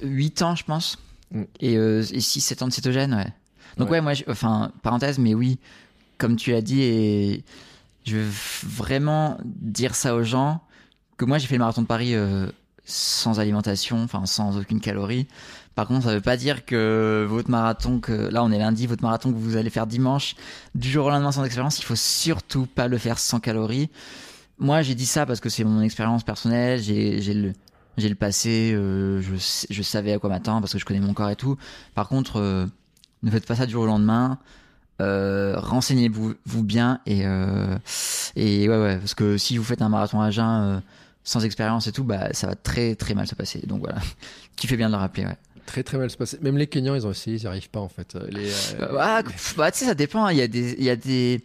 8 ans, je pense. Mm. Et, et 6-7 ans de cétogène, ouais. Donc ouais, moi, enfin, parenthèse, mais oui, comme tu l'as dit, et je veux vraiment dire ça aux gens moi j'ai fait le marathon de Paris euh, sans alimentation, enfin sans aucune calorie, Par contre, ça veut pas dire que votre marathon, que là on est lundi, votre marathon que vous allez faire dimanche, du jour au lendemain sans expérience, il faut surtout pas le faire sans calories. Moi, j'ai dit ça parce que c'est mon expérience personnelle. J'ai le le passé, euh, je, savais à quoi m'attendre parce que je connais mon corps et tout. Par contre, euh, ne faites pas ça du jour au lendemain. Renseignez-vous vous bien et et ouais ouais parce que si vous faites un marathon à jeun sans expérience et tout, bah ça va très très mal se passer. Donc voilà, [laughs] tu fais bien de le rappeler. Ouais. Très très mal se passer. Même les Kenyans, ils ont essayé, ils n'y arrivent pas en fait. Les, bah, bah, tu sais, ça dépend. Hein. Il y a des il y a des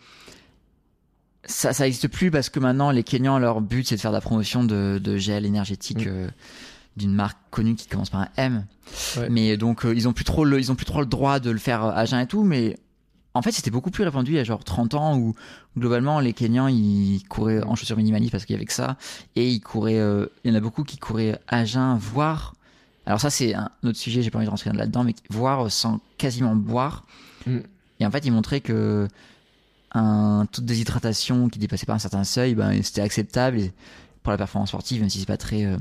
ça, ça existe plus parce que maintenant les Kenyans leur but c'est de faire de la promotion de, de gel énergétique mm. euh, d'une marque connue qui commence par un M. Mais donc euh, ils ont plus trop le ils ont plus trop le droit de le faire à jeun et tout mais en fait c'était beaucoup plus répandu il y a genre 30 ans où globalement les Kenyans ils couraient en chaussures minimalistes parce qu'il y avait que ça et ils couraient euh, il y en a beaucoup qui couraient à jeun voire alors ça c'est un autre sujet j'ai pas envie de rentrer là-dedans mais voire sans quasiment boire. Mm. Et en fait ils montraient que un taux de déshydratation qui dépassait pas un certain seuil, ben, c'était acceptable pour la performance sportive, même si c'est pas très. Euh,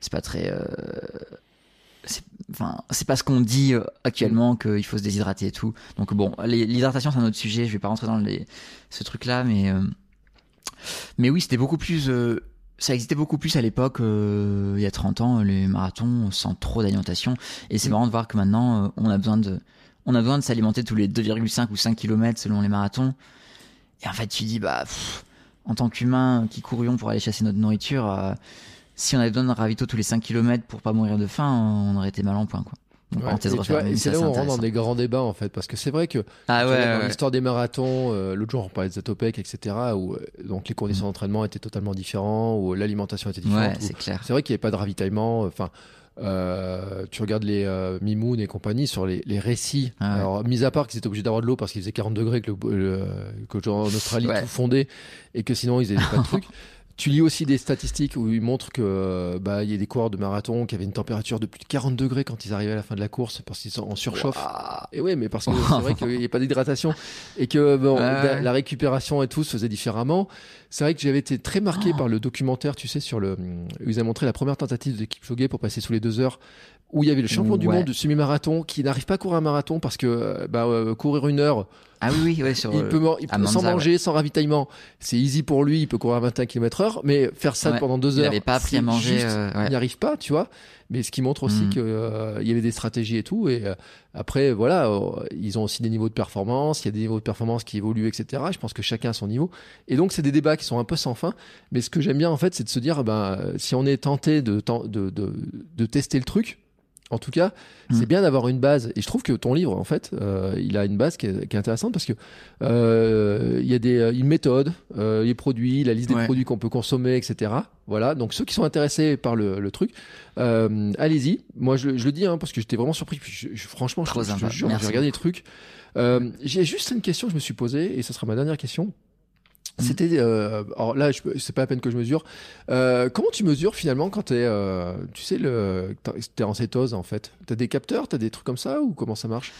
c'est pas très. Euh, enfin, c'est pas ce qu'on dit euh, actuellement qu'il faut se déshydrater et tout. Donc bon, l'hydratation c'est un autre sujet, je vais pas rentrer dans les, ce truc-là, mais. mais oui, c'était beaucoup plus. ça existait beaucoup plus à l'époque, il y a 30 ans, les marathons sans trop d'alimentation. Et c'est mm. marrant de voir que maintenant, on a besoin de on a besoin de s'alimenter tous les 2,5 ou 5 km selon les marathons. Et en fait, tu dis, bah, en tant qu'humain qui courions pour aller chasser notre nourriture, euh, si on avait besoin de ravito tous les 5 km pour pas mourir de faim, on aurait été mal en point, quoi. et c'est là où on rentre dans des grands débats en fait, parce que c'est vrai que ah dans l'histoire des marathons, euh, l'autre jour on parlait de Zatopek, etc., où euh, donc les conditions mm. d'entraînement étaient totalement différentes, où l'alimentation était différente. c'est vrai qu'il n'y avait pas de ravitaillement. Enfin, euh, tu regardes les Mimoun et compagnie sur les, les récits. Ah Alors, mis à part qu'ils étaient obligés d'avoir de l'eau parce qu'il faisait 40 degrés que, le, que en Australie tout fondait et que sinon ils n'avaient pas de [laughs] trucs. Tu lis aussi des statistiques où ils montrent que bah il y a des coureurs de marathon qui avaient une température de plus de 40 degrés quand ils arrivaient à la fin de la course parce qu'ils sont en surchauffe. Et oui, mais parce que c'est vrai [laughs] qu'il n'y a pas d'hydratation et que bon, la, récupération et tout se faisait différemment. C'est vrai que j'avais été très marqué par le documentaire, tu sais, sur le. Ils ont montré la première tentative de Kipchoge pour passer sous les deux heures où il y avait le champion du monde du semi-marathon qui n'arrive pas à courir un marathon parce que bah, euh, courir une heure, ah oui, oui, sur, il peut, il peut sans manger, sans ravitaillement, c'est easy pour lui, il peut courir à 21 km/h, mais faire ça pendant deux heures, il pas appris à manger, euh, il n'y arrive pas, tu vois. Mais ce qui montre aussi mm. qu'il euh, y avait des stratégies et tout. Et après, voilà, ils ont aussi des niveaux de performance. Il y a des niveaux de performance qui évoluent, etc. Je pense que chacun a son niveau. Et donc, c'est des débats qui sont un peu sans fin. Mais ce que j'aime bien, en fait, c'est de se dire, ben, si on est tenté de, de, de, de tester le truc, en tout cas, c'est mm. bien d'avoir une base. Et je trouve que ton livre, en fait, euh, il a une base qui est, intéressante parce que euh, il y a des, euh, une méthode, les produits, la liste des produits qu'on peut consommer, etc. Voilà. Donc ceux qui sont intéressés par le, truc, allez-y. Moi, je, le dis hein, parce que j'étais vraiment surpris. franchement, je, je, j'ai regardé les trucs. j'ai juste une question que je me suis posée et ce sera ma dernière question. Mm. C'était, euh, alors là, c'est pas la peine que je mesure. Euh, comment tu mesures finalement quand tu es, euh, tu sais, le, es en cétose en fait? T'as des capteurs, t'as des trucs comme ça? Ou comment ça marche?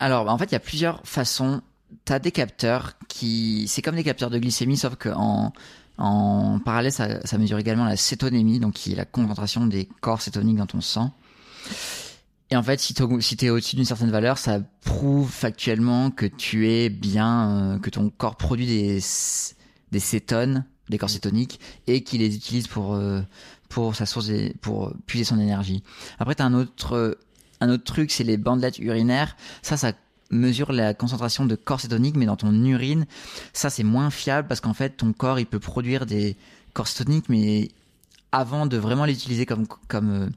Alors, bah, en fait, il y a plusieurs façons. T'as des capteurs qui, c'est comme des capteurs de glycémie, sauf qu'en en parallèle, ça, ça mesure également la cétonémie, donc qui est la concentration des corps cétoniques dans ton sang. Et en fait, si tu es au-dessus d'une certaine valeur, ça prouve factuellement que tu es bien, euh, que ton corps produit des, des cétones, des corps cétoniques, et qu'il les utilise pour, euh, pour sa source, pour puiser son énergie. Après, tu as un autre, un autre truc, c'est les bandelettes urinaires. Ça, ça mesure la concentration de corps cétoniques, mais dans ton urine, ça c'est moins fiable parce qu'en fait, ton corps, il peut produire des corps cétoniques, mais avant de vraiment les utiliser comme, comme, euh,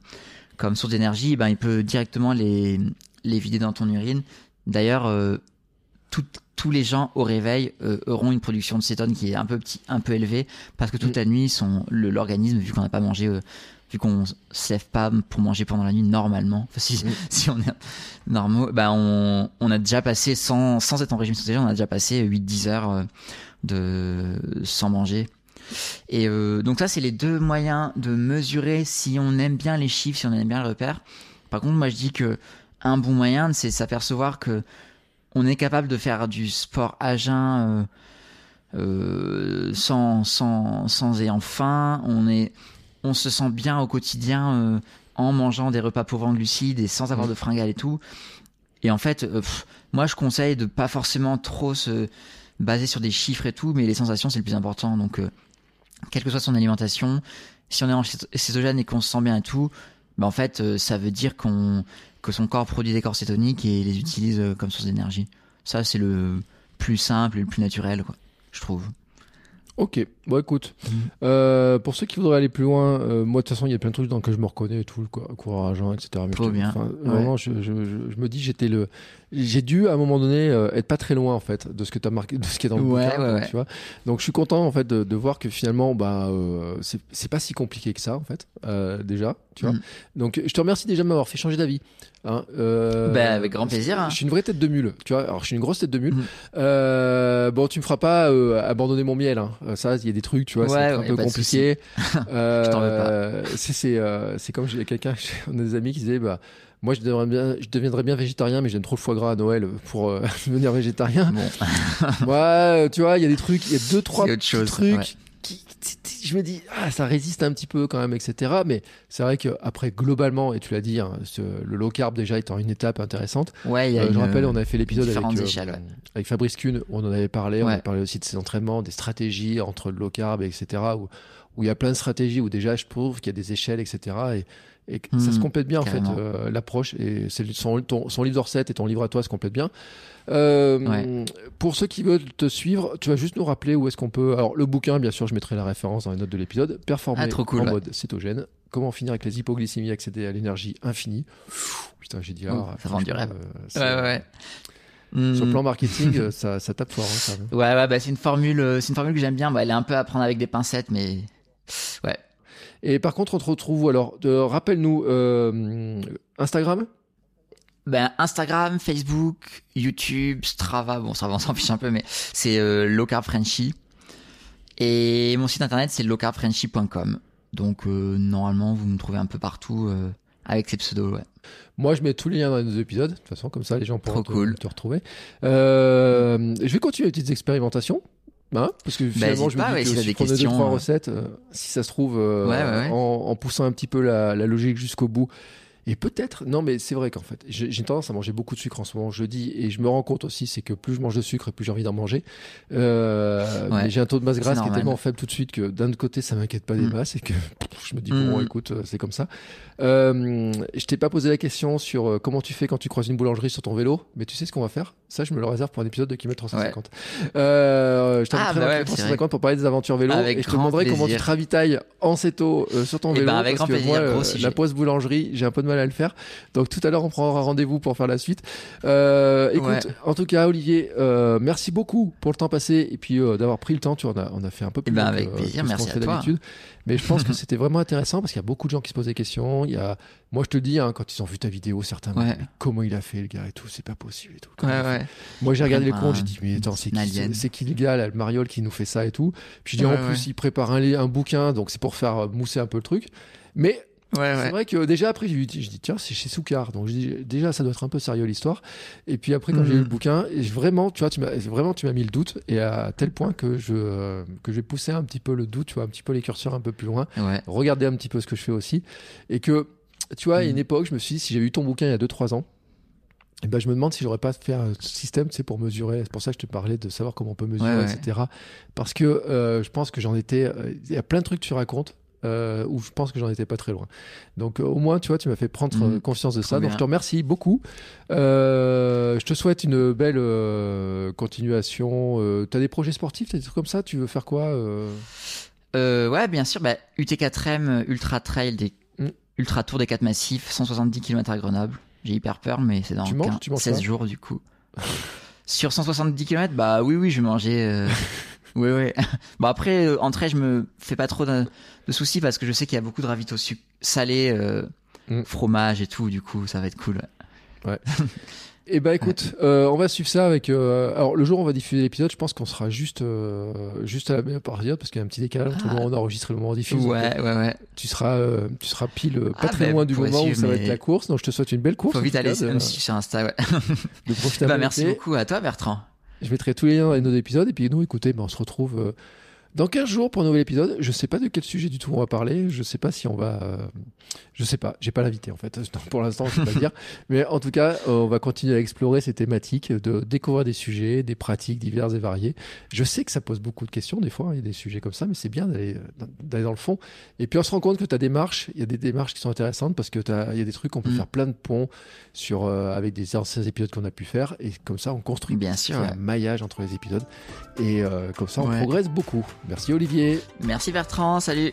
comme source d'énergie, ben, il peut directement les, les vider dans ton urine. D'ailleurs, euh, tous les gens au réveil euh, auront une production de cétone qui est un peu petit, un peu élevée, parce que toute mm. la nuit, son, l'organisme, vu qu'on n'a pas mangé, euh, vu qu'on se lève pas pour manger pendant la nuit normalement, si, mm. [laughs] si on est normaux, ben on, on a déjà passé, sans, sans être en régime on a déjà passé 8-10 heures de sans manger et euh, donc ça, c'est les deux moyens de mesurer si on aime bien les chiffres, si on aime bien le repère. Par contre, moi, je dis que un bon moyen, c'est s'apercevoir que on est capable de faire du sport à jeun euh, euh, sans, sans, sans ayant faim. On est, on se sent bien au quotidien en mangeant des repas pauvres en glucides et sans avoir de fringales et tout. Et en fait, euh, pff, moi je conseille de pas forcément trop se baser sur des chiffres et tout, mais les sensations c'est le plus important. Donc, euh, quelle que soit son alimentation, si on est en cét- cétogène et qu'on se sent bien et tout, bah en fait, euh, ça veut dire qu'on que son corps produit des corps cétoniques et les utilise euh, comme source d'énergie. Ça, c'est le plus simple et le plus naturel, quoi, je trouve. Ok, bon écoute, Mhm. euh, pour ceux qui voudraient aller plus loin, euh, moi de toute façon il y a plein de trucs dans lesquels je me reconnais et tout, coureur à jeun, etc. Mais Trop je bien. Ouais. Vraiment, je, je, je, je me dis j'étais le, j'ai dû à un moment donné euh, être pas très loin en fait de ce que tu as marqué, de ce qui est dans le Ouais, bouquin, ouais, tu vois. Donc je suis content en fait de, de voir que finalement bah c'est pas si compliqué que ça en fait déjà, tu vois. Mhm. Donc je te remercie déjà de m'avoir fait changer d'avis. Hein, euh, Bah, avec grand plaisir, hein. Je suis une vraie tête de mule, tu vois. Alors je suis une grosse tête de mule. Euh, bon, tu me feras pas euh, abandonner mon miel. Hein. Ça, il y a des trucs, tu vois, Ouais, c'est un peu compliqué. Euh, [laughs] Je t'en veux pas. C'est c'est euh, comme j'ai quelqu'un, on a des amis qui disaient bah moi je deviendrais bien, je deviendrais bien végétarien, mais j'aime trop le foie gras à Noël pour euh, [laughs] devenir végétarien. Bon, Ouais, tu vois, il y a des trucs, il y a deux trois petits chose, trucs. ouais. Je me dis, ah, ça résiste un petit peu quand même, etc. Mais c'est vrai que après globalement, et tu l'as dit, hein, ce- le low carb déjà étant une étape intéressante. ouais, y a Euh, je rappelle, on avait fait l'épisode avec, euh, avec Fabrice Kuhn, on en avait parlé. On avait parlé aussi de ses entraînements, des stratégies entre le low carb, etc. Où, où il y a plein de stratégies, où déjà je trouve qu'il y a des échelles, etc. Et, ça Mhm, se complète bien, en fait, euh, l'approche. Et son, ton- son livre et ton livre à toi se complètent bien. Euh, Ouais. Pour ceux qui veulent te suivre, tu vas juste nous rappeler où est-ce qu'on peut. Alors, le bouquin, bien sûr, je mettrai la référence dans les notes de l'épisode. Performer Ah, trop cool, en ouais. mode cétogène. Comment finir avec les hypoglycémies, accéder à l'énergie infinie. Putain, j'ai dit là. Ça vend du rêve. euh, Ouais, ouais. Sur le Hmm. plan marketing, euh, ça, ça tape fort. hein, même. Ouais, ouais, bah c'est une formule, euh, c'est une formule que j'aime bien. Bah, elle est un peu à prendre avec des pincettes, mais ouais. Et par contre, on te retrouve alors Rappelle-nous euh, Instagram Ben, Instagram, Facebook, YouTube, Strava. Bon, Strava, on s'en fiche un peu, mais c'est euh, Frenchy. Et mon site internet, c'est lowcarbfrenchy.com. Donc, euh, normalement, vous me trouvez un peu partout euh, avec ces pseudos. Ouais. Moi, je mets tous les liens dans les épisodes. De toute façon, comme ça, les gens pourront te, cool. te retrouver. Euh, je vais continuer les petites expérimentations. hein, parce que finalement, hésite je me pas, dis ouais, que si des deux, questions, trois recettes, euh, si ça se trouve, euh, Ouais, ouais, ouais. En, en poussant un petit peu la, la logique jusqu'au bout, et peut-être, non, mais c'est vrai qu'en fait, j'ai tendance à manger beaucoup de sucre en ce moment, je dis, et je me rends compte aussi, c'est que plus je mange de sucre, plus j'ai envie d'en manger. Euh, Ouais. mais j'ai un taux de masse grasse qui est tellement faible tout de suite que d'un côté, ça m'inquiète pas des Mm. masses, et que je me dis, bon, Mm. écoute, euh, c'est comme ça. Euh, je t'ai pas posé la question sur euh, comment tu fais quand tu croises une boulangerie sur ton vélo, mais tu sais ce qu'on va faire? Ça, je me le réserve pour un épisode de Kilomètre 350. Euh, je t'inviterai Ah, bah ouais, Kilomètre c'est 350 pour parler des aventures vélo, Avec et je te demanderai comment tu te ravitailles en céto euh, sur ton Eh vélo. ben, avec parce grand que plaisir, moi, euh, la pause boulangerie, j'ai un peu de mal à le faire. Donc tout à l'heure, on prendra rendez-vous pour faire la suite. Euh, écoute, Ouais. en tout cas, Olivier, euh, merci beaucoup pour le temps passé et puis euh, d'avoir pris le temps. Tu vois, on a, on a fait un peu plus Eh ben, long avec que, plaisir, que merci à toi. Mais je pense que [laughs] c'était vraiment intéressant parce qu'il y a beaucoup de gens qui se posent des questions. Il y a, moi, je te dis, hein, quand ils ont vu ta vidéo, certains Ouais. comment il a fait le gars et tout, c'est pas possible et tout. Ouais, moi j'ai regardé les Comme comptes, j'ai dit mais attends c'est qui, c'est qui le gars là, le Mariol qui nous fait ça et tout? Puis je dis Ouais, en plus il prépare un, un bouquin donc c'est pour faire euh, mousser un peu le truc. Mais Ouais, c'est ouais. vrai que déjà après j'ai dis tiens c'est chez Soukar donc déjà ça doit être un peu sérieux l'histoire. Et puis après quand j'ai lu le bouquin et je- vraiment tu vois tu m'as vraiment tu m'as mis le doute et à tel point que je euh, que j'ai poussé un petit peu le doute tu vois un petit peu les curseurs un peu plus loin Ouais. regarder un petit peu ce que je fais aussi. Et que, tu vois, à une Mhm. époque, je me suis dit, si j'avais eu ton bouquin il y a 2-3 ans, eh ben, je me demande si j'aurais pas fait un système, tu sais, pour mesurer. C'est pour ça que je te parlais de savoir comment on peut mesurer, Ouais, ouais. etc. Parce que euh, je pense que j'en étais. euh, Il y a plein de trucs que tu racontes. Euh, où je pense que j'en étais pas très loin. Donc euh, au moins, tu vois, tu m'as fait prendre euh, conscience de ça. Donc je te remercie beaucoup. Euh, je te souhaite une belle continuation. Euh, T'as des projets sportifs, t'as des trucs comme ça? Tu veux faire quoi ouais, bien sûr. Bah, UT4M, Ultra Trail, des Mm. Ultra Tour des 4 massifs, 170 km à Grenoble. J'ai hyper peur, mais c'est dans Tu manges 15 Tu manges 16 quoi jours du coup. [laughs] Sur 170 km, bah oui, oui, je vais manger. euh, [laughs] oui, oui. [laughs] Bon, après, euh, en trail, je me fais pas trop de, de soucis parce que je sais qu'il y a beaucoup de ravitaux salés, euh, Mm. fromage et tout. Du coup, ça va être cool. ouais. Eh ben écoute, euh, on va suivre ça avec. euh, alors le jour où on va diffuser l'épisode, je pense qu'on sera juste euh, juste à la meilleure période parce qu'il y a un petit décalage entre le Ah. moment où on enregistre et le moment où on diffuse. Donc, Ouais, ouais, ouais. tu seras tu seras pile pas Ah, très ben, loin du moment où ça va être la course. Donc je te souhaite une belle course. Faut vite aller cas, de- me suivre sur Insta, ouais. [laughs] de Bah, merci beaucoup à toi, Bertrand. Je mettrai tous les liens dans les notes d'épisode et puis nous écoutez, ben, on se retrouve Dans 15 jours pour un nouvel épisode, je sais pas de quel sujet du tout on va parler. Je sais pas si on va. Euh, je sais pas. J'ai pas l'invité en fait. [laughs] Pour l'instant, je peux pas dire. [laughs] Mais en tout cas, euh, on va continuer à explorer ces thématiques, de découvrir des sujets, des pratiques diverses et variées. Je sais que ça pose beaucoup de questions des fois. Il y a des sujets comme ça, mais c'est bien d'aller dans le fond. Et puis on se rend compte que ta démarche, il y a des démarches qui sont intéressantes parce que il y a des trucs on peut mm. faire plein de ponts sur euh, avec des anciens épisodes qu'on a pu faire et comme ça on construit bien sûr un maillage entre les épisodes et comme ça on progresse beaucoup. Merci Olivier. Merci Bertrand, salut.